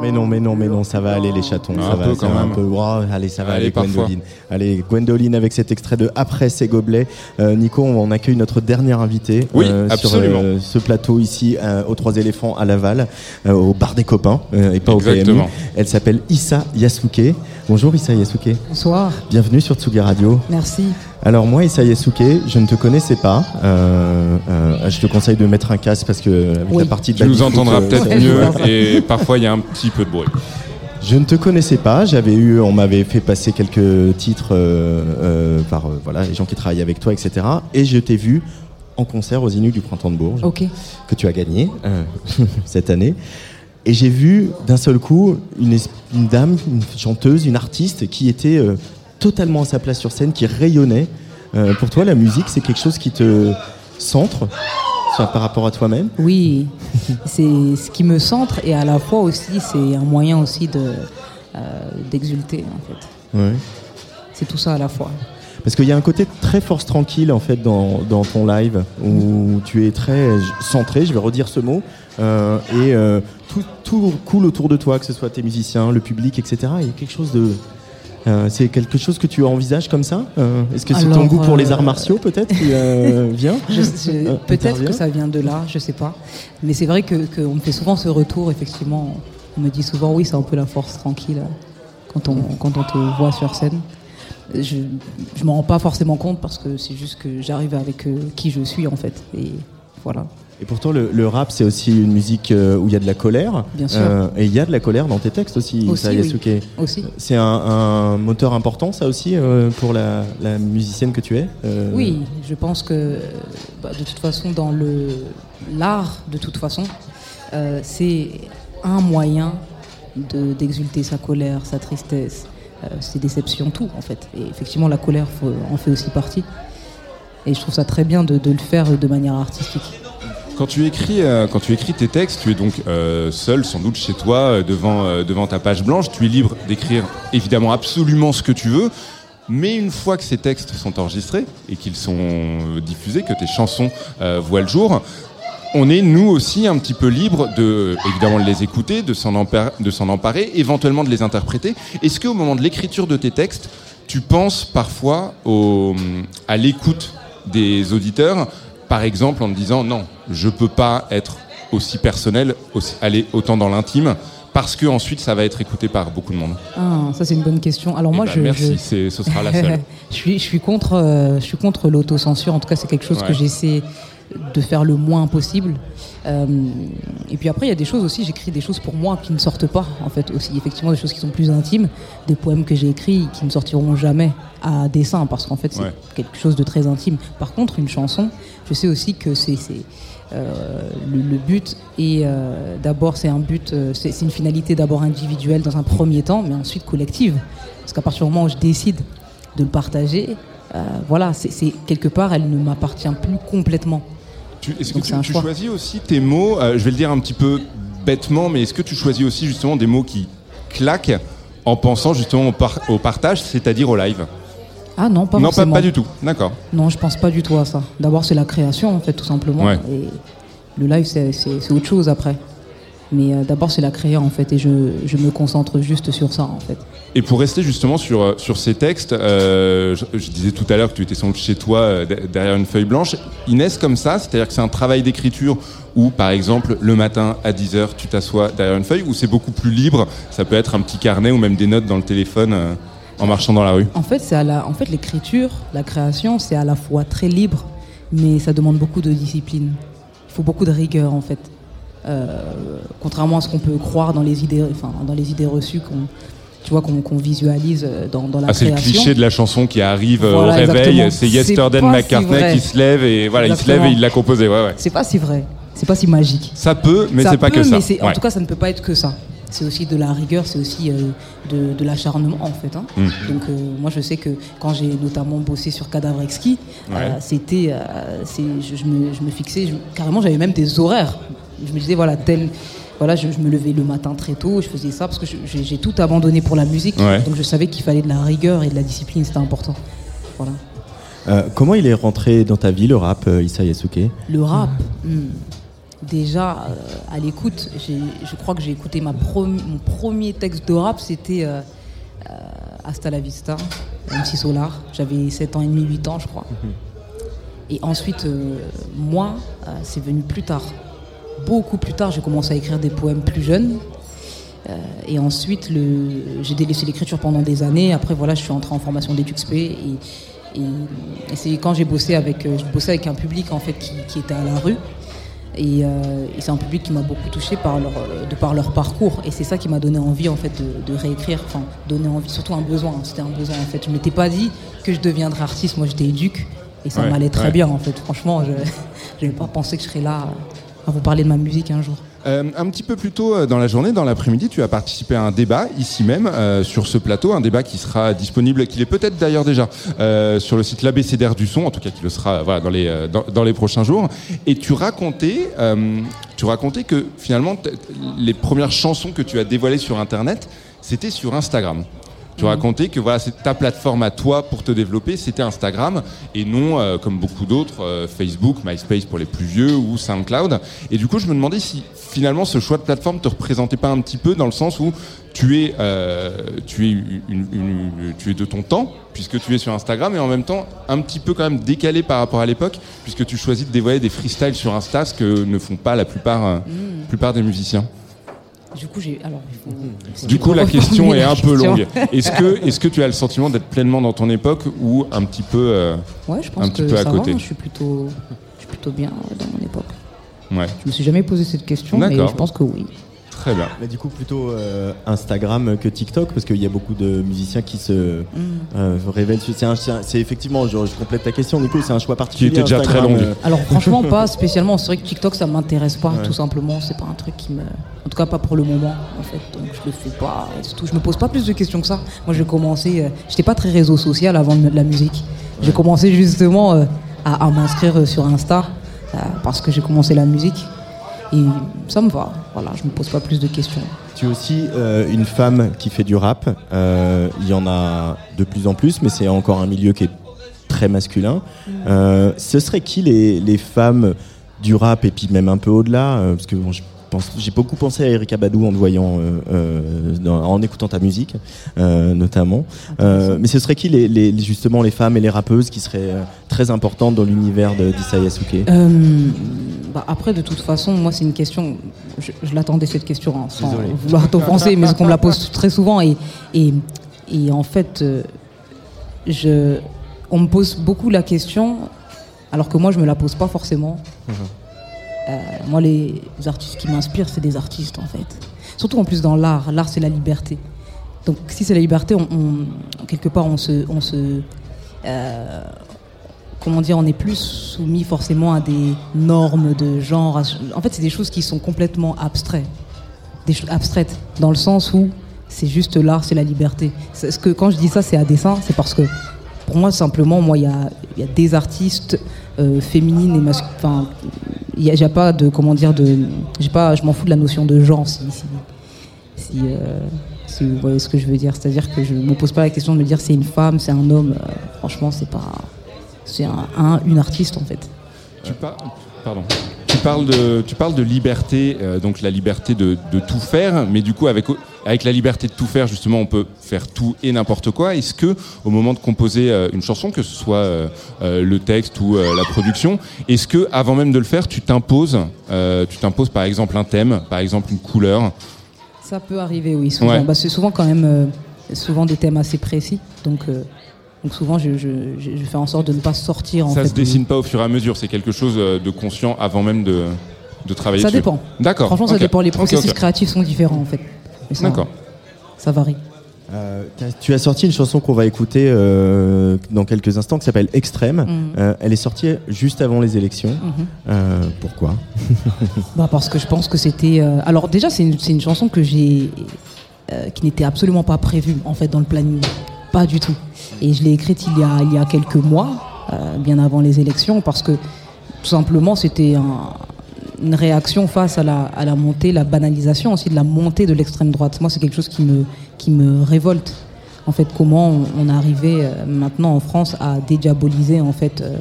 Mais non, mais non, mais non, ça va aller les chatons. Un ça va, peu ça quand va même. un peu. Oh, allez, ça va Allez, aller, parfois. Gwendoline. Allez, Gwendoline avec cet extrait de Après ces gobelets. Euh, Nico, on accueille notre dernier invité Oui, sur absolument. euh, ce plateau ici euh, aux Trois Éléphants à Laval, euh, au bar des copains euh, et pas au PMU. Exactement. Elle s'appelle Issa Yasuke. Bonjour Issa Yasuke. Bonsoir. Bienvenue sur Tsugi Radio. Merci. Alors moi, Issa Yasuke, je ne te connaissais pas. Euh, euh, je te conseille de mettre un casque parce que avec Oui. la partie de Tu nous entendras euh, peut-être mieux et parfois il y a un petit peu de bruit. Je ne te connaissais pas. J'avais eu, on m'avait fait passer quelques titres euh, euh, par euh, voilà les gens qui travaillent avec toi, etc. Et je t'ai vu en concert aux Inuits du Printemps de Bourges, que tu as gagné euh, cette année. Et j'ai vu d'un seul coup une, dame, une chanteuse, une artiste qui était euh, totalement à sa place sur scène, qui rayonnait. Euh, pour toi, la musique, c'est quelque chose qui te centre soit par rapport à toi-même? Oui, c'est ce qui me centre et à la fois aussi c'est un moyen aussi de euh, d'exulter en fait. Ouais. C'est tout ça à la fois. Parce qu'il y a un côté très force tranquille en fait dans, dans ton live où tu es très centré, je vais redire ce mot, euh, et euh, tout, tout coule autour de toi, que ce soit tes musiciens, le public, etc. Il y a quelque chose de. Euh, c'est quelque chose que tu envisages comme ça Euh, Est-ce que c'est ton goût pour les euh, arts martiaux peut-être qui vient Peut-être que ça vient de là, je sais pas. Mais c'est vrai que qu'on me fait souvent ce retour, effectivement. On me dit souvent, oui, c'est un peu la force tranquille quand on, quand on te voit sur scène. Je je m'en rends pas forcément compte parce que c'est juste que j'arrive avec qui je suis en fait. Et voilà. Et pourtant, le, le rap, c'est aussi une musique euh, où il y a de la colère. Bien sûr. Euh, et il y a de la colère dans tes textes aussi, Aussi, Issa oui. Yasuke. Aussi. C'est un, un moteur important, ça aussi, euh, pour la, la musicienne que tu es Euh, Oui, je pense que euh, bah, de toute façon, dans le l'art, de toute façon, euh, c'est un moyen de- d'exulter sa colère, sa tristesse, euh, ses déceptions, tout en fait. Et effectivement, la colère faut- en fait aussi partie. Et je trouve ça très bien de, de le faire de manière artistique. Quand tu écris, euh, quand tu écris tes textes, tu es donc euh, seul, sans doute chez toi, euh, devant, ta page blanche. Tu es libre d'écrire évidemment absolument ce que tu veux. Mais une fois que ces textes sont enregistrés et qu'ils sont diffusés, que tes chansons voient le jour, on est nous aussi un petit peu libre de évidemment de les écouter, de s'en empar- de s'en emparer, éventuellement de les interpréter. Est-ce qu'au moment de l'écriture de tes textes, tu penses parfois à l'écoute des auditeurs, par exemple en te disant non, je peux pas être aussi personnel, aussi- aller autant dans l'intime, parce que ensuite ça va être écouté par beaucoup de monde. Ah, ça c'est une bonne question. Alors moi, bah, je, merci, je- ce sera la seule. je suis, je suis contre, euh, je suis contre l'autocensure. En tout cas, c'est quelque chose Ouais. que j'essaie de faire le moins possible. Euh, et puis après, il y a des choses aussi. J'écris des choses pour moi qui ne sortent pas, en fait, aussi. Effectivement, des choses qui sont plus intimes, des poèmes que j'ai écrits qui ne sortiront jamais à dessin, parce qu'en fait, c'est Ouais. quelque chose de très intime. Par contre, une chanson, je sais aussi que c'est euh, le, le but et d'abord c'est un but, euh, c'est une finalité d'abord individuelle dans un premier temps, mais ensuite collective. Parce qu'à partir du moment où je décide de le partager, euh, voilà, c'est- quelque part, elle ne m'appartient plus complètement. Est-ce que tu, choisis aussi tes mots euh, Je vais le dire un petit peu bêtement, mais est-ce que tu choisis aussi justement des mots qui claquent en pensant justement au, par- au partage, c'est-à-dire au live Ah non, pas Non, forcément. pas du tout. D'accord. Non, je pense pas du tout à ça. D'abord, c'est la création, en fait, tout simplement. Ouais. Et le live, c'est autre chose après. Mais euh, d'abord, c'est la créa, en fait, et je, je me concentre juste sur ça, en fait. Et pour rester justement sur, euh, sur ces textes, euh, je, je disais tout à l'heure que tu étais sans doute chez toi euh, de- derrière une feuille blanche. Inès, comme ça, c'est-à-dire que c'est un travail d'écriture où, par exemple, le matin à 10h, tu t'assois derrière une feuille, ou c'est beaucoup plus libre Ça peut être un petit carnet ou même des notes dans le téléphone en marchant dans la rue. En fait, c'est à la, en fait, l'écriture, la création, c'est à la fois très libre, mais ça demande beaucoup de discipline. Il faut beaucoup de rigueur, en fait. Euh, contrairement à ce qu'on peut croire dans les idées, enfin, dans les idées reçues qu'on, tu vois, qu'on visualise euh, dans, dans la Ah, c'est le cliché de la chanson qui arrive euh, Voilà, au réveil. C'est Yesterday si McCartney vrai. qui se lève et voilà, il se lève et il l'a composé. Ouais, ouais. C'est pas si vrai. C'est pas si magique. Ça peut, mais c'est pas que ça. En tout cas, ça ne peut pas être que ça. C'est aussi de la rigueur, c'est aussi euh, de, de l'acharnement en fait. hein. Mm. Donc euh, moi je sais que quand j'ai notamment bossé sur Cadavre Exquis, euh, c'était, je, je me, je me fixais, je- carrément j'avais même des horaires. Je me disais voilà tel, voilà je, je me levais le matin très tôt, je faisais ça parce que j'ai, tout abandonné pour la musique. Ouais. Donc je savais qu'il fallait de la rigueur et de la discipline, c'était important. Voilà. Euh, comment il est rentré dans ta vie le rap, euh, Issa Yasuke? Le rap. hmm. déjà euh, à l'écoute, je crois que j'ai écouté ma mon premier texte de rap, c'était euh, euh, Hasta la Vista, MC Solar. J'avais 7 ans et demi, 8 ans, je crois. Et ensuite, moi, c'est venu plus tard. Beaucoup plus tard, j'ai commencé à écrire des poèmes plus jeunes. Euh, et ensuite, j'ai délaissé l'écriture pendant des années. Après, voilà, je suis entré en formation spé. Et, et- et c'est quand j'ai bossé avec, euh, je bossais avec un public en fait qui, qui était à la rue. Et, euh, et c'est un public qui m'a beaucoup touché par leur, de par leur parcours. Et c'est ça qui m'a donné envie en fait de, de réécrire. Enfin, donner envie, surtout un besoin. C'était un besoin en fait. Je m'étais pas dit que je deviendrais artiste. Moi, j'étais éduque et ça Ouais, m'allait très ouais. bien en fait. Franchement, je n'avais pas pensé que je serais là à vous parler de ma musique un jour. Euh, un petit peu plus tôt euh, dans la journée, dans l'après-midi, tu as participé à un débat ici même euh, sur ce plateau, un débat qui sera disponible, qu'il est peut-être d'ailleurs déjà sur le site l'ABCDR du son, en tout cas qui le sera dans, les, dans, les prochains jours. Et tu racontais, tu racontais que finalement les premières chansons que tu as dévoilées sur Internet, c'était sur Instagram. Tu racontais que voilà, c'est ta plateforme à toi pour te développer, c'était Instagram et non, euh, comme beaucoup d'autres, euh, Facebook, MySpace pour les plus vieux ou SoundCloud. Et du coup, je me demandais si finalement ce choix de plateforme te représentait pas un petit peu dans le sens où tu es, euh, tu es, une- une- tu es de ton temps puisque tu es sur Instagram et en même temps un petit peu quand même décalé par rapport à l'époque puisque tu choisis de dévoiler des freestyles sur Insta, ce que ne font pas la plupart, euh, Mm. plupart des musiciens. Du coup, j'ai. Alors, il faut- si Du coup, la question est un peu longue. Est-ce que, est-ce que tu as le sentiment d'être pleinement dans ton époque ou un petit peu, euh, Ouais, je pense un petit que peu à côté va. Je suis plutôt, je suis plutôt bien euh, dans mon époque. Ouais. Je me suis jamais posé cette question, mais je pense que oui. Très bien. Mais du coup, plutôt euh, Instagram que TikTok, parce qu'il y a beaucoup de musiciens qui se euh, révèlent. C'est, effectivement, je, je complète ta question, du coup, c'est un choix particulier. était déjà très longue. euh, Alors franchement, pas spécialement. C'est vrai que TikTok, ça m'intéresse pas, Ouais. tout simplement. C'est pas un truc qui me, en tout cas pas pour le moment, en fait. Donc je le fais pas. Tout. Je me pose pas plus de questions que ça. Moi, j'ai commencé. euh, J'étais pas très réseau social avant de la musique. J'ai commencé justement euh, à, à m'inscrire sur Insta euh, parce que j'ai commencé la musique et ça me va. Voilà, je me pose pas plus de questions. Tu es aussi euh, une femme qui fait du rap. Euh, Il y en a de plus en plus, mais c'est encore un milieu qui est très masculin. Euh, ce serait qui les, les femmes du rap et puis même un peu au-delà Parce que bon, je pense- j'ai beaucoup pensé à Erika Badou en te voyant, euh, euh, dans- en écoutant ta musique, euh, notamment. Euh, mais ce serait qui les, les- justement les femmes et les rappeuses qui seraient très importantes dans l'univers Souké Euh, bah après, de toute façon, moi, c'est une question. Je, je l'attendais cette question hein, sans Désolé. vouloir t'offenser, mais qu'on me la pose très souvent. Et, et, et en fait, je, on me pose beaucoup la question, alors que moi, je me la pose pas forcément. Euh, moi, les artistes qui m'inspirent, c'est des artistes, en fait. Surtout en plus dans l'art. L'art, c'est la liberté. Donc, si c'est la liberté, quelque part, on se. On se euh, comment dire, on n'est plus soumis forcément à des normes de genre. En fait, c'est des choses qui sont complètement abstraites. Des abstraites, dans le sens où c'est juste l'art, c'est la liberté. Ce que, quand je dis ça, c'est à dessein, c'est parce que pour moi, simplement, moi, il y a, y a des artistes euh, féminines et masculines. Il a, pas de, comment dire, de, pas, je m'en fous de la notion de genre, si, si, si, euh, vous voyez ce que je veux dire. C'est-à-dire que je me pose pas la question de me dire c'est une femme, c'est un homme. Euh, franchement, c'est pas, c'est un, un- une artiste en fait. Tu, par- pardon. Tu parles de, tu parles de liberté, euh, donc la liberté de, de tout faire, mais du coup avec, avec la liberté de tout faire, justement, on peut faire tout et n'importe quoi. Est-ce que au moment de composer euh, une chanson, que ce soit euh, le texte ou la production, est-ce que avant même de le faire, tu t'imposes, tu t'imposes par exemple un thème, par exemple une couleur? Ça peut arriver, oui. Souvent, Ouais. Bah, c'est souvent quand même, souvent des thèmes assez précis. Donc, donc souvent, je, je- je- je fais en sorte de ne pas sortir. En Ça fait, se dessine pas au fur et à mesure, c'est quelque chose euh, de conscient avant même de, de travailler Ça dessus. dépend. D'accord. Franchement, ça dépend. Les processus créatifs sont différents en fait. D'accord. Ça varie. Euh, tu as sorti une chanson qu'on va écouter euh, dans quelques instants qui s'appelle Extrême. Mhm. Euh, elle est sortie juste avant les élections. Mhm. Euh, pourquoi? Bah parce que je pense que c'était. euh, Alors déjà, c'est une, chanson que j'ai, euh, qui n'était absolument pas prévue en fait dans le planning, pas du tout. Et je l'ai écrite il y a il y a quelques mois, euh, bien avant les élections, parce que tout simplement c'était un- une réaction face à la, à la montée, la banalisation aussi de la montée de l'extrême droite. Moi, c'est quelque chose qui me qui me révolte. En fait, comment on, est arrivé euh, maintenant en France à dédiaboliser en fait euh,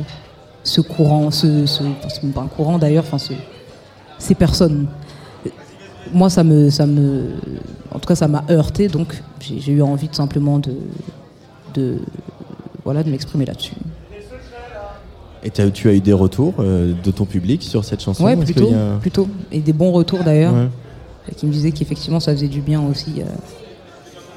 ce courant, ce, ce, pas un courant d'ailleurs, enfin ce, ces personnes. Moi, ça me, ça me, en tout cas, ça m'a heurté, donc j'ai eu envie tout simplement de, de, voilà, de m'exprimer là-dessus. Et tu as eu des retours euh, de ton public sur cette chanson? Est-ce plutôt, a- plutôt, et des bons retours d'ailleurs, Ouais. qui me disaient qu'effectivement, ça faisait du bien aussi euh,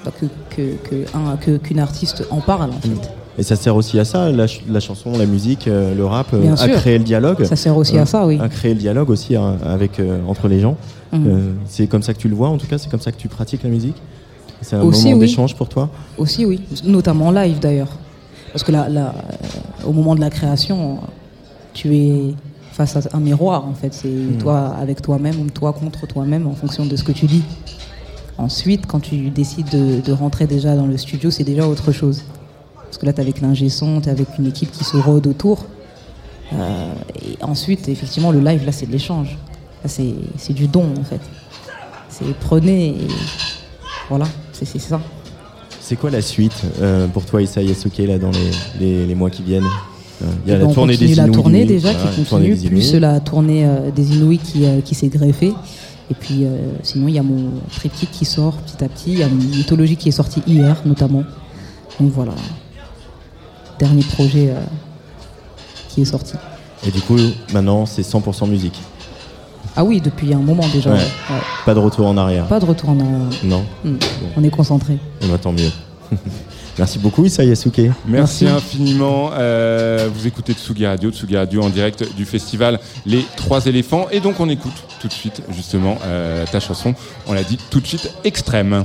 bah, que que- que un- que- qu'une artiste en parle en fait. Et ça sert aussi à ça, la, ch- la chanson, la musique, euh, le rap, euh, Bien à sûr. créer le dialogue. Ça sert aussi à ça, oui. À créer le dialogue aussi hein, avec, entre les gens. Mhm. C'est comme ça que tu le vois, en tout cas, c'est comme ça que tu pratiques la musique? C'est un Aussi, moment oui. d'échange pour toi. Aussi, oui, notamment en live d'ailleurs. Parce que là, là, euh, au moment de la création, tu es face à un miroir en fait. C'est toi avec toi-même ou toi contre toi-même en fonction de ce que tu dis. Ensuite, quand tu décides de, de rentrer déjà dans le studio, c'est déjà autre chose. Parce que là, tu es avec l'ingé son, tu es avec une équipe qui se rôde autour. Euh, et ensuite, effectivement, le live, là, c'est de l'échange. Là, c'est du don en fait. C'est prenez et voilà, c'est ça. C'est quoi la suite euh, pour toi, Issa Yasuke, là, dans les, les- les mois qui viennent? Euh, Il y a la on tournée des la tournée déjà voilà, qui continue, plus la tournée euh, des Inouïs qui, euh, qui s'est greffée. Et puis euh, sinon, il y a mon triptyque qui sort petit à petit. Il y a une mythologie qui est sortie hier notamment. Donc voilà. Dernier projet qui est sorti. Et du coup, maintenant, c'est 100% musique. Ah oui, depuis un moment déjà. Ouais. ouais. Ouais. Pas de retour en arrière. Pas de retour en arrière. Non. Hmm. On est concentré. Eh ben, tant mieux. Merci beaucoup, Issa Yasuke. Merci, infiniment. Euh, vous écoutez Tsugi Radio, Tsugi Radio en direct du festival Les Trois éléphants. Et donc on écoute tout de suite justement euh, ta chanson, on l'a dit tout de suite, extrême.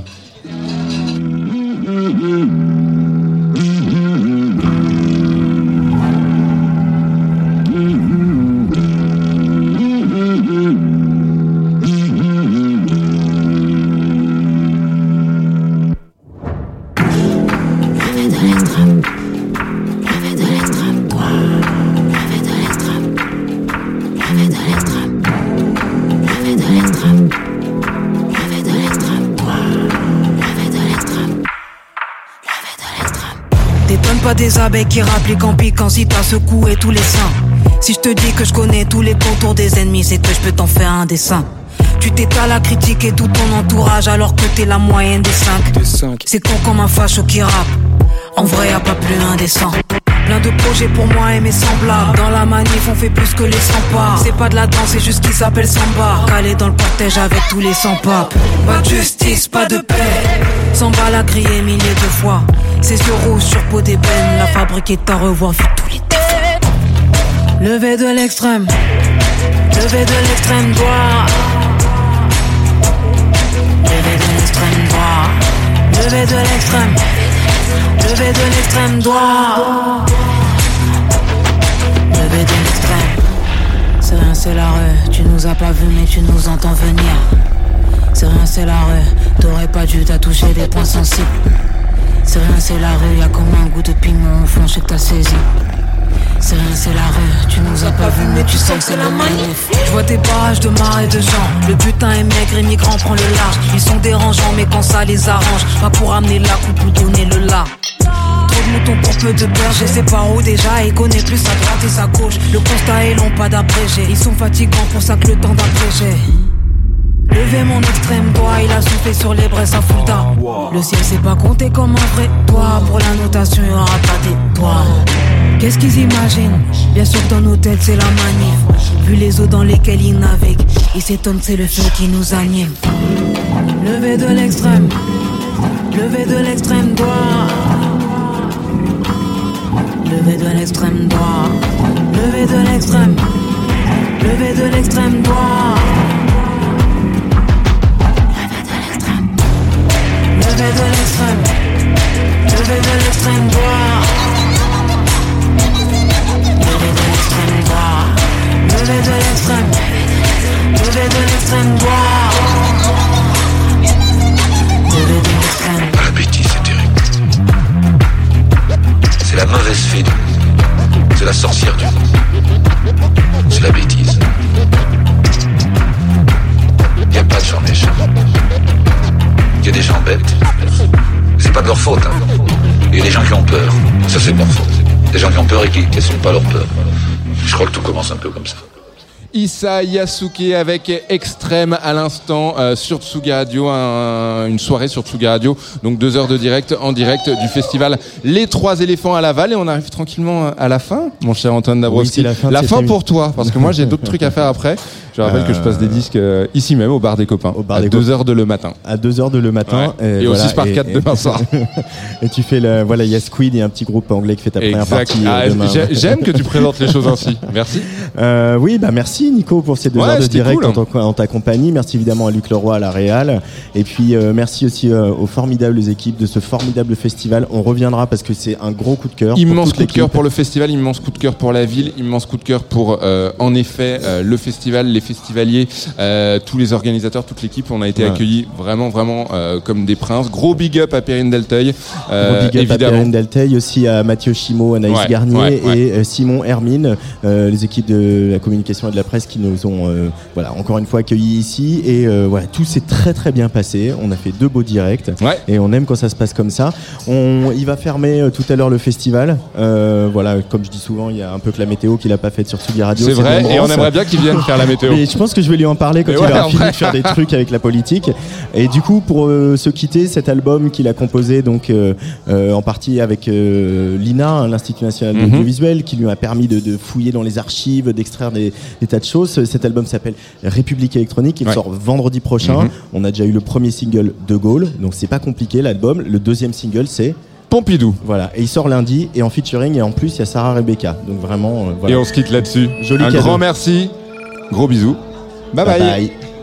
Pas des abeilles qui rappliquent en piquant si t'as secoué tous les seins. Si je te dis que je connais tous les contours des ennemis, c'est que je peux t'en faire un dessin. Tu t'étales à critiquer tout ton entourage alors que t'es la moyenne des cinq. C'est con comme un facho qui rappe. En vrai, y a pas plus indécent. Plein de projets pour moi et mes semblables. Dans la manif, on fait plus que les 100 pas. C'est pas de la danse, c'est juste qu'ils s'appelle samba. Calé dans le cortège avec tous les 100 papes. Pas de justice, pas de paix. Samba l'a crié milliers de fois. Ses yeux rouges sur peau d'ébène. La fabrique est à revoir, vu tous les défauts. Levé de l'extrême. Levé de l'extrême droit. Levé de l'extrême droit. Levé de l'extrême. Levé de l'extrême droit. Levé de l'extrême. C'est rien, c'est la rue. Tu nous as pas vu, mais tu nous entends venir. C'est rien, c'est la rue. T'aurais pas dû touché des points sensibles. C'est rien, c'est la rue. Y'a comme un goût de piment au fond, je que t'as saisi. C'est rien, c'est la rue. Tu nous as pas vu, mais tu sens que c'est la manif. Je vois des barrages de et de gens. Le butin est maigre, immigrant prend le large. Ils sont dérangeants, mais quand ça les arrange, pas pour amener la coupe ou donner le là. Moutons pour peu de beurre, je sais par où déjà. Il connaît plus sa droite et sa gauche. Le constat est long, pas d'abrégé. Ils sont fatigants pour que le temps d'abréger. Levez mon extrême doigt, il a soufflé sur les braises à Fulda. Le ciel s'est pas compté comme un vrai toit. Pour la notation, il aura pas d'étoiles. Qu'est-ce qu'ils imaginent? Bien sûr dans nos têtes c'est la manif. Vu les eaux dans lesquelles ils naviguent, ils s'étonnent c'est le feu qui nous anime. Levez de l'extrême, levez de l'extrême droit. Levez de l'extrême droit, levez de l'extrême, levez de l'extrême droit. Levez de l'extrême, levez de l'extrême droit. Levez de l'extrême droit, levez de l'extrême, levez de l'extrême droit. Levez de l'extrême. La bêtise, c'est terrible. C'est la mauvaise fée du monde. C'est la sorcière du monde. C'est la bêtise. N'y a pas de gens méchants. Il y a des gens bêtes. C'est pas de leur faute. Hein. Il y a des gens qui ont peur. Ça, c'est de leur faute. Des gens qui ont peur et qui n'assument pas leur peur. Je crois que tout commence un peu comme ça. Issa Yasuke avec Extrême à l'instant euh, sur Tsugi Radio, un- une soirée sur Tsugi Radio, donc deux heures de direct en direct du festival Les Trois Éléphants à Laval et on arrive tranquillement à la fin, mon cher Antoine Dabrowski. Oui, la fin pour toi, parce que moi j'ai d'autres trucs à faire après. Je rappelle que je passe des disques euh, ici même au bar des copains, à des deux copains. heures de le matin. à 2h de le matin. Ouais. Et au 6 par 4 demain soir. et tu fais le, voilà, il y a Squid, a un petit groupe anglais qui fait ta première Exact. partie euh, Ah, J'aime que tu présentes les choses ainsi. Merci. Euh, oui, bah merci Nico pour ces deux Ouais, heures de direct cool. en, ta compagnie. Merci évidemment à Luc Leroy à la Réal. Et puis euh, merci aussi euh, aux formidables équipes de ce formidable festival. On reviendra parce que c'est un gros coup de cœur. Immense coup de cœur pour le festival, immense coup de cœur pour la ville, immense coup de cœur pour, euh, en effet, euh, le festival, les festivaliers, euh, tous les organisateurs, toute l'équipe. On a été Ouais. accueillis vraiment, vraiment euh, comme des princes. Gros big up à Perrine Delteuil, euh, Gros big up à évidemment. Perrine Delteil, aussi à Mathieu Chimo, Anaïs Ouais, Garnier ouais, et euh, Simon Hermine, euh, les équipes de la communication et de la presse qui nous ont euh, voilà, encore une fois accueillis ici. Et euh, voilà, tout s'est très très bien passé. On a fait deux beaux directs et on aime quand ça se passe comme ça. On, il va fermer euh, tout à l'heure le festival. Euh, voilà, comme je dis souvent, il y a un peu que la météo qu'il a pas faite sur Tsugi Radio. C'est vrai, et on aimerait bien qu'il vienne faire la météo. Je pense que je vais lui en parler quand Mais il ouais, aura fini vrai. de faire des trucs avec la politique. Et du coup, pour euh, se quitter, cet album qu'il a composé donc euh, euh, en partie avec l'INA, hein, l'Institut national de Mhm. l'audiovisuel, qui lui a permis de, de fouiller dans les archives, d'extraire des, des tas de choses. Cet album s'appelle République électronique. Il Ouais. sort vendredi prochain. Mhm. On a déjà eu le premier single de Gaulle, donc c'est pas compliqué l'album. Le deuxième single, c'est Pompidou. Voilà, et il sort lundi et en featuring et en plus il y a Sarah Rebecca. Donc vraiment, euh, voilà. Et on se quitte là-dessus. Joli Un cadeau. grand merci. Gros bisous. bye. Bye.